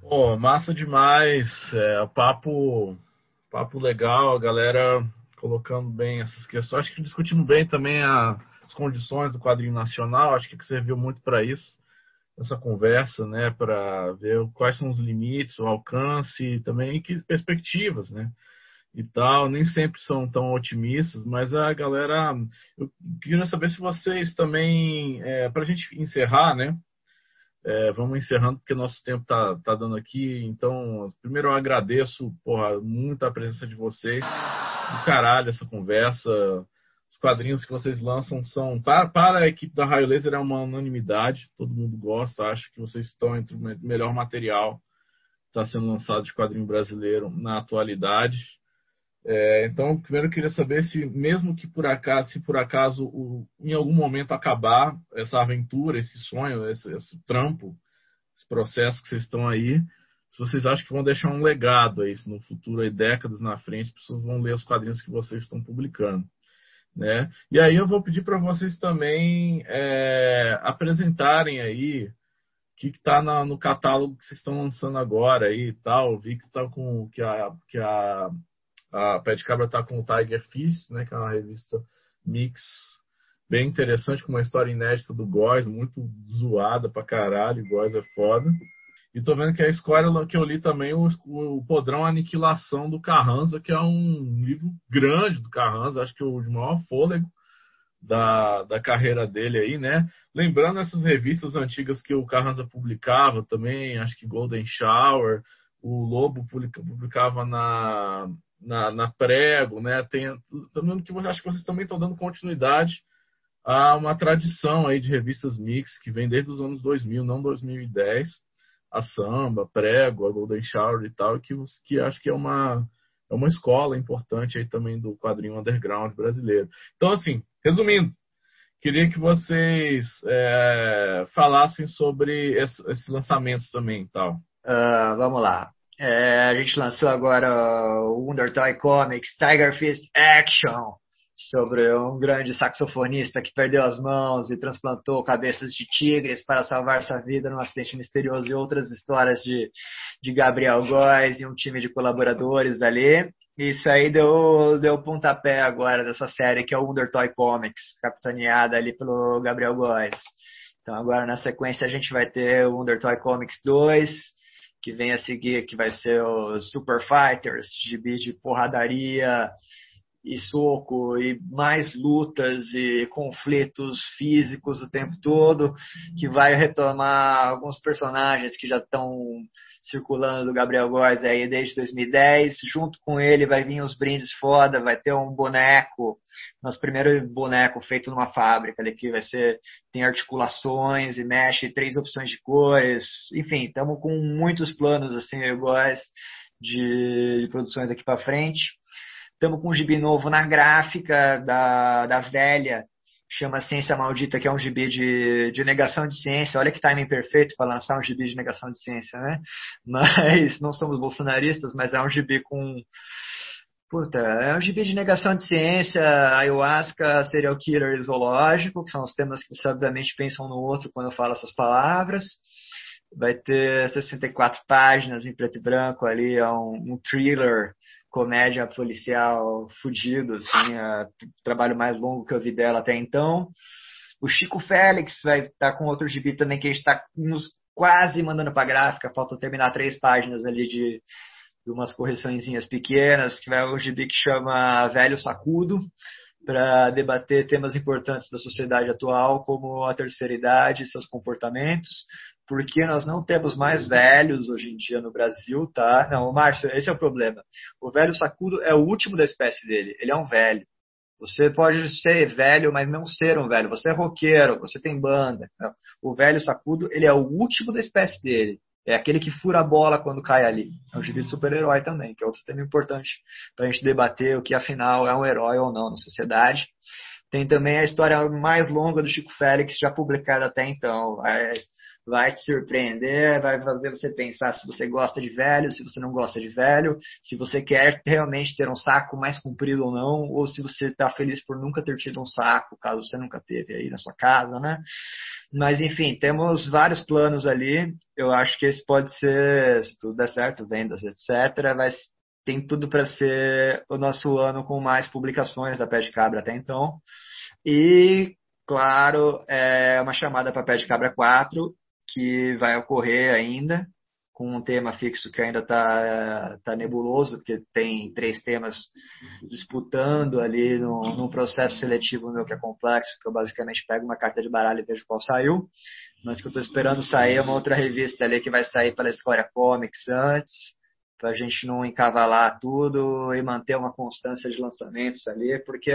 Pô, massa demais, é, papo, papo legal, a galera colocando bem essas questões, acho que discutindo bem também a as condições do quadrinho nacional, acho que serviu muito para isso, essa conversa, né, para ver quais são os limites, o alcance e também que perspectivas, né, e tal, nem sempre são tão otimistas, mas a galera, eu queria saber se vocês também, é, para a gente encerrar, né, É, vamos encerrando porque nosso tempo tá, tá dando aqui. Então, primeiro eu agradeço porra, muito a presença de vocês. Do caralho essa conversa. Os quadrinhos que vocês lançam são. Para, para a equipe da Raio Laser é uma unanimidade. Todo mundo gosta. Acho que vocês estão entre o melhor material que está sendo lançado de quadrinho brasileiro na atualidade. É, então, primeiro eu queria saber se, mesmo que por acaso, se por acaso o, em algum momento acabar essa aventura, esse sonho, esse, esse, trampo, esse processo que vocês estão aí, se vocês acham que vão deixar um legado aí, no futuro, aí, décadas na frente, as pessoas vão ler os quadrinhos que vocês estão publicando. Né? E aí eu vou pedir para vocês também é, apresentarem aí o que está no catálogo que vocês estão lançando agora aí e tal. Vi que está com que a, que a a Pé de Cabra está com o Tiger Fist, né, que é uma revista mix bem interessante, com uma história inédita do Góis, muito zoada pra caralho, Góis é foda. E tô vendo que a escola que eu li também, o, o Podrão Aniquilação do Carranza, que é um livro grande do Carranza, acho que o de maior fôlego da, da carreira dele aí, né? Lembrando essas revistas antigas que o Carranza publicava também, acho que Golden Shower, o Lobo publicava na na, na prego, né? Tem, também que acho que vocês também estão dando continuidade a uma tradição aí de revistas mix que vem desde os anos 2000, não 2010, a samba, prego, a Golden Shower e tal, que que acho que é uma é uma escola importante aí também do quadrinho underground brasileiro. Então assim, resumindo, queria que vocês é, falassem sobre esses lançamentos também, tal. Uh, vamos lá. É, a gente lançou agora o Wonder Toy Comics Tiger Fist Action sobre um grande saxofonista que perdeu as mãos e transplantou cabeças de tigres para salvar sua vida num acidente misterioso e outras histórias de, de Gabriel Góes e um time de colaboradores ali. Isso aí deu, deu pontapé agora dessa série que é o Wonder Toy Comics, capitaneada ali pelo Gabriel Góes. Então agora na sequência a gente vai ter o Wonder Toy Comics 2, que vem a seguir, que vai ser os Super Fighters, gibi de porradaria e soco e mais lutas e conflitos físicos o tempo todo, que vai retomar alguns personagens que já estão circulando do Gabriel Góes aí desde 2010. Junto com ele vai vir os brindes foda, vai ter um boneco, nosso primeiro boneco feito numa fábrica ali que vai ser tem articulações e mexe três opções de cores. Enfim, estamos com muitos planos assim, eu gosto de, de produções daqui para frente. Estamos com um gibi novo na gráfica da, da velha, chama Ciência Maldita, que é um gibi de, de negação de ciência. Olha que timing perfeito para lançar um gibi de negação de ciência, né? Mas não somos bolsonaristas, mas é um gibi com. Puta, é um gibi de negação de ciência, ayahuasca, serial killer e zoológico, que são os temas que sabidamente pensam no outro quando eu falo essas palavras. Vai ter 64 páginas em preto e branco ali, é um, um thriller comédia policial fudido, assim, é o trabalho mais longo que eu vi dela até então. O Chico Félix vai estar com outro gibi também que a gente está nos quase mandando para gráfica, falta terminar três páginas ali de, de umas correçõezinhas pequenas, que vai um gibi que chama Velho Sacudo, para debater temas importantes da sociedade atual, como a terceira idade e seus comportamentos, porque nós não temos mais velhos hoje em dia no Brasil, tá? Não, Márcio, esse é o problema. O velho sacudo é o último da espécie dele, ele é um velho. Você pode ser velho, mas não ser um velho. Você é roqueiro, você tem banda. O velho sacudo, ele é o último da espécie dele. É aquele que fura a bola quando cai ali. É um gibi de super-herói também, que é outro tema importante para a gente debater o que afinal é um herói ou não na sociedade. Tem também a história mais longa do Chico Félix, já publicada até então. Vai, vai te surpreender, vai fazer você pensar se você gosta de velho, se você não gosta de velho, se você quer realmente ter um saco mais comprido ou não, ou se você está feliz por nunca ter tido um saco, caso você nunca teve aí na sua casa, né? Mas enfim, temos vários planos ali. Eu acho que esse pode ser, se tudo der certo, vendas, etc. Mas tem tudo para ser o nosso ano com mais publicações da Pé de Cabra até então. E, claro, é uma chamada para Pé de Cabra 4, que vai ocorrer ainda. com um tema fixo que ainda está tá nebuloso, porque tem três temas disputando ali no, num processo seletivo meu que é complexo, que eu basicamente pego uma carta de baralho e vejo qual saiu. Mas que eu estou esperando sair é uma outra revista ali que vai sair pela Escória Comics antes, para a gente não encavalar tudo e manter uma constância de lançamentos ali, porque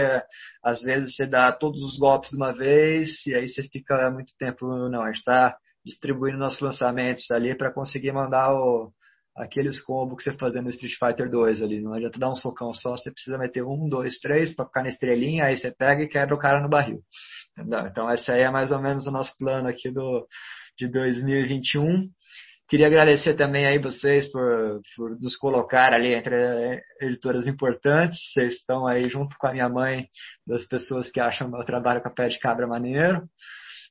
às vezes você dá todos os golpes de uma vez e aí você fica muito tempo, não, a gente está distribuindo nossos lançamentos ali para conseguir mandar o, aqueles combos que você fazendo no Street Fighter 2 ali. Não adianta dar um socão só, você precisa meter um, dois, três para ficar na estrelinha, aí você pega e quebra o cara no barril. Entendeu? Então esse aí é mais ou menos o nosso plano aqui do, de 2021. Queria agradecer também aí vocês por, por nos colocar ali entre editoras importantes. Vocês estão aí junto com a minha mãe, das pessoas que acham meu trabalho com a pé de cabra maneiro.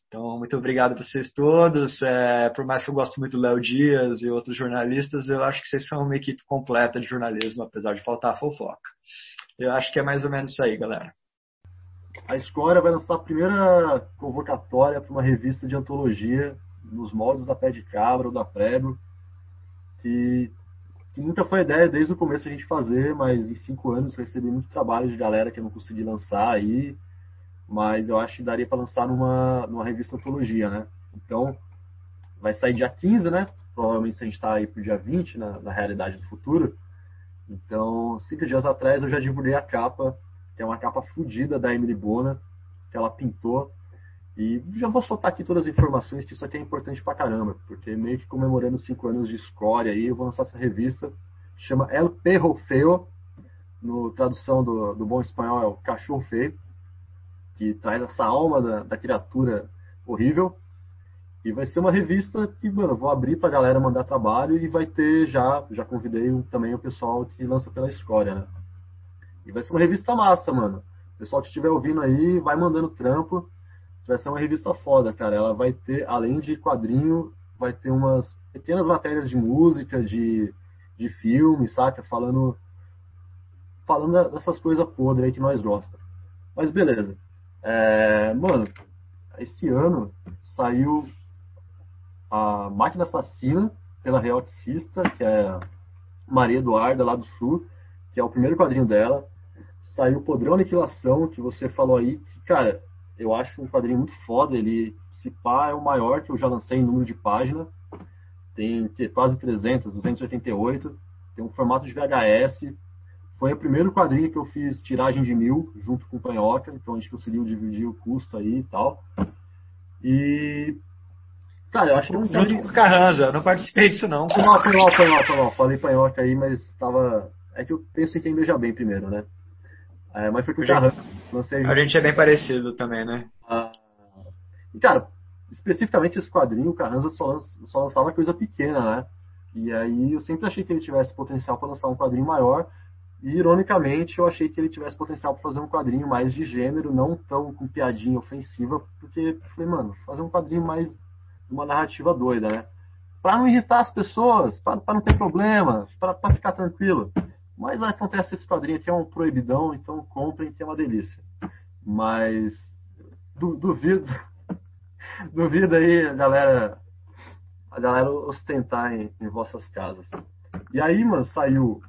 Então, muito obrigado a vocês todos. É, por mais que eu goste muito do Léo Dias e outros jornalistas, eu acho que vocês são uma equipe completa de jornalismo, apesar de faltar fofoca. Eu acho que é mais ou menos isso aí, galera. A Escória vai lançar a primeira convocatória para uma revista de antologia nos moldes da Pé de Cabra ou da Prego, que, que nunca foi ideia desde o começo a gente fazer, mas em cinco anos recebi muito trabalho de galera que eu não consegui lançar aí mas eu acho que daria para lançar numa, numa revista antologia, né? Então, vai sair dia 15, né? Provavelmente a gente está aí pro dia 20, na, na realidade do futuro. Então, cinco dias atrás eu já divulguei a capa, que é uma capa fodida da Emily Bona, que ela pintou. E já vou soltar aqui todas as informações, que isso aqui é importante pra caramba, porque meio que comemorando cinco anos de escória aí, eu vou lançar essa revista, chama El Perro Feo, no tradução do, do bom espanhol é o Cachorro Feio que traz essa alma da, da criatura horrível. E vai ser uma revista que, mano, eu vou abrir pra galera mandar trabalho e vai ter já, já convidei também o pessoal que lança pela Escória, né? E vai ser uma revista massa, mano. O pessoal que estiver ouvindo aí, vai mandando trampo. Vai ser uma revista foda, cara. Ela vai ter, além de quadrinho, vai ter umas pequenas matérias de música, de, de filme, saca? Falando, falando dessas coisas podres aí que nós gostamos. Mas beleza. É, mano, esse ano saiu a Máquina Assassina pela Reoticista, que é Maria Eduarda, lá do Sul, que é o primeiro quadrinho dela. Saiu Podrão Aniquilação, que você falou aí, que, cara, eu acho um quadrinho muito foda. Ele, se pá, é o maior que eu já lancei em número de página. Tem quase 300, 288. Tem um formato de VHS, foi o primeiro quadrinho que eu fiz tiragem de mil, junto com o Panhoca, então a gente conseguiu dividir o custo aí e tal. E. Cara, eu acho que. Junto com o Carranza, não participei disso não. Foi mal, foi mal, foi mal, foi mal. Falei Panhoca aí, mas tava. É que eu penso em quem beija bem primeiro, né? É, mas foi com o Carranza. A gente é bem parecido também, né? Ah, e, cara, especificamente esse quadrinho, o Carranza só, só lançava coisa pequena, né? E aí eu sempre achei que ele tivesse potencial para lançar um quadrinho maior. E, ironicamente, eu achei que ele tivesse potencial para fazer um quadrinho mais de gênero, não tão com piadinha ofensiva, porque falei, mano, fazer um quadrinho mais uma narrativa doida, né? Para não irritar as pessoas, para não ter problema, para ficar tranquilo. Mas acontece esse quadrinho aqui é um proibidão, então comprem que é uma delícia. Mas duvido, duvido aí galera, a galera ostentar em, em vossas casas. E aí, mano, saiu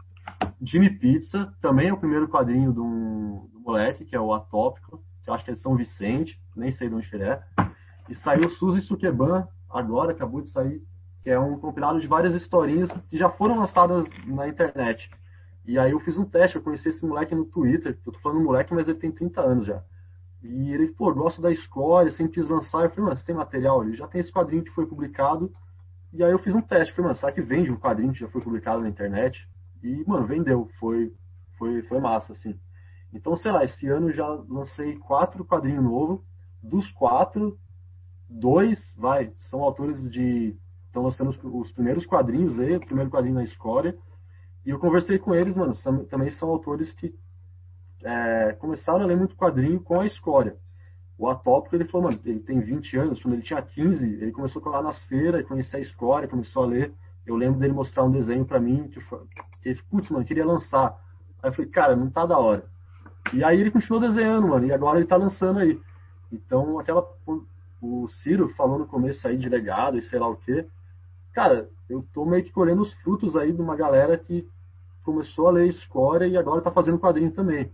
Jimmy Pizza, também é o primeiro quadrinho do, do moleque, que é o Atópico, que eu acho que é de São Vicente, nem sei de onde ele é. E saiu Suzy Sukeban, agora, acabou de sair, que é um compilado de várias historinhas que já foram lançadas na internet. E aí eu fiz um teste, eu conheci esse moleque no Twitter, eu tô falando moleque, mas ele tem 30 anos já. E ele, pô, gosta da escola, sempre quis lançar. Eu falei, mano, você tem material? Ele já tem esse quadrinho que foi publicado. E aí eu fiz um teste, falei, mano, será que vende um quadrinho que já foi publicado na internet? E, mano, vendeu. Foi, foi, foi massa, assim. Então, sei lá, esse ano já lancei quatro quadrinhos novos. Dos quatro, dois, vai, são autores de. Estão lançando os, os, primeiros quadrinhos aí, o primeiro quadrinho na escola. E eu conversei com eles, mano, são, também são autores que é, começaram a ler muito quadrinho com a escória. O Atópico, ele falou, mano, ele tem 20 anos, quando ele tinha 15, ele começou a colar nas feiras, conhecer a escória, começou a ler. Eu lembro dele mostrar um desenho para mim, que, que ele, putz, mano, queria lançar. Aí eu falei, cara, não tá da hora. E aí ele continuou desenhando, mano, e agora ele tá lançando aí. Então, aquela. O Ciro falou no começo aí de legado e sei lá o quê. cara, eu tô meio que colhendo os frutos aí de uma galera que começou a ler escória e agora tá fazendo quadrinho também.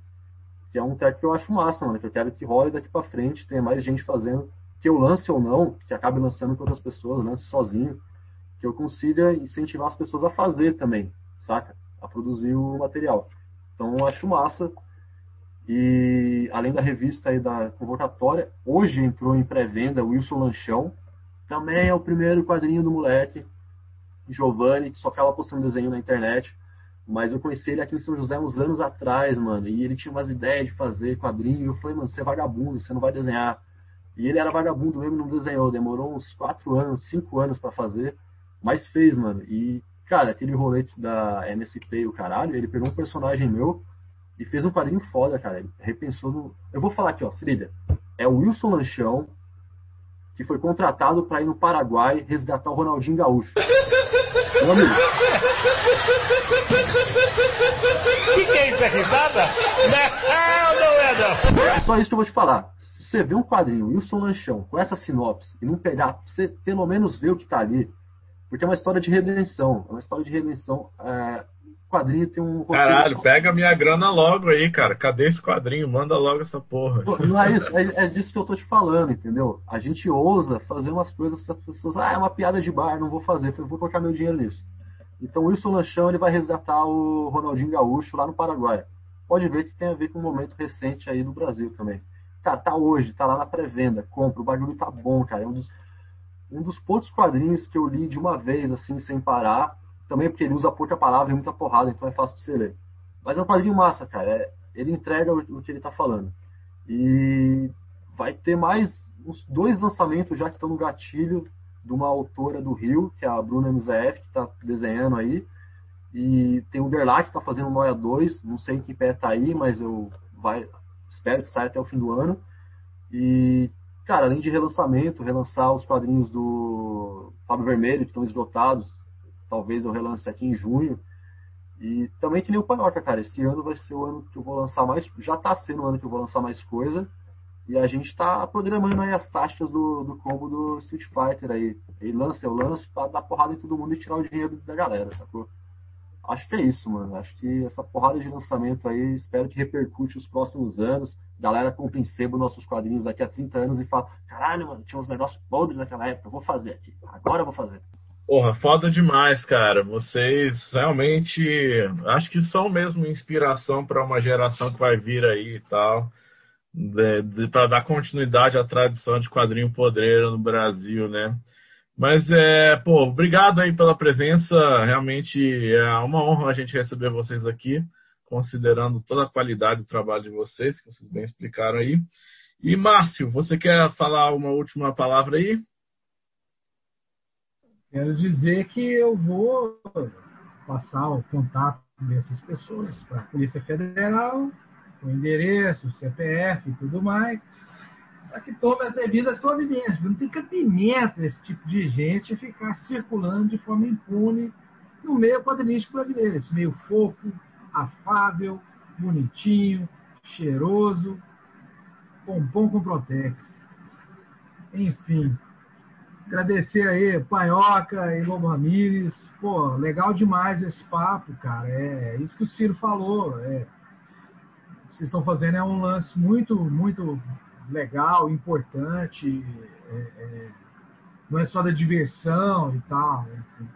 Que é um tech que eu acho massa, mano, que eu quero que role daqui para frente, tenha mais gente fazendo, que eu lance ou não, que acabe lançando com outras pessoas, lance sozinho, que eu consiga incentivar as pessoas a fazer também, saca? A produzir o material. Então eu acho massa. E além da revista aí da convocatória, hoje entrou em pré-venda o Wilson Lanchão. Também é o primeiro quadrinho do moleque, Giovanni, que só ficava postando desenho na internet. Mas eu conheci ele aqui em São José uns anos atrás, mano. E ele tinha umas ideias de fazer quadrinho. E eu falei, mano, você é vagabundo, você não vai desenhar. E ele era vagabundo mesmo, não desenhou. Demorou uns 4 anos, 5 anos para fazer. Mas fez, mano. E, cara, aquele rolete da MSP e o caralho, ele pegou um personagem meu e fez um quadrinho foda, cara. Ele repensou no. Eu vou falar aqui, ó, se liga. É o Wilson Lanchão, que foi contratado para ir no Paraguai resgatar o Ronaldinho Gaúcho. Meu amigo. O que, que é isso? É risada? Não, não é não. É só isso que eu vou te falar. Se você vê um quadrinho, Wilson Lanchão, com essa sinopse, e não pegar, você pelo menos ver o que tá ali, porque é uma história de redenção. É uma história de redenção. É, o quadrinho tem um. Caralho, pega minha grana logo aí, cara. Cadê esse quadrinho? Manda logo essa porra. Não é isso, é, é disso que eu tô te falando, entendeu? A gente ousa fazer umas coisas que as pessoas. Ah, é uma piada de bar, não vou fazer. Eu vou colocar meu dinheiro nisso. Então o Wilson Lanchão ele vai resgatar o Ronaldinho Gaúcho lá no Paraguai. Pode ver que tem a ver com um momento recente aí do Brasil também. Tá, tá hoje, tá lá na pré-venda, compra, o bagulho tá bom, cara. É um dos, um dos poucos quadrinhos que eu li de uma vez, assim, sem parar. Também porque ele usa pouca palavra e muita porrada, então é fácil de você ler. Mas é um quadrinho massa, cara. É, ele entrega o, o, que ele tá falando. E vai ter mais uns dois lançamentos já que estão no gatilho de uma autora do Rio, que é a Bruna MZF, que está desenhando aí. E tem o Gerlach, que está fazendo Noia 2. Não sei em que pé tá aí, mas eu vai, espero que saia até o fim do ano. E, cara, além de relançamento, relançar os quadrinhos do Fábio Vermelho, que estão esgotados. Talvez eu relance aqui em junho. E também que nem o Panhoca, cara. Esse ano vai ser o ano que eu vou lançar mais. Já está sendo o ano que eu vou lançar mais coisa. E a gente está programando aí as taxas do, do combo do Street Fighter aí. Ele lança, eu lanço pra dar porrada em todo mundo e tirar o dinheiro da galera, sacou? Acho que é isso, mano. Acho que essa porrada de lançamento aí, espero que repercute os próximos anos. Galera compra em sebo nossos quadrinhos daqui a 30 anos e fala: caralho, mano, tinha uns negócios podres naquela época, vou fazer aqui. Agora eu vou fazer. Porra, foda demais, cara. Vocês realmente acho que são mesmo inspiração para uma geração que vai vir aí e tal para dar continuidade à tradição de quadrinho podreiro no Brasil, né? Mas é, pô, obrigado aí pela presença. Realmente é uma honra a gente receber vocês aqui, considerando toda a qualidade do trabalho de vocês, que vocês bem explicaram aí. E Márcio, você quer falar uma última palavra aí? Quero dizer que eu vou passar o contato dessas pessoas para a Polícia Federal o endereço, o CPF e tudo mais, para que tome as devidas providências. Não tem cabimento esse tipo de gente ficar circulando de forma impune no meio quadrinístico brasileiro. Esse meio fofo, afável, bonitinho, cheiroso, pompom com protex. Enfim, agradecer aí, Panhoca e Lobo Ramires. Pô, legal demais esse papo, cara. É isso que o Ciro falou. É, que vocês estão fazendo é um lance muito, muito legal, importante. É, é, não é só da diversão e tal.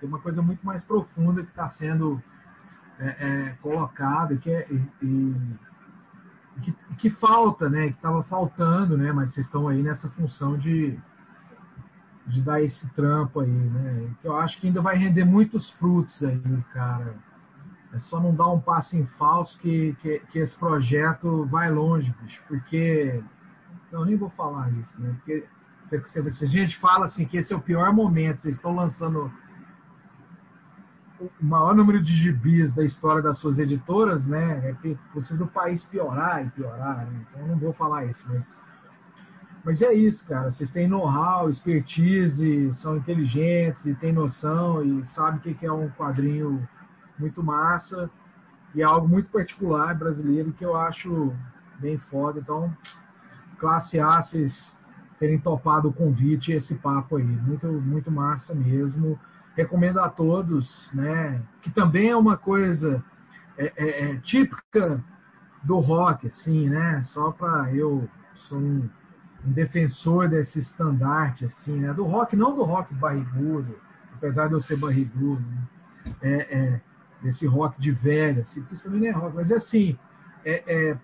Tem uma coisa muito mais profunda que está sendo é, é, colocada que, é, e, que, que, falta, né? Que estava faltando, né? Mas vocês estão aí nessa função de, de dar esse trampo aí, né? Que eu acho que ainda vai render muitos frutos aí, cara é só não dar um passo em falso que, que, que esse projeto vai longe, bicho, porque. Não, nem vou falar isso, né? Porque se, a gente fala assim que esse é o pior momento, vocês estão lançando o maior número de gibis da história das suas editoras, né? É possível o país piorar e piorar, né? Então eu não vou falar isso, mas. Mas é isso, cara. Vocês têm know-how, expertise, são inteligentes e têm noção e sabem o que é um quadrinho muito massa e é algo muito particular brasileiro que eu acho bem foda. Então, classe A, vocês terem topado o convite esse papo aí. Muito, muito massa mesmo. recomendo a todos, né? Que também é uma coisa é, é, é típica do rock, assim, né? Só para eu sou um, um, defensor desse estandarte, assim, né? Do rock, não do rock barrigudo, apesar de eu ser barrigudo, né? é, é, desse rock de velho, assim, porque isso também não é rock, mas é assim, é, é,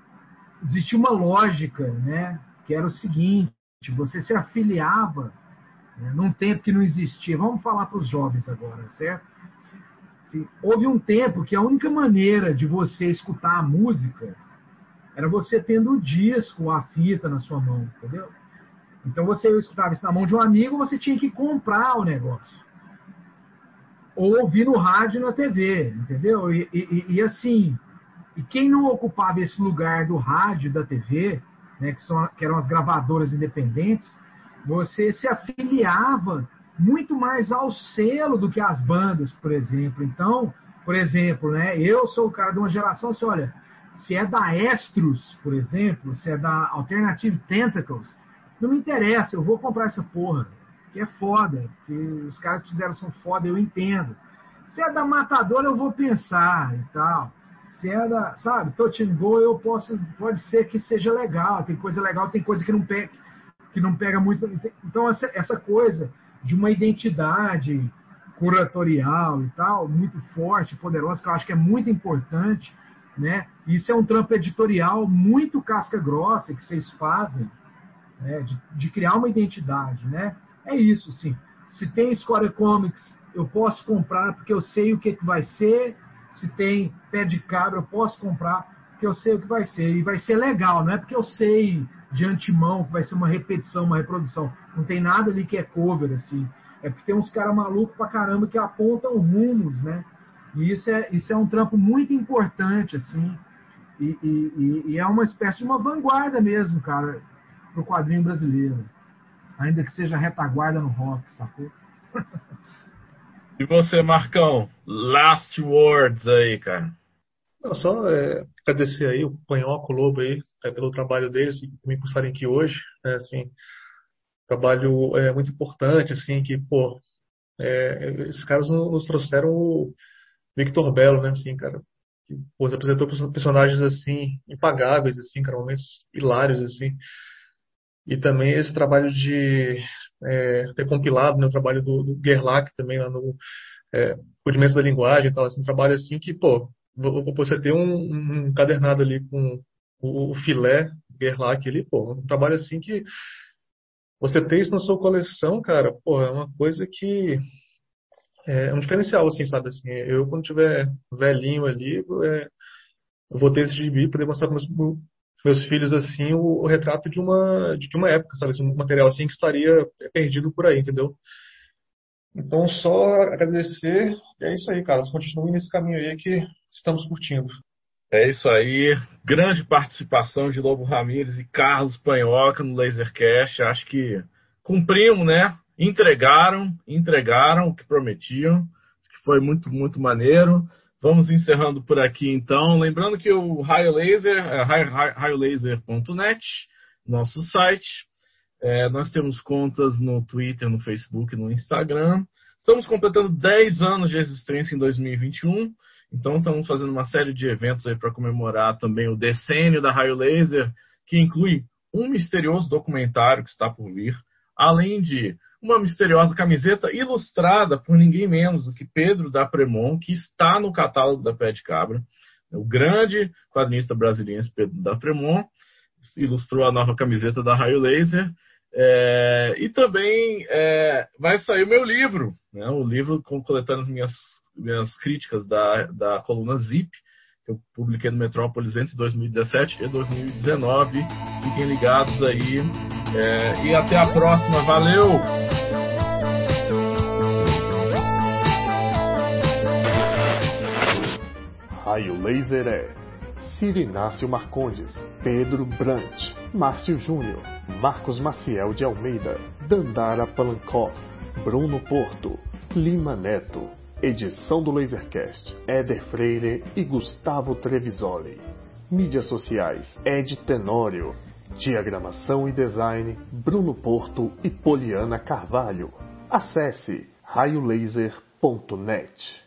existia uma lógica, né? Que era o seguinte: você se afiliava né, num tempo que não existia. Vamos falar para os jovens agora, certo? Houve um tempo que a única maneira de você escutar a música era você tendo o disco, a fita na sua mão, entendeu? Então você escutava isso na mão de um amigo, você tinha que comprar o negócio. Ou ouvir no rádio e na TV, entendeu? E, e, e assim, e quem não ocupava esse lugar do rádio da TV, né, que, são, que eram as gravadoras independentes, você se afiliava muito mais ao selo do que às bandas, por exemplo. Então, por exemplo, né, eu sou o cara de uma geração, assim, olha, se é da Estros, por exemplo, se é da Alternative Tentacles, não me interessa, eu vou comprar essa porra. Que é foda, que os caras que fizeram são foda, eu entendo. Se é da Matador, eu vou pensar e tal. Se é da, sabe, touch go, eu posso, pode ser que seja legal, tem coisa legal, tem coisa que não pega, que não pega muito. Então, essa, essa coisa de uma identidade curatorial e tal, muito forte, poderosa, que eu acho que é muito importante, né? Isso é um trampo editorial muito casca grossa que vocês fazem, né? de, de, criar uma identidade, né? É isso, sim. Se tem Square Comics, eu posso comprar porque eu sei o que, que vai ser. Se tem pé de cabra, eu posso comprar porque eu sei o que vai ser. E vai ser legal, não é porque eu sei de antemão que vai ser uma repetição, uma reprodução. Não tem nada ali que é cover, assim. É porque tem uns caras malucos pra caramba que apontam rumos, né? E isso é, isso é um trampo muito importante, assim, e, e, e é uma espécie de uma vanguarda mesmo, cara, pro quadrinho brasileiro. Ainda que seja retaguarda no rock, sacou? e você, Marcão? Last words aí, cara. Não, só é, agradecer aí o Panhoco, o Lobo aí, é, pelo trabalho deles e me impulsarem aqui hoje. É, assim, trabalho é, muito importante, assim, que, pô, é, esses caras nos trouxeram Victor Belo, né, assim, cara. Que, pô, apresentou personagens, assim, impagáveis, assim, cara, momentos hilários, assim. E também esse trabalho de é, ter compilado, né, o trabalho do, do Gerlach também lá no é, Rudimentos da Linguagem e tal, assim, um trabalho assim que, pô, você ter um, um cadernado ali com o, o filé Gerlach ali, pô, um trabalho assim que você ter isso na sua coleção, cara, pô, é uma coisa que é, um diferencial, assim, sabe? Assim, eu, quando tiver velhinho ali, é, eu vou ter esse gibi para mostrar para meus, meus filhos, assim, o, o, retrato de uma, de uma época, sabe? Assim, um material, assim, que estaria perdido por aí, entendeu? Então, só agradecer. E é isso aí, cara. Continuem nesse caminho aí que estamos curtindo. É isso aí. Grande participação de Lobo Ramires e Carlos Panhoca no Lasercast. Acho que cumprimos, né? entregaram, entregaram o que prometiam, que foi muito, muito maneiro. Vamos encerrando por aqui então. Lembrando que o Raio Laser é raiolaser.net, nosso site. É, nós temos contas no Twitter, no Facebook, no Instagram. Estamos completando 10 anos de existência em 2021. Então estamos fazendo uma série de eventos aí para comemorar também o decênio da Raio Laser, que inclui um misterioso documentário que está por vir, além de uma misteriosa camiseta ilustrada por ninguém menos do que Pedro da Premon, que está no catálogo da Pé de Cabra. O grande quadrinista brasileiro Pedro da Premon ilustrou a nova camiseta da Raio Laser. É, e também é, vai sair o meu livro, né, o livro coletando as minhas, minhas críticas da, da coluna Zip, que eu publiquei no Metrópolis entre 2017 e 2019. Fiquem ligados aí. É, e até a próxima. Valeu! Raio Laser é Ciro Inácio Marcondes, Pedro Brant, Márcio Júnior, Marcos Maciel de Almeida, Dandara Palankov, Bruno Porto, Lima Neto. Edição do Lasercast, Éder Freire e Gustavo Trevisoli. Mídias sociais, Ed Tenório. Diagramação e design, Bruno Porto e Poliana Carvalho. Acesse raiolaser.net.